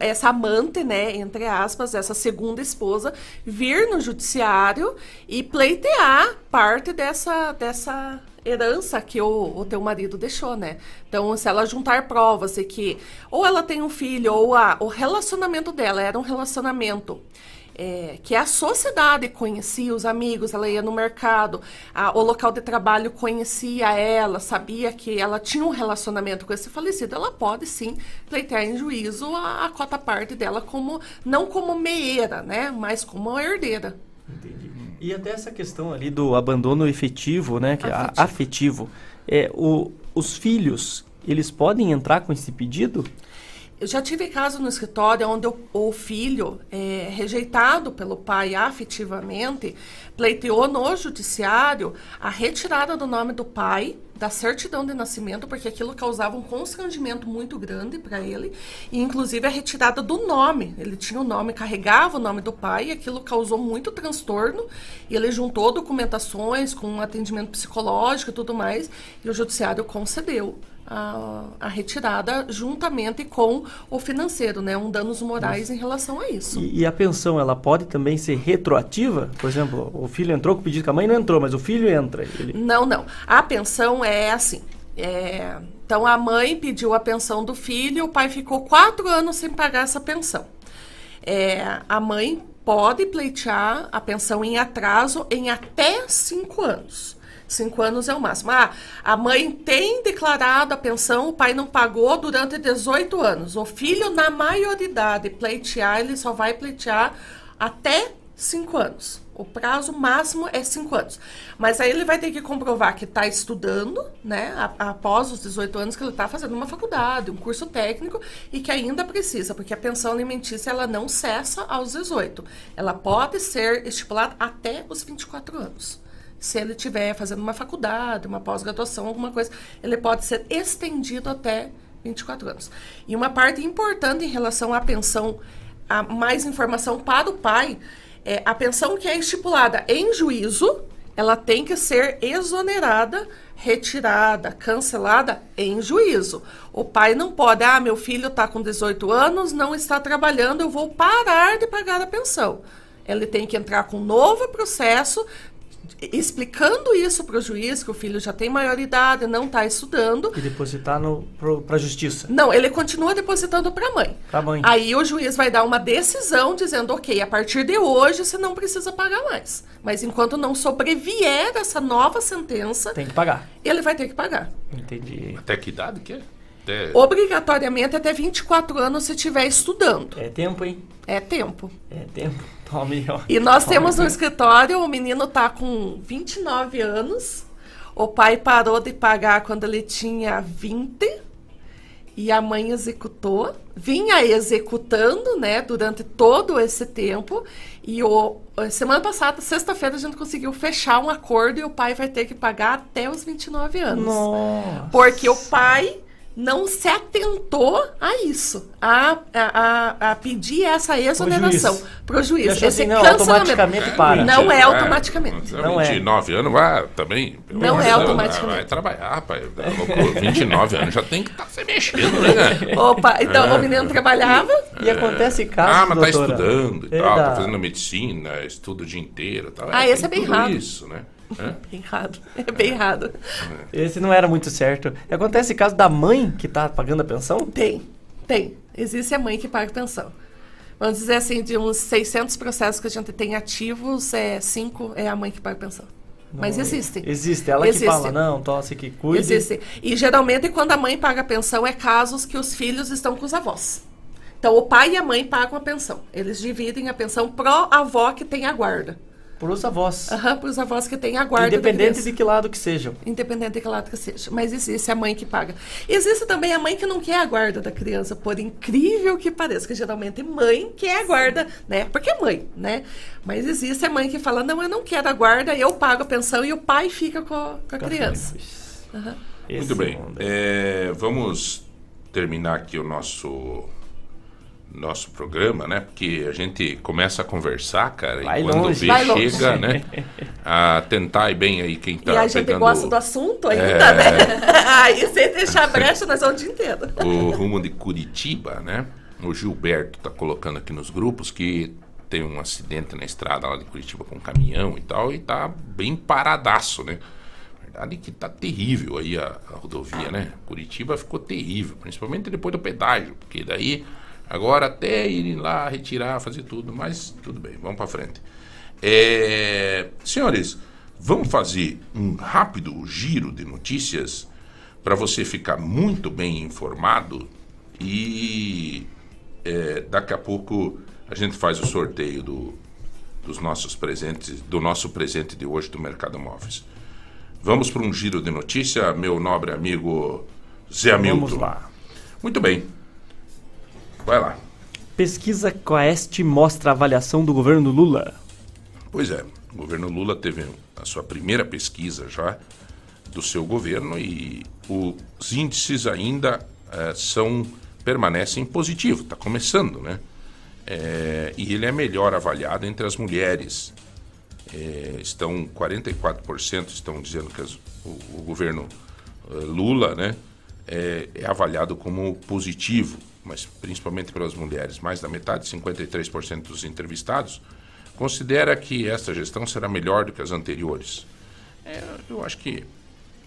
essa amante, né, entre aspas, essa segunda esposa, vir no judiciário e pleitear parte dessa, dessa herança que o, o teu marido deixou, né? Então, se ela juntar provas de que ou ela tem um filho ou a, o relacionamento dela era um relacionamento é, que a sociedade conhecia os amigos, ela ia no mercado, a- o local de trabalho conhecia ela, sabia que ela tinha um relacionamento com esse falecido, ela pode sim pleitear em juízo a, a cota parte dela como não como meeira, né, mas como herdeira. E até essa questão ali do abandono efetivo, né, que é a- afetivo, é o, os filhos, eles podem entrar com esse pedido? Eu já tive caso no escritório onde o, o filho, é, rejeitado pelo pai afetivamente, pleiteou no judiciário a retirada do nome do pai da certidão de nascimento, porque aquilo causava um constrangimento muito grande para ele, e inclusive a retirada do nome. Ele tinha o nome, carregava o nome do pai, e aquilo causou muito transtorno, e ele juntou documentações com atendimento psicológico e tudo mais, e o judiciário concedeu a, a retirada juntamente com o financeiro, né? Um danos morais em relação a isso. E, e a pensão, ela pode também ser retroativa? Por exemplo, o filho entrou com o pedido que a mãe não entrou, mas o filho entra. Ele... Não, não. A pensão é assim. é, Então a mãe pediu a pensão do filho, o pai ficou quatro anos sem pagar essa pensão. É, a mãe pode pleitear a pensão em atraso em até cinco anos. Cinco anos é o máximo. Ah, a mãe tem declarado a pensão, o pai não pagou durante 18 anos. O filho, na maioridade, pleitear, ele só vai pleitear até cinco anos. O prazo máximo é cinco anos. Mas aí ele vai ter que comprovar que está estudando, né? Após os 18 anos que ele está fazendo uma faculdade, um curso técnico e que ainda precisa, porque a pensão alimentícia ela não cessa aos 18. Ela pode ser estipulada até os 24 anos. Se ele estiver fazendo uma faculdade, uma pós-graduação, alguma coisa, ele pode ser estendido até 24 anos. E uma parte importante em relação à pensão, a mais informação para o pai, é a pensão que é estipulada em juízo, ela tem que ser exonerada, retirada, cancelada em juízo. O pai não pode, ah, meu filho está com 18 anos, não está trabalhando, eu vou parar de pagar a pensão. Ele tem que entrar com um novo processo explicando isso para o juiz, que o filho já tem maioridade, não está estudando. E depositar para a justiça. Não, ele continua depositando para a mãe. Para a mãe. Aí o juiz vai dar uma decisão dizendo, ok, a partir de hoje você não precisa pagar mais. Mas enquanto não sobrevier essa nova sentença, Tem que pagar. ele vai ter que pagar. Entendi. Até que idade que é? Até... Obrigatoriamente até 24 anos se estiver estudando. É tempo, hein? É tempo. É tempo. Tome, ó. *laughs* E nós Tome. temos no escritório, o menino tá com 29 anos. O pai parou de pagar quando ele tinha 20. E a mãe executou. Vinha executando, né, durante todo esse tempo. E o, semana passada, sexta-feira, a gente conseguiu fechar um acordo e o pai vai ter que pagar até os 29 anos. Nossa. Porque o pai não se atentou a isso, a, a, a, pedir essa exoneração juiz. para o juiz. E achou Esse assim, não, automaticamente para. Não é Ah, automaticamente. Não é. 29 anos vai também. Não é Deus, automaticamente. Vai trabalhar, rapaz. É loucura. 29 anos já tem que estar se mexendo, né? *laughs* Opa, então É. o menino trabalhava. E acontece casos, Ah, mas tá doutora, estudando e é tal, da- tá fazendo medicina, estuda o dia inteiro tal. Ah, tem esse é bem tudo errado. isso, né? É. *laughs* Bem errado. É bem errado. Esse não era muito certo. Acontece caso da mãe que tá pagando a pensão? Tem, tem. Existe a mãe que paga pensão. Vamos dizer assim, de uns 600 processos que a gente tem ativos, é, cinco é a mãe que paga pensão. Mas Não, existem. Existe. Ela Existe. que fala, não, tosse que cuide. Existe. E geralmente quando a mãe paga a pensão é casos que os filhos estão com os avós. Então o pai e a mãe pagam a pensão. Eles dividem a pensão pro avó que tem a guarda. Para os avós. Aham, para os avós que têm a guarda. da Independente de que lado que sejam. Independente de que lado que seja. Mas existe a mãe que paga. Existe também a mãe que não quer a guarda da criança, por incrível que pareça, que geralmente mãe quer a guarda, né? Porque é mãe, né? Mas existe a mãe que fala, não, eu não quero a guarda, eu pago a pensão e o pai fica com a, com a criança. Aham. Muito bem. É, vamos terminar aqui o nosso nosso programa, né? Porque a gente começa a conversar, cara, Vai e quando longe. vê Vai longe. chega, né? *laughs* A tentar ir bem aí quem tá e a gente pegando gosta do assunto ainda, É. né? *laughs* Aí sem deixar brecha, nós vamos o dia inteiro. o rumo de Curitiba, né? O Gilberto tá colocando aqui nos grupos que tem um acidente na estrada lá de Curitiba com um caminhão e tal, e tá bem paradaço, né? Verdade que tá terrível aí a, a rodovia, né? Curitiba ficou terrível, principalmente depois do pedágio, porque daí agora até irem lá retirar, fazer tudo, mas tudo bem, vamos para frente. É, senhores, vamos fazer um rápido giro de notícias para você ficar muito bem informado e é, daqui a pouco a gente faz o sorteio do, dos nossos presentes, do nosso presente de hoje do Mercado Móveis. Vamos para um giro de notícia, meu nobre amigo Zé Hamilton. Vamos lá. Muito bem. Vai lá. Pesquisa Quest mostra a avaliação do governo Lula. Pois é, o governo Lula teve a sua primeira pesquisa já do seu governo e os índices ainda eh, são permanecem positivos, está começando, né? Eh, e ele é melhor avaliado entre as mulheres. Eh, estão 44% estão dizendo que as- o, o governo Lula, né, é, é avaliado como positivo, mas principalmente pelas mulheres. Mais da metade, 53% dos entrevistados, considera que esta gestão será melhor do que as anteriores. É, eu acho que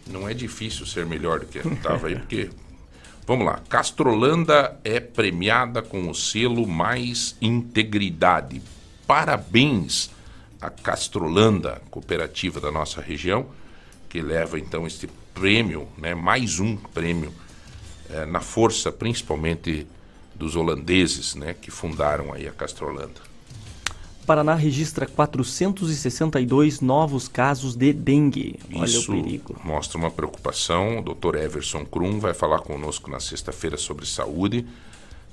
não é difícil ser melhor do que estava aí, *laughs* porque. Vamos lá. Castrolanda é premiada com o selo Mais Integridade. Parabéns à Castrolanda, cooperativa da nossa região, que leva então este prêmio, né, mais um prêmio, eh, na força principalmente dos holandeses né, que fundaram aí a Castrolanda. Paraná registra 462 novos casos de dengue. Olha Isso o perigo. mostra uma preocupação. O Dr. Everson Krum vai falar conosco na sexta-feira sobre saúde.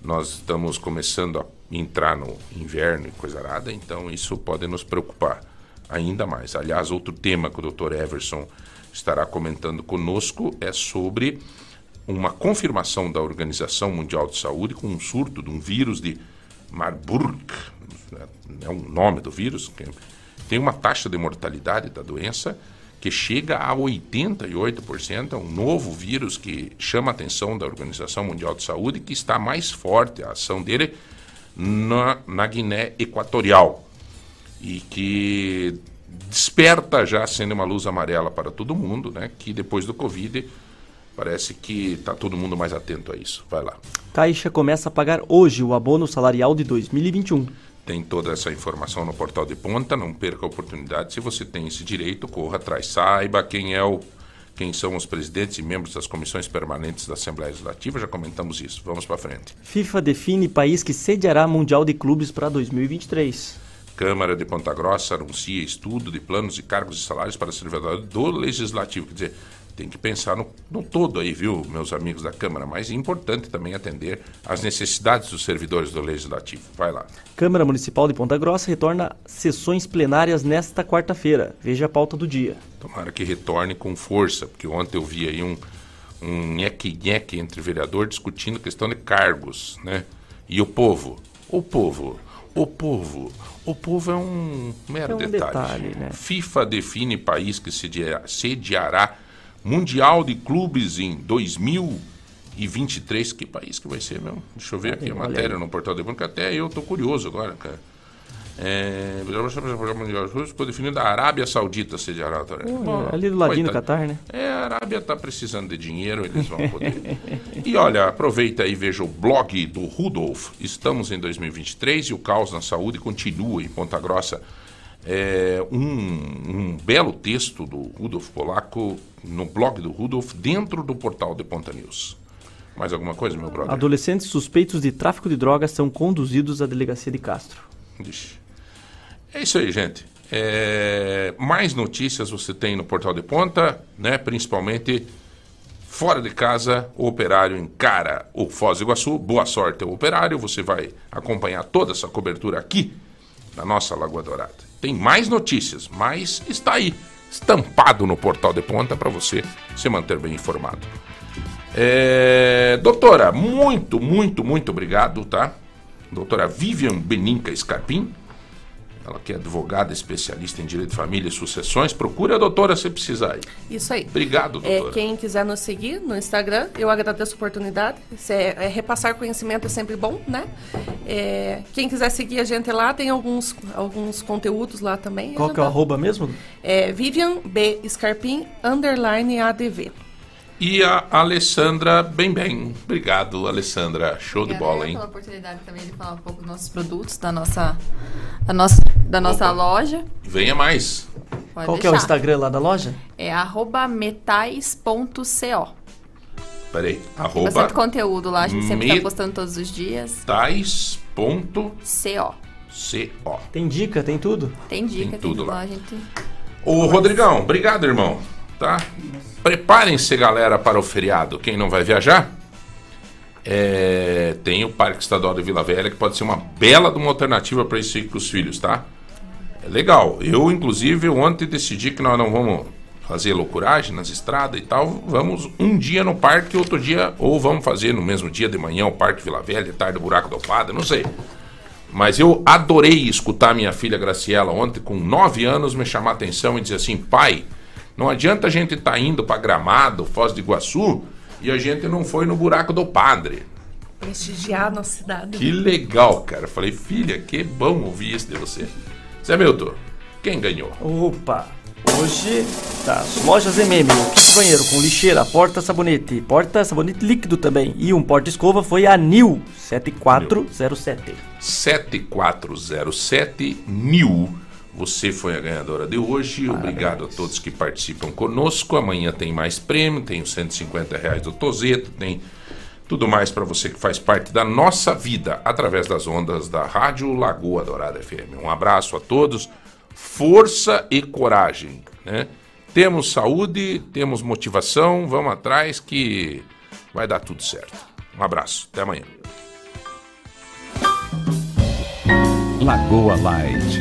Nós estamos começando a entrar no inverno e coisa arada, então isso pode nos preocupar ainda mais. Aliás, outro tema que o Dr. Everson estará comentando conosco é sobre uma confirmação da Organização Mundial de Saúde com um surto de um vírus de Marburg, é o nome do vírus, que tem uma taxa de mortalidade da doença que chega a 88%, é um novo vírus que chama a atenção da Organização Mundial de Saúde, que está mais forte a ação dele na, na Guiné Equatorial e que desperta já sendo uma luz amarela para todo mundo, né? Que depois do Covid parece que está todo mundo mais atento a isso. Vai lá. Caixa começa a pagar hoje o abono salarial de 2021. Tem toda essa informação no portal de ponta, não perca a oportunidade. Se você tem esse direito, corra atrás. Saiba quem é o quem são os presidentes e membros das comissões permanentes da Assembleia Legislativa, já comentamos isso. Vamos para frente. FIFA define país que sediará Mundial de Clubes para 2023. Câmara de Ponta Grossa anuncia estudo de planos de cargos e salários para servidores do Legislativo. Quer dizer, tem que pensar no, no, todo aí, viu, meus amigos da Câmara, mas é importante também atender às necessidades dos servidores do Legislativo. Vai lá. Câmara Municipal de Ponta Grossa retorna sessões plenárias nesta quarta-feira. Veja a pauta do dia. Tomara que retorne com força, porque ontem eu vi aí um, um nheque-nheque entre vereador discutindo questão de cargos, né? E o povo, o povo, o povo, o povo é um mero É um detalhe. detalhe, né? FIFA define país que sediará, sediará Mundial de Clubes em 2023. Que país que vai ser mesmo? Deixa eu ver aqui a matéria no portal de banco, até eu tô curioso agora, cara. É, ficou definido a Arábia Saudita sediará. Bom, ali do ladinho do. Catar, né? É, a Arábia está precisando de dinheiro, eles vão poder. *laughs* e olha, aproveita aí e veja o blog do Rudolf. Estamos em 2023 e o caos na saúde continua em Ponta Grossa. É, um, um belo texto do Rudolf Polaco no blog do Rudolf dentro do portal de Ponta News. Mais alguma coisa, meu brother? Adolescentes suspeitos de tráfico de drogas são conduzidos à delegacia de Castro. Ixi. É isso aí, gente. É, mais notícias você tem no Portal de Ponta, né? Principalmente fora de casa, o operário encara o Foz do Iguaçu. Boa sorte ao operário. Você vai acompanhar toda essa cobertura aqui na nossa Lagoa Dourada. Tem mais notícias, mas está aí, estampado no Portal de Ponta para você se manter bem informado. É, doutora, muito, muito, muito obrigado, tá? Doutora Vivian Beninca Scarpim, ela que é advogada especialista em direito de família e sucessões. Procure a doutora se precisar. aí. Isso aí. Obrigado, É, doutora. quem quiser nos seguir no Instagram, eu agradeço a oportunidade. Se é- é repassar conhecimento é sempre bom, né? É, quem quiser seguir a gente lá, tem alguns, alguns conteúdos lá também. Qual que é o arroba mesmo? É Vivian B. Scarpim, underline ADV. E a Alessandra Bem Bem. Obrigado, Alessandra. Show de bola, hein? pela oportunidade também de falar um pouco dos nossos produtos, da nossa, da nossa, da nossa loja. Venha mais. Pode Qual que é o. Instagram lá da loja? É arroba metais.co. Peraí. Tem Arroba bastante conteúdo lá, a gente sempre tá Met- postando todos os dias. tais.co. CO. Tem dica, tem tudo? Tem dica, tem, tudo tudo lá. lá. A gente... Ô, Rodrigão, obrigado, irmão. Tá? Preparem-se, galera, para o feriado. Quem não vai viajar, é, tem o Parque Estadual de Vila Velha, que pode ser uma bela uma alternativa para isso com os filhos, tá? É legal. Eu, inclusive, ontem decidi que nós não vamos fazer loucuragem nas estradas e tal. Vamos um dia no parque, outro dia, ou vamos fazer no mesmo dia de manhã o Parque Vila Velha, de tarde o Buraco do Padre, não sei. Mas eu adorei escutar minha filha Graciela ontem, com 9 anos, me chamar a atenção e dizer assim: pai, não adianta a gente estar indo para Gramado, Foz do Iguaçu, e a gente não foi no Buraco do Padre. Prestigiar a nossa cidade. Que legal, cara. Eu Falei, filha, que bom ouvir isso de você. Zé Milton, quem ganhou? Opa! Hoje, tá, lojas MM, o kit banheiro com lixeira, porta sabonete, porta sabonete líquido também e um porta escova foi a NIL 7407. 7407 Nil. Você foi a ganhadora de hoje. Obrigado a todos que participam conosco. Amanhã tem mais prêmio, tem os 150 reais do Tozeto, tem Tudo mais para você que faz parte da nossa vida através das ondas da Rádio Lagoa Dourada FM. Um abraço a todos, força e coragem, né? Temos saúde, temos motivação, vamos atrás que vai dar tudo certo. Um abraço, até amanhã. Lagoa Light.